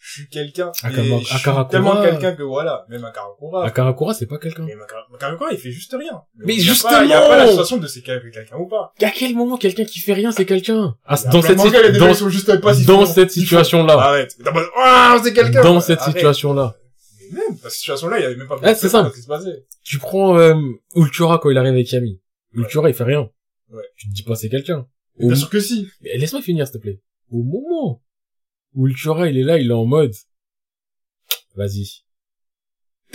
[SPEAKER 1] Je suis quelqu'un.
[SPEAKER 2] Akama-
[SPEAKER 1] je suis tellement quelqu'un que voilà, même un Karakura.
[SPEAKER 2] Akarakura, c'est pas quelqu'un.
[SPEAKER 1] Mais Maka- Karakura, il fait juste rien.
[SPEAKER 2] Mais
[SPEAKER 1] a
[SPEAKER 2] justement
[SPEAKER 1] Il y a pas la sensation de c'est quelqu'un ou pas.
[SPEAKER 2] À quel moment quelqu'un qui fait rien, c'est quelqu'un? Ah, dans cette,
[SPEAKER 1] gens
[SPEAKER 2] dans,
[SPEAKER 1] juste pas,
[SPEAKER 2] dans cette situation-là.
[SPEAKER 1] Arrête. C'est quelqu'un.
[SPEAKER 2] Dans cette situation-là.
[SPEAKER 1] Mais même, dans cette situation-là, il y avait même pas
[SPEAKER 2] Ah, c'est simple.
[SPEAKER 1] ce qui se passait.
[SPEAKER 2] tu prends euh, Ultura quand il arrive avec Yami. Ultura, il fait rien.
[SPEAKER 1] Ouais.
[SPEAKER 2] Tu te dis pas c'est quelqu'un.
[SPEAKER 1] Bien sûr que si.
[SPEAKER 2] Mais Laisse-moi finir, s'il te plaît. Au moment Ultura, il est là, il est en mode, vas-y.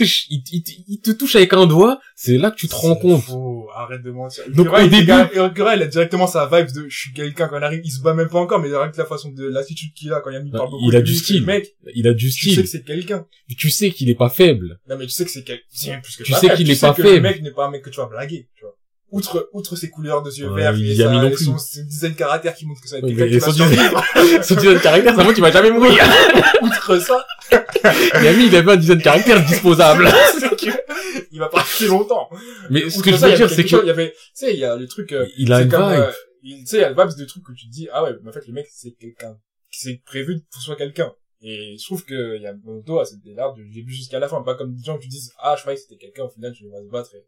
[SPEAKER 2] Il, il- il te touche avec un doigt, c'est là que tu te rends compte.
[SPEAKER 1] faux. Arrête de mentir.
[SPEAKER 2] Donc, au
[SPEAKER 1] il
[SPEAKER 2] début-
[SPEAKER 1] Ukura, il a directement sa vibe de, je suis quelqu'un quand il arrive, il se bat même pas encore, mais avec la façon de, l'attitude qu'il a quand il a mis
[SPEAKER 2] Bah,
[SPEAKER 1] par beaucoup
[SPEAKER 2] il a du style.
[SPEAKER 1] Mec,
[SPEAKER 2] Il a du
[SPEAKER 1] tu sais
[SPEAKER 2] style.
[SPEAKER 1] que c'est quelqu'un.
[SPEAKER 2] Tu sais qu'il est pas faible.
[SPEAKER 1] Non, mais tu sais que c'est quelqu'un. Plus que
[SPEAKER 2] Tu sais qu'il
[SPEAKER 1] Tu
[SPEAKER 2] est pas
[SPEAKER 1] que
[SPEAKER 2] faible.
[SPEAKER 1] Le mec n'est pas un mec que tu vas blaguer, tu vois. Outre, outre ses couleurs de yeux verts,
[SPEAKER 2] il
[SPEAKER 1] et,
[SPEAKER 2] y a
[SPEAKER 1] sa-
[SPEAKER 2] mis non plus.
[SPEAKER 1] son, son design caractère qui montre que ça a été
[SPEAKER 2] Ouais,
[SPEAKER 1] quelqu'un qui va
[SPEAKER 2] son design-
[SPEAKER 1] survivre.
[SPEAKER 2] Son design de caractère, ça va, tu vas jamais mourir.
[SPEAKER 1] Outre ça,
[SPEAKER 2] Yami, il avait un design de caractère disposable.
[SPEAKER 1] il va pas rester longtemps.
[SPEAKER 2] Mais ce
[SPEAKER 1] Outre
[SPEAKER 2] que je
[SPEAKER 1] ça,
[SPEAKER 2] veux dire, c'est
[SPEAKER 1] quelque chose-
[SPEAKER 2] que
[SPEAKER 1] il y avait, tu sais, il y a le truc, euh,
[SPEAKER 2] il a une
[SPEAKER 1] comme,
[SPEAKER 2] vibe.
[SPEAKER 1] euh, il- tu sais, il y a le vibes de trucs que tu te dis, ah ouais, mais en fait, le mec, c'est quelqu'un. C'est prévu pour soit quelqu'un. Et je trouve que Yamamoto a cette l'air du début jusqu'à la fin. Pas comme des gens qui disent, ah, je croyais que c'était quelqu'un, au final, tu vas se battre et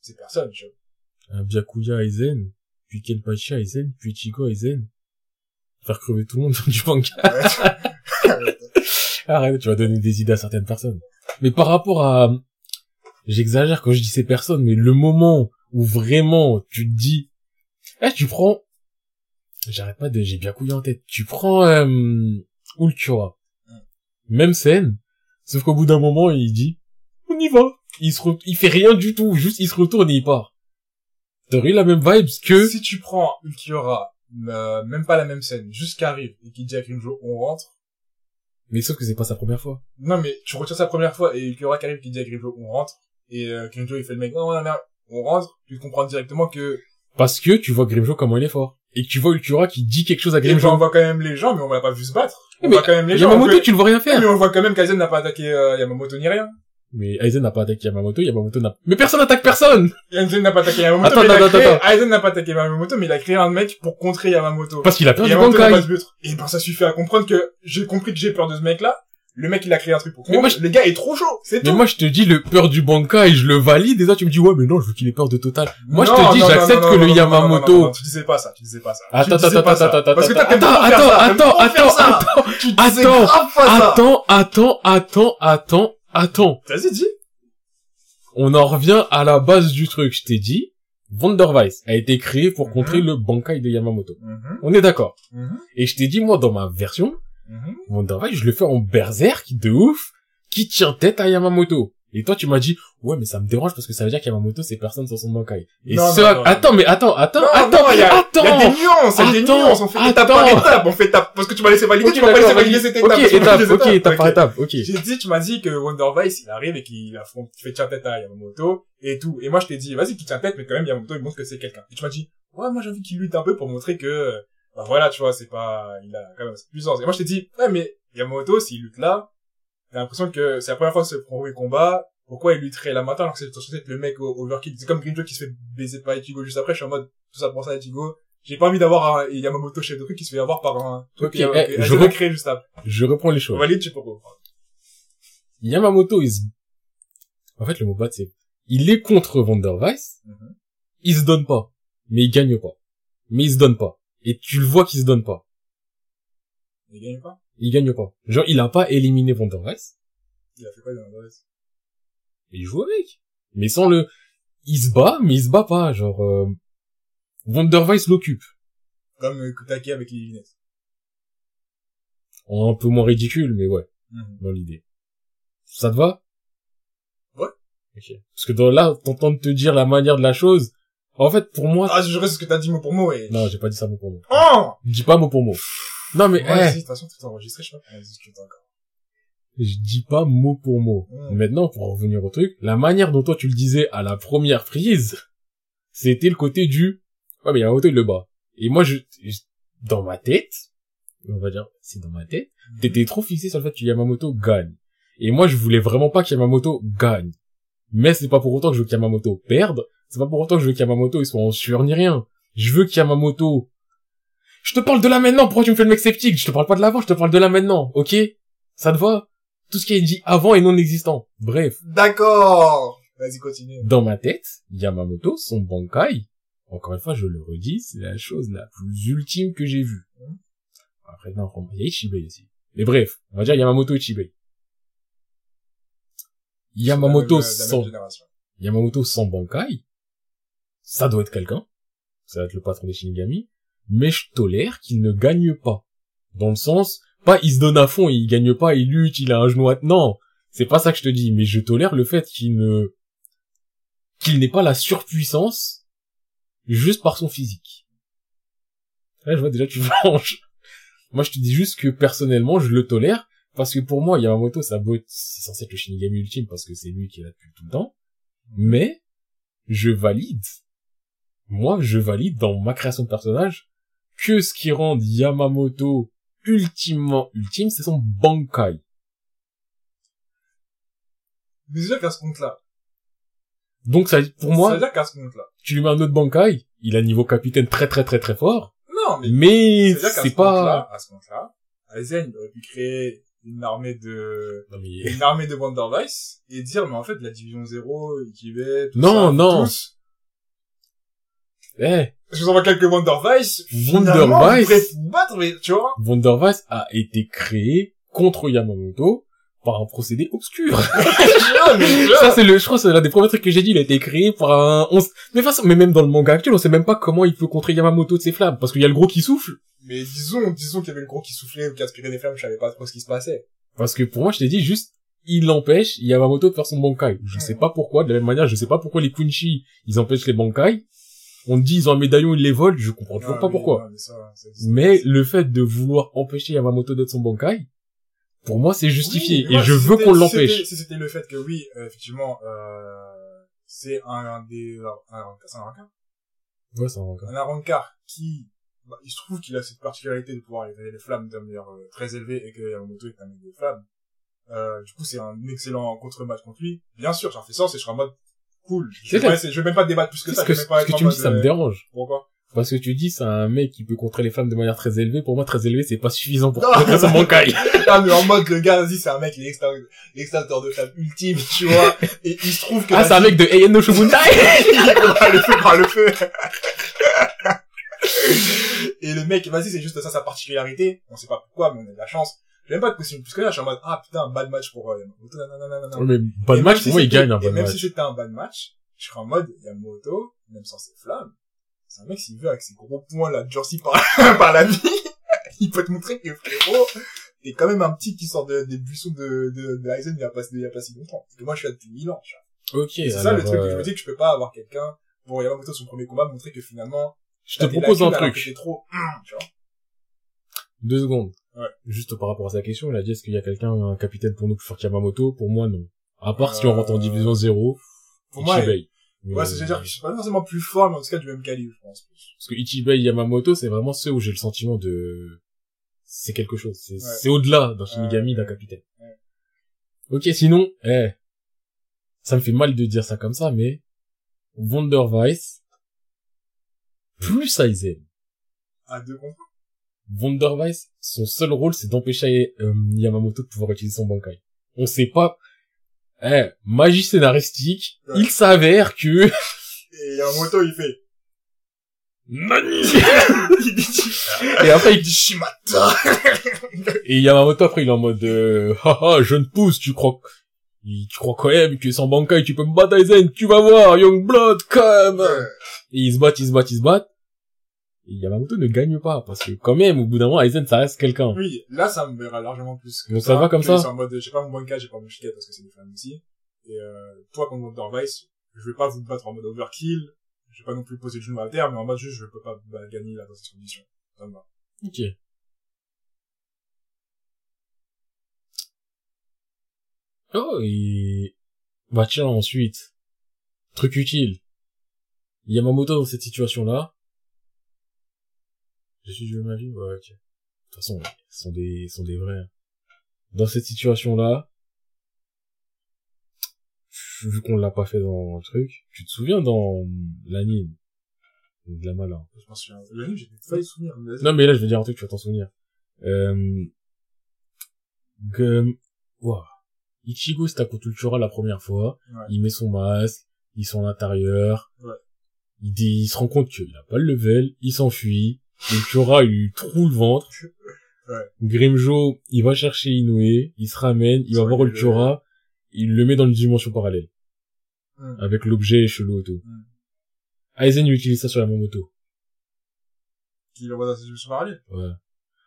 [SPEAKER 1] c'est personne, tu vois.
[SPEAKER 2] Byakuya Aizen, puis Kenpachi Aizen, puis Ichigo Aizen. Faire crever tout le monde dans du manga. Arrête, tu vas donner des idées à certaines personnes. Mais par rapport à, j'exagère quand je dis ces personnes, mais le moment où vraiment tu te dis, eh, tu prends, j'arrête pas de, j'ai couillé en tête, tu prends, euh, Ultura. Même scène, sauf qu'au bout d'un moment, il dit, on y va. Il se re- il fait rien du tout, juste il se retourne et il part. T'aurais eu la même vibes que,
[SPEAKER 1] Si tu prends Ulquiorra, euh, même pas la même scène, juste qu'arrive et qu'il dit à Grimjo, on rentre.
[SPEAKER 2] mais sauf que c'est pas sa première fois.
[SPEAKER 1] Non, mais tu retiens sa première fois et Ulquiorra qui arrive qui dit à Grimjo, on rentre. Et, euh, Grimjo, il fait le mec, non, non, non, on rentre. Tu comprends directement que,
[SPEAKER 2] Parce que tu vois Grimjo comment il est fort. Et que tu vois Ultura qui dit quelque chose à
[SPEAKER 1] et ben, on
[SPEAKER 2] Grimjo.
[SPEAKER 1] voit quand même les gens, mais on va pas vu se battre. On
[SPEAKER 2] Mais
[SPEAKER 1] voit quand même les gens.
[SPEAKER 2] Yamamoto,
[SPEAKER 1] peut-
[SPEAKER 2] tu le vois rien faire.
[SPEAKER 1] Mais on voit quand même qu'Aizen n'a pas attaqué euh, Yamamoto ni rien.
[SPEAKER 2] Mais Aizen n'a pas attaqué Yamamoto, Yamamoto n'a... Mais personne n'attaque personne
[SPEAKER 1] Aizen n'a pas attaqué Yamamoto,
[SPEAKER 2] Attends,
[SPEAKER 1] mais il a
[SPEAKER 2] attends,
[SPEAKER 1] créé...
[SPEAKER 2] attends.
[SPEAKER 1] Aizen n'a pas attaqué Yamamoto, mais il a créé un mec pour contrer Yamamoto.
[SPEAKER 2] Parce qu'il a peur du
[SPEAKER 1] Yamamoto pas
[SPEAKER 2] Bankai.
[SPEAKER 1] Et ben, ça suffit à comprendre que j'ai compris que j'ai peur de ce mec-là. Le mec, il a créé un truc pour
[SPEAKER 2] Mais moi,
[SPEAKER 1] comprendre. Le gars est trop chaud. C'est
[SPEAKER 2] Mais
[SPEAKER 1] tout.
[SPEAKER 2] moi, je te dis, le peur du Bankai, je le valide, et toi, tu me dis, ouais, mais non, je veux qu'il ait peur de Total. Moi, je
[SPEAKER 1] Non,
[SPEAKER 2] te dis, j'accepte que
[SPEAKER 1] non,
[SPEAKER 2] le
[SPEAKER 1] non, non, non,
[SPEAKER 2] Yamamoto...
[SPEAKER 1] tu disais pas ça, tu disais pas ça.
[SPEAKER 2] Attends, attends, attends, attends,
[SPEAKER 1] Parce que
[SPEAKER 2] attends, attends, attends, attends, attends, attends, attends,
[SPEAKER 1] ça.
[SPEAKER 2] attends, attends, attends.
[SPEAKER 1] Vas-y, dis.
[SPEAKER 2] On en revient à la base du truc. Je t'ai dit, Wondervice a été créé pour
[SPEAKER 1] Mhm.
[SPEAKER 2] contrer le Bankai de Yamamoto.
[SPEAKER 1] Mhm,
[SPEAKER 2] On est d'accord.
[SPEAKER 1] mhm,
[SPEAKER 2] Et je t'ai dit, moi, dans ma version. Wondervice, je le fais en berserk de ouf, qui tient tête à Yamamoto. Et toi, tu m'as dit, ouais, mais ça me dérange parce que ça veut dire qu'Yamamoto, c'est personne sur son Bankai. Et
[SPEAKER 1] Non,
[SPEAKER 2] ce-
[SPEAKER 1] non, non,
[SPEAKER 2] attends, mais attends, attends, attends,
[SPEAKER 1] il y a,
[SPEAKER 2] attends.
[SPEAKER 1] il y a des nuances, il y a des
[SPEAKER 2] Attends,
[SPEAKER 1] nuances. On fait étape par
[SPEAKER 2] attends.
[SPEAKER 1] étape. On fait étape, parce que tu m'as laissé valider,
[SPEAKER 2] Ok,
[SPEAKER 1] tu m'as pas laissé valider cette étape.
[SPEAKER 2] Ok,
[SPEAKER 1] Tu
[SPEAKER 2] étape, ok, étape par
[SPEAKER 1] Ok.
[SPEAKER 2] étape, ok.
[SPEAKER 1] J'ai dit, tu m'as dit que Wonder Vice, il arrive et qu'il affronte, il fait tiens tête à Yamamoto et tout. Et moi, je t'ai dit, vas-y, qu'il tient tête, mais quand même, Yamamoto, il montre que c'est quelqu'un. Et tu m'as dit, ouais, moi, j'ai envie qu'il lutte un peu pour montrer que, bah voilà, tu vois, c'est pas, il a quand même cette puissance. Et moi, je t'ai dit, ouais, mais Yamamoto, s'il lutte là, t'as l'impression que c'est la première fois que ce premier combat, pourquoi il lutterait là maintenant alors que c'est censé être le mec au- overkill? C'est comme Grimjo qui se fait baiser par Ichigo juste après, je suis en mode, tout ça pour ça, Ichigo, J'ai pas envie d'avoir un Yamamoto chef de truc qui se fait avoir par un truc qui a,
[SPEAKER 2] eh, je
[SPEAKER 1] été
[SPEAKER 2] re-
[SPEAKER 1] créé juste après.
[SPEAKER 2] Je reprends les choses.
[SPEAKER 1] valide, je sais pas quoi.
[SPEAKER 2] Yamamoto, il se... En fait, le mot battre, c'est... Il est contre Vanderweiss.
[SPEAKER 1] Mhm.
[SPEAKER 2] Il se donne pas. Mais il gagne pas. Mais il se donne pas. Et tu le vois qu'il se donne pas.
[SPEAKER 1] Il gagne pas?
[SPEAKER 2] Il gagne pas. Genre, il a pas éliminé Vanderweiss.
[SPEAKER 1] Il a fait quoi race
[SPEAKER 2] Il joue avec. Mais sans le... Il se bat, mais il se bat pas. Genre... Euh... L'occupe.
[SPEAKER 1] Comme euh, Kutake avec les lunettes.
[SPEAKER 2] Un peu moins ridicule, mais ouais,
[SPEAKER 1] Mhm.
[SPEAKER 2] dans l'idée. Ça te va?
[SPEAKER 1] Ouais.
[SPEAKER 2] Ok. Parce que dans là, t'entends te dire la manière de la chose. En fait, pour moi...
[SPEAKER 1] Ah, je reste ce que t'as dit mot pour mot et...
[SPEAKER 2] Non, j'ai pas dit ça mot pour mot.
[SPEAKER 1] Oh!
[SPEAKER 2] Dis pas mot pour mot. Non, mais,
[SPEAKER 1] Ouais,
[SPEAKER 2] eh,
[SPEAKER 1] si, de toute façon, tout est enregistré, je sais pas discute encore.
[SPEAKER 2] je dis pas mot pour mot. Maintenant, pour en revenir au truc, la manière dont toi tu le disais à la première prise, c'était le côté du, ouais, mais Yamamoto, il le bat. Et moi, je, je- dans ma tête, on va dire, c'est dans ma tête, t'étais trop fixé sur le fait que Yamamoto gagne. Et moi, je voulais vraiment pas que Yamamoto gagne. Mais c'est pas pour autant que je veux que Yamamoto perde. C'est pas pour autant que je veux que Yamamoto il soit en sueur ni rien. Je veux que Yamamoto... Je te parle de là maintenant, pourquoi tu me fais le mec sceptique? Je te parle pas de l'avant, je te parle de là maintenant, ok? Ça te va? Tout ce qui est dit avant est non existant. Bref,
[SPEAKER 1] D'accord! Vas-y, continue.
[SPEAKER 2] dans ma tête, Yamamoto, son Bankai, encore une fois, je le redis, c'est la chose la plus ultime que j'ai vue. Après, non, il y a Ichibei aussi. Mais bref, on va dire Yamamoto Ichibei. Yamamoto sans. Yamamoto sans Bankai, ça doit être quelqu'un. Ça va être le patron des Shinigami. Mais je tolère qu'il ne gagne pas. Dans le sens, pas il se donne à fond, il gagne pas, il lutte, il a un genou à... Non, c'est pas ça que je te dis. Mais je tolère le fait qu'il ne... qu'il n'ait pas la surpuissance juste par son physique. Là, je vois déjà tu flanches. Moi, je te dis juste que personnellement, je le tolère. Parce que pour moi, Yamamoto, ça être, c'est censé être le Shinigami ultime parce que c'est lui qui est là depuis tout le temps. Mais, je valide. Moi, je valide dans ma création de personnage que ce qui rend Yamamoto ultimement ultime, c'est son Bankai.
[SPEAKER 1] Mais c'est-à-dire qu'à ce compte-là,
[SPEAKER 2] Donc ça, pour
[SPEAKER 1] ça
[SPEAKER 2] moi,
[SPEAKER 1] veut dire qu'à ce compte-là,
[SPEAKER 2] tu lui mets un autre Bankai, il a niveau capitaine très très très très fort,
[SPEAKER 1] non, mais,
[SPEAKER 2] mais
[SPEAKER 1] qu'à ce
[SPEAKER 2] c'est pas...
[SPEAKER 1] à ce compte-là, Aizen, il aurait pu créer une armée de,
[SPEAKER 2] Non, mais-
[SPEAKER 1] une armée de Wondervice et dire, mais en fait, la division 0, Ikibe, tout
[SPEAKER 2] Non,
[SPEAKER 1] ça,
[SPEAKER 2] non.
[SPEAKER 1] tous,
[SPEAKER 2] Eh,
[SPEAKER 1] je vous envoie quelques finalement, vous pourrez vous battre, mais, tu vois,
[SPEAKER 2] Wondervice a été créé contre Yamamoto par un procédé obscur.
[SPEAKER 1] Ah,
[SPEAKER 2] Ça, c'est le, je crois, que c'est l'un des premiers trucs que j'ai dit, il a été créé par un, on s- mais de toute façon, mais même dans le manga actuel, on sait même pas comment il peut contrer Yamamoto de ses flammes, parce qu'il y a le gros qui souffle.
[SPEAKER 1] mais disons, disons qu'il y avait le gros qui soufflait ou qui aspirait des flammes, je savais pas trop ce qui se passait.
[SPEAKER 2] Parce que pour moi, je t'ai dit juste, il empêche Yamamoto de faire son Bankai. Je sais pas pourquoi, de la même manière, je sais pas pourquoi les Quincy, ils empêchent les Bankai. On dit, ils ont un médaillon, ils les volent, je comprends toujours
[SPEAKER 1] Ah,
[SPEAKER 2] pas
[SPEAKER 1] oui,
[SPEAKER 2] pourquoi.
[SPEAKER 1] non, mais ça, ça existe.
[SPEAKER 2] Mais le fait de vouloir empêcher Yamamoto d'être son Bankai, pour moi, c'est justifié.
[SPEAKER 1] Oui,
[SPEAKER 2] et
[SPEAKER 1] moi,
[SPEAKER 2] je
[SPEAKER 1] si
[SPEAKER 2] veux qu'on
[SPEAKER 1] si
[SPEAKER 2] l'empêche.
[SPEAKER 1] c'était- Si c'était le fait que oui, euh, effectivement, euh, c'est un, un des, un, un, c'est un rancard,
[SPEAKER 2] Ouais, c'est un Bankai.
[SPEAKER 1] un rancard qui, bah, il se trouve qu'il a cette particularité de pouvoir étaler les flammes d'un manière euh, très élevée et que Yamamoto est un mec des flammes. Euh, du coup, c'est un excellent contre-match contre lui. Bien sûr, j'en fais sens et je serai en mode cool. Je vais, je vais même pas débattre plus que ça.
[SPEAKER 2] que,
[SPEAKER 1] je vais pas
[SPEAKER 2] ce que tu me dis, ça me
[SPEAKER 1] euh,
[SPEAKER 2] dérange.
[SPEAKER 1] Pourquoi?
[SPEAKER 2] Parce que tu dis, c'est un mec qui peut contrer les flammes de manière très élevée. Pour moi, très élevé, c'est pas suffisant pour
[SPEAKER 1] Non.
[SPEAKER 2] contrer son Bankai.
[SPEAKER 1] Ah, mais en mode, le gars, vas-y, c'est un mec, il est l'extincteur de flammes ultime, tu vois. Et il se trouve que,
[SPEAKER 2] Ah, c'est un mec de Eien no Shubuntai
[SPEAKER 1] il prendra le feu le feu. et le mec, vas-y, c'est juste ça sa particularité. On sait pas pourquoi, mais on a de la chance. Même pas te pousser plus que là, je suis en mode, ah putain, un bad match pour euh, Yamamoto, nanana.
[SPEAKER 2] Mais bad
[SPEAKER 1] Et
[SPEAKER 2] match,
[SPEAKER 1] même
[SPEAKER 2] pour moi, il gagne un
[SPEAKER 1] Et
[SPEAKER 2] bad
[SPEAKER 1] même
[SPEAKER 2] match.
[SPEAKER 1] si c'était un bad match, je serais en mode, Yamamoto, même sans ses flammes, c'est un mec, s'il veut, avec ses gros poings, là, durcis par, par la vie, il peut te montrer que, frérot, t'es quand même un petit qui sort de, des buissons de, de, de Aizen il y a pas, il y a pas si longtemps. Parce que moi, je suis là depuis 1000 ans, tu vois.
[SPEAKER 2] Ok,
[SPEAKER 1] C'est ça le truc que je
[SPEAKER 2] euh,
[SPEAKER 1] me dis que je peux pas avoir quelqu'un pour Yamamoto son premier combat montrer que finalement
[SPEAKER 2] je te propose un truc.
[SPEAKER 1] trop hum, tu vois.
[SPEAKER 2] Deux secondes.
[SPEAKER 1] Ouais.
[SPEAKER 2] Juste par rapport à sa question, il a dit est-ce qu'il y a quelqu'un, un capitaine pour nous plus fort qu'Yamamoto Pour moi, non. À part si on rentre en
[SPEAKER 1] Euh,
[SPEAKER 2] division 0,
[SPEAKER 1] Pour moi,
[SPEAKER 2] Ichibei.
[SPEAKER 1] Ouais, c'est à dire que je suis pas forcément plus fort mais en tout cas du même calibre je pense.
[SPEAKER 2] Parce que Ichibei et Yamamoto, c'est vraiment ceux où j'ai le sentiment de... C'est quelque chose. C'est
[SPEAKER 1] Ouais.
[SPEAKER 2] au-delà d'un Shinigami,
[SPEAKER 1] Ouais,
[SPEAKER 2] d'un capitaine.
[SPEAKER 1] Ouais.
[SPEAKER 2] Ok, sinon, eh, ça me fait mal de dire ça comme ça, mais Wondervice plus Aizen
[SPEAKER 1] À deux contre
[SPEAKER 2] Wondervice, son seul rôle, c'est d'empêcher euh, Yamamoto de pouvoir utiliser son Bankai. On sait pas... Eh, magie scénaristique,
[SPEAKER 1] Ouais.
[SPEAKER 2] il s'avère que...
[SPEAKER 1] Et Yamamoto, il fait...
[SPEAKER 2] Nani. Et après,
[SPEAKER 1] Il dit Shimata
[SPEAKER 2] Et Yamamoto, après, il est en mode, euh, haha, jeune pousse, tu crois, tu crois quand même que sans Bankai, tu peux me battre Aizen, tu vas voir, Youngblood, comme!
[SPEAKER 1] Ouais.
[SPEAKER 2] Et ils se battent, ils se battent, ils se battent. Yamamoto ne gagne pas, parce que quand même, au bout d'un moment, Aizen, ça reste quelqu'un.
[SPEAKER 1] Oui, là, ça me verra largement plus que
[SPEAKER 2] Donc ça va comme ça
[SPEAKER 1] C'est en mode, j'ai pas mon banca, j'ai pas mon chiquette parce que c'est des femmes aussi. Et euh, toi, contre Wonder Vice, je vais pas vous battre en mode overkill. Je vais pas non plus poser le genou à terre, mais en mode juste, je peux pas bah, gagner là dans cette condition. Ça me va.
[SPEAKER 2] Ok. Oh, et... Bah tiens, ensuite. Truc utile. Yamamoto dans cette situation-là. Je suis joué ma vie, ouais, ok. De toute façon, ce sont des, ce sont des vrais. hein. Dans cette situation-là, vu qu'on l'a pas fait dans le truc, tu te souviens dans l'anime? De la malin.
[SPEAKER 1] Je m'en souviens. Livre, j'ai failli souvenir. mais.
[SPEAKER 2] Non, mais là, je vais dire un truc, tu vas t'en souvenir. Euh, que, Ouah. Ichigo, c'était contre Ultura la première fois.
[SPEAKER 1] Ouais.
[SPEAKER 2] Il met son masque, ils sont à l'intérieur.
[SPEAKER 1] Ouais.
[SPEAKER 2] Il, dit, il se rend compte qu'il a pas le level, il s'enfuit. Ultura, il lui trouve le ventre.
[SPEAKER 1] Ouais.
[SPEAKER 2] Grimjo, il va chercher Inoue, il se ramène, il va voir
[SPEAKER 1] le-
[SPEAKER 2] Ultura, il le met dans une dimension parallèle. Avec l'objet chelou et tout. Aizen utilise ça sur la Momoto.
[SPEAKER 1] Qui l'envoie dans cette dimension parallèle.
[SPEAKER 2] Ouais.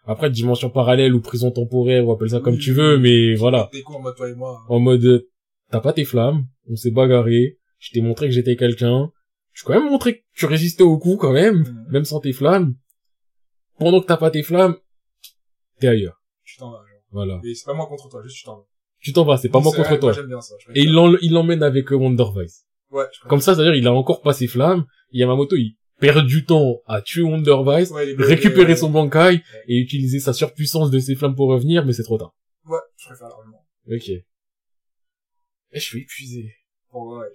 [SPEAKER 2] Après, dimension parallèle ou prison temporaire, ou appelle ça comme tu veux, mais voilà.
[SPEAKER 1] Coups en mode toi et moi.
[SPEAKER 2] En mode, t'as pas tes flammes, on s'est bagarré, je t'ai montré que j'étais quelqu'un, je t'ai quand même montré que tu résistais au coup quand même, même sans tes flammes. Pendant que t'as pas tes flammes, t'es ailleurs.
[SPEAKER 1] Tu t'en vas, genre.
[SPEAKER 2] Voilà.
[SPEAKER 1] Et c'est pas moi contre toi, juste tu t'en vas.
[SPEAKER 2] Tu t'en vas, c'est pas moi contre
[SPEAKER 1] ouais,
[SPEAKER 2] toi.
[SPEAKER 1] Moi, bien ça.
[SPEAKER 2] Et il l'emmène avec euh, Wonder Vice.
[SPEAKER 1] Ouais, je.
[SPEAKER 2] Comme ça, c'est-à-dire, il a encore pas ses flammes, Yamamoto, il perd du temps à tuer Wonder Vice,
[SPEAKER 1] Ouais,
[SPEAKER 2] récupérer son Bankai, et utiliser sa surpuissance de ses flammes pour revenir, mais c'est trop tard.
[SPEAKER 1] Ouais, je préfère largement.
[SPEAKER 2] Ok. Et je suis épuisé.
[SPEAKER 1] Ouais.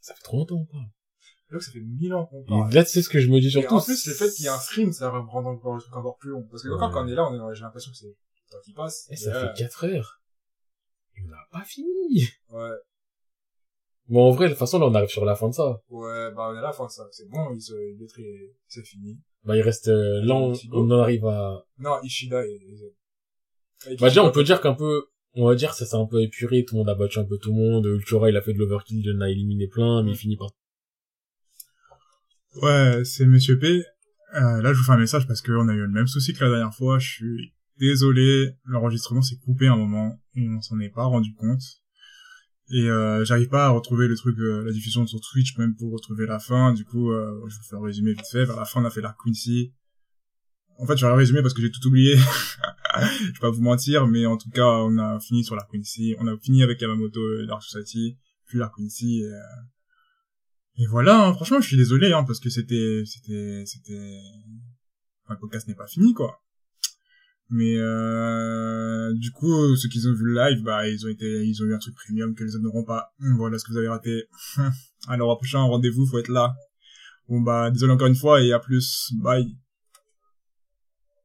[SPEAKER 2] Ça fait trop longtemps qu'on
[SPEAKER 1] Là, ça fait mille ans qu'on parle.
[SPEAKER 2] là, tu sais ce que je me dis
[SPEAKER 1] Et
[SPEAKER 2] surtout.
[SPEAKER 1] en plus, le fait qu'il y ait un stream, ça va rendre encore le truc encore plus long. Parce que encore quand on est là, on est, j'ai l'impression que c'est le temps qui passe.
[SPEAKER 2] Eh,
[SPEAKER 1] Et
[SPEAKER 2] ça fait 4 heures. Et on n'a pas fini.
[SPEAKER 1] Ouais.
[SPEAKER 2] Bon, en vrai, de toute façon, là, on arrive sur la fin de ça.
[SPEAKER 1] Ouais, bah, on est à la fin de ça. C'est bon, il se, il est très, c'est fini.
[SPEAKER 2] Bah, il reste, euh, là, on, en arrive à,
[SPEAKER 1] Non, Ishida et,
[SPEAKER 2] bah, déjà, on peut dire qu'un peu, on va dire, ça s'est un peu épuré, tout le monde a battu un peu tout le monde, Ultura, il a fait de l'overkill, il en a éliminé plein, mais il finit par...
[SPEAKER 4] Ouais, c'est Monsieur P. Euh, là, je vous fais un message parce qu'on a eu le même souci que la dernière fois. Je suis désolé, l'enregistrement s'est coupé un moment on s'en est pas rendu compte. Et euh, j'arrive pas à retrouver le truc, euh, la diffusion sur Twitch même pour retrouver la fin. Du coup, euh, je vous fais un résumé vite fait. Vers la fin, on a fait l'arc Quincy. En fait, je vais résumer parce que j'ai tout oublié. je vais pas vous mentir, mais en tout cas, on a fini sur l'arc Quincy. On a fini avec Yamamoto et Dark Society, puis l'arc Quincy. Et, euh, et voilà, hein, franchement, je suis désolé, hein, parce que c'était, c'était, c'était, enfin, le podcast n'est pas fini, quoi. Mais euh, du coup, ceux qui ont vu le live, bah, ils ont été, ils ont eu un truc premium que les autres n'auront pas. Hum, Voilà ce que vous avez raté. Alors, au prochain rendez-vous, faut être là. Bon, bah, désolé encore une fois et à plus. Bye.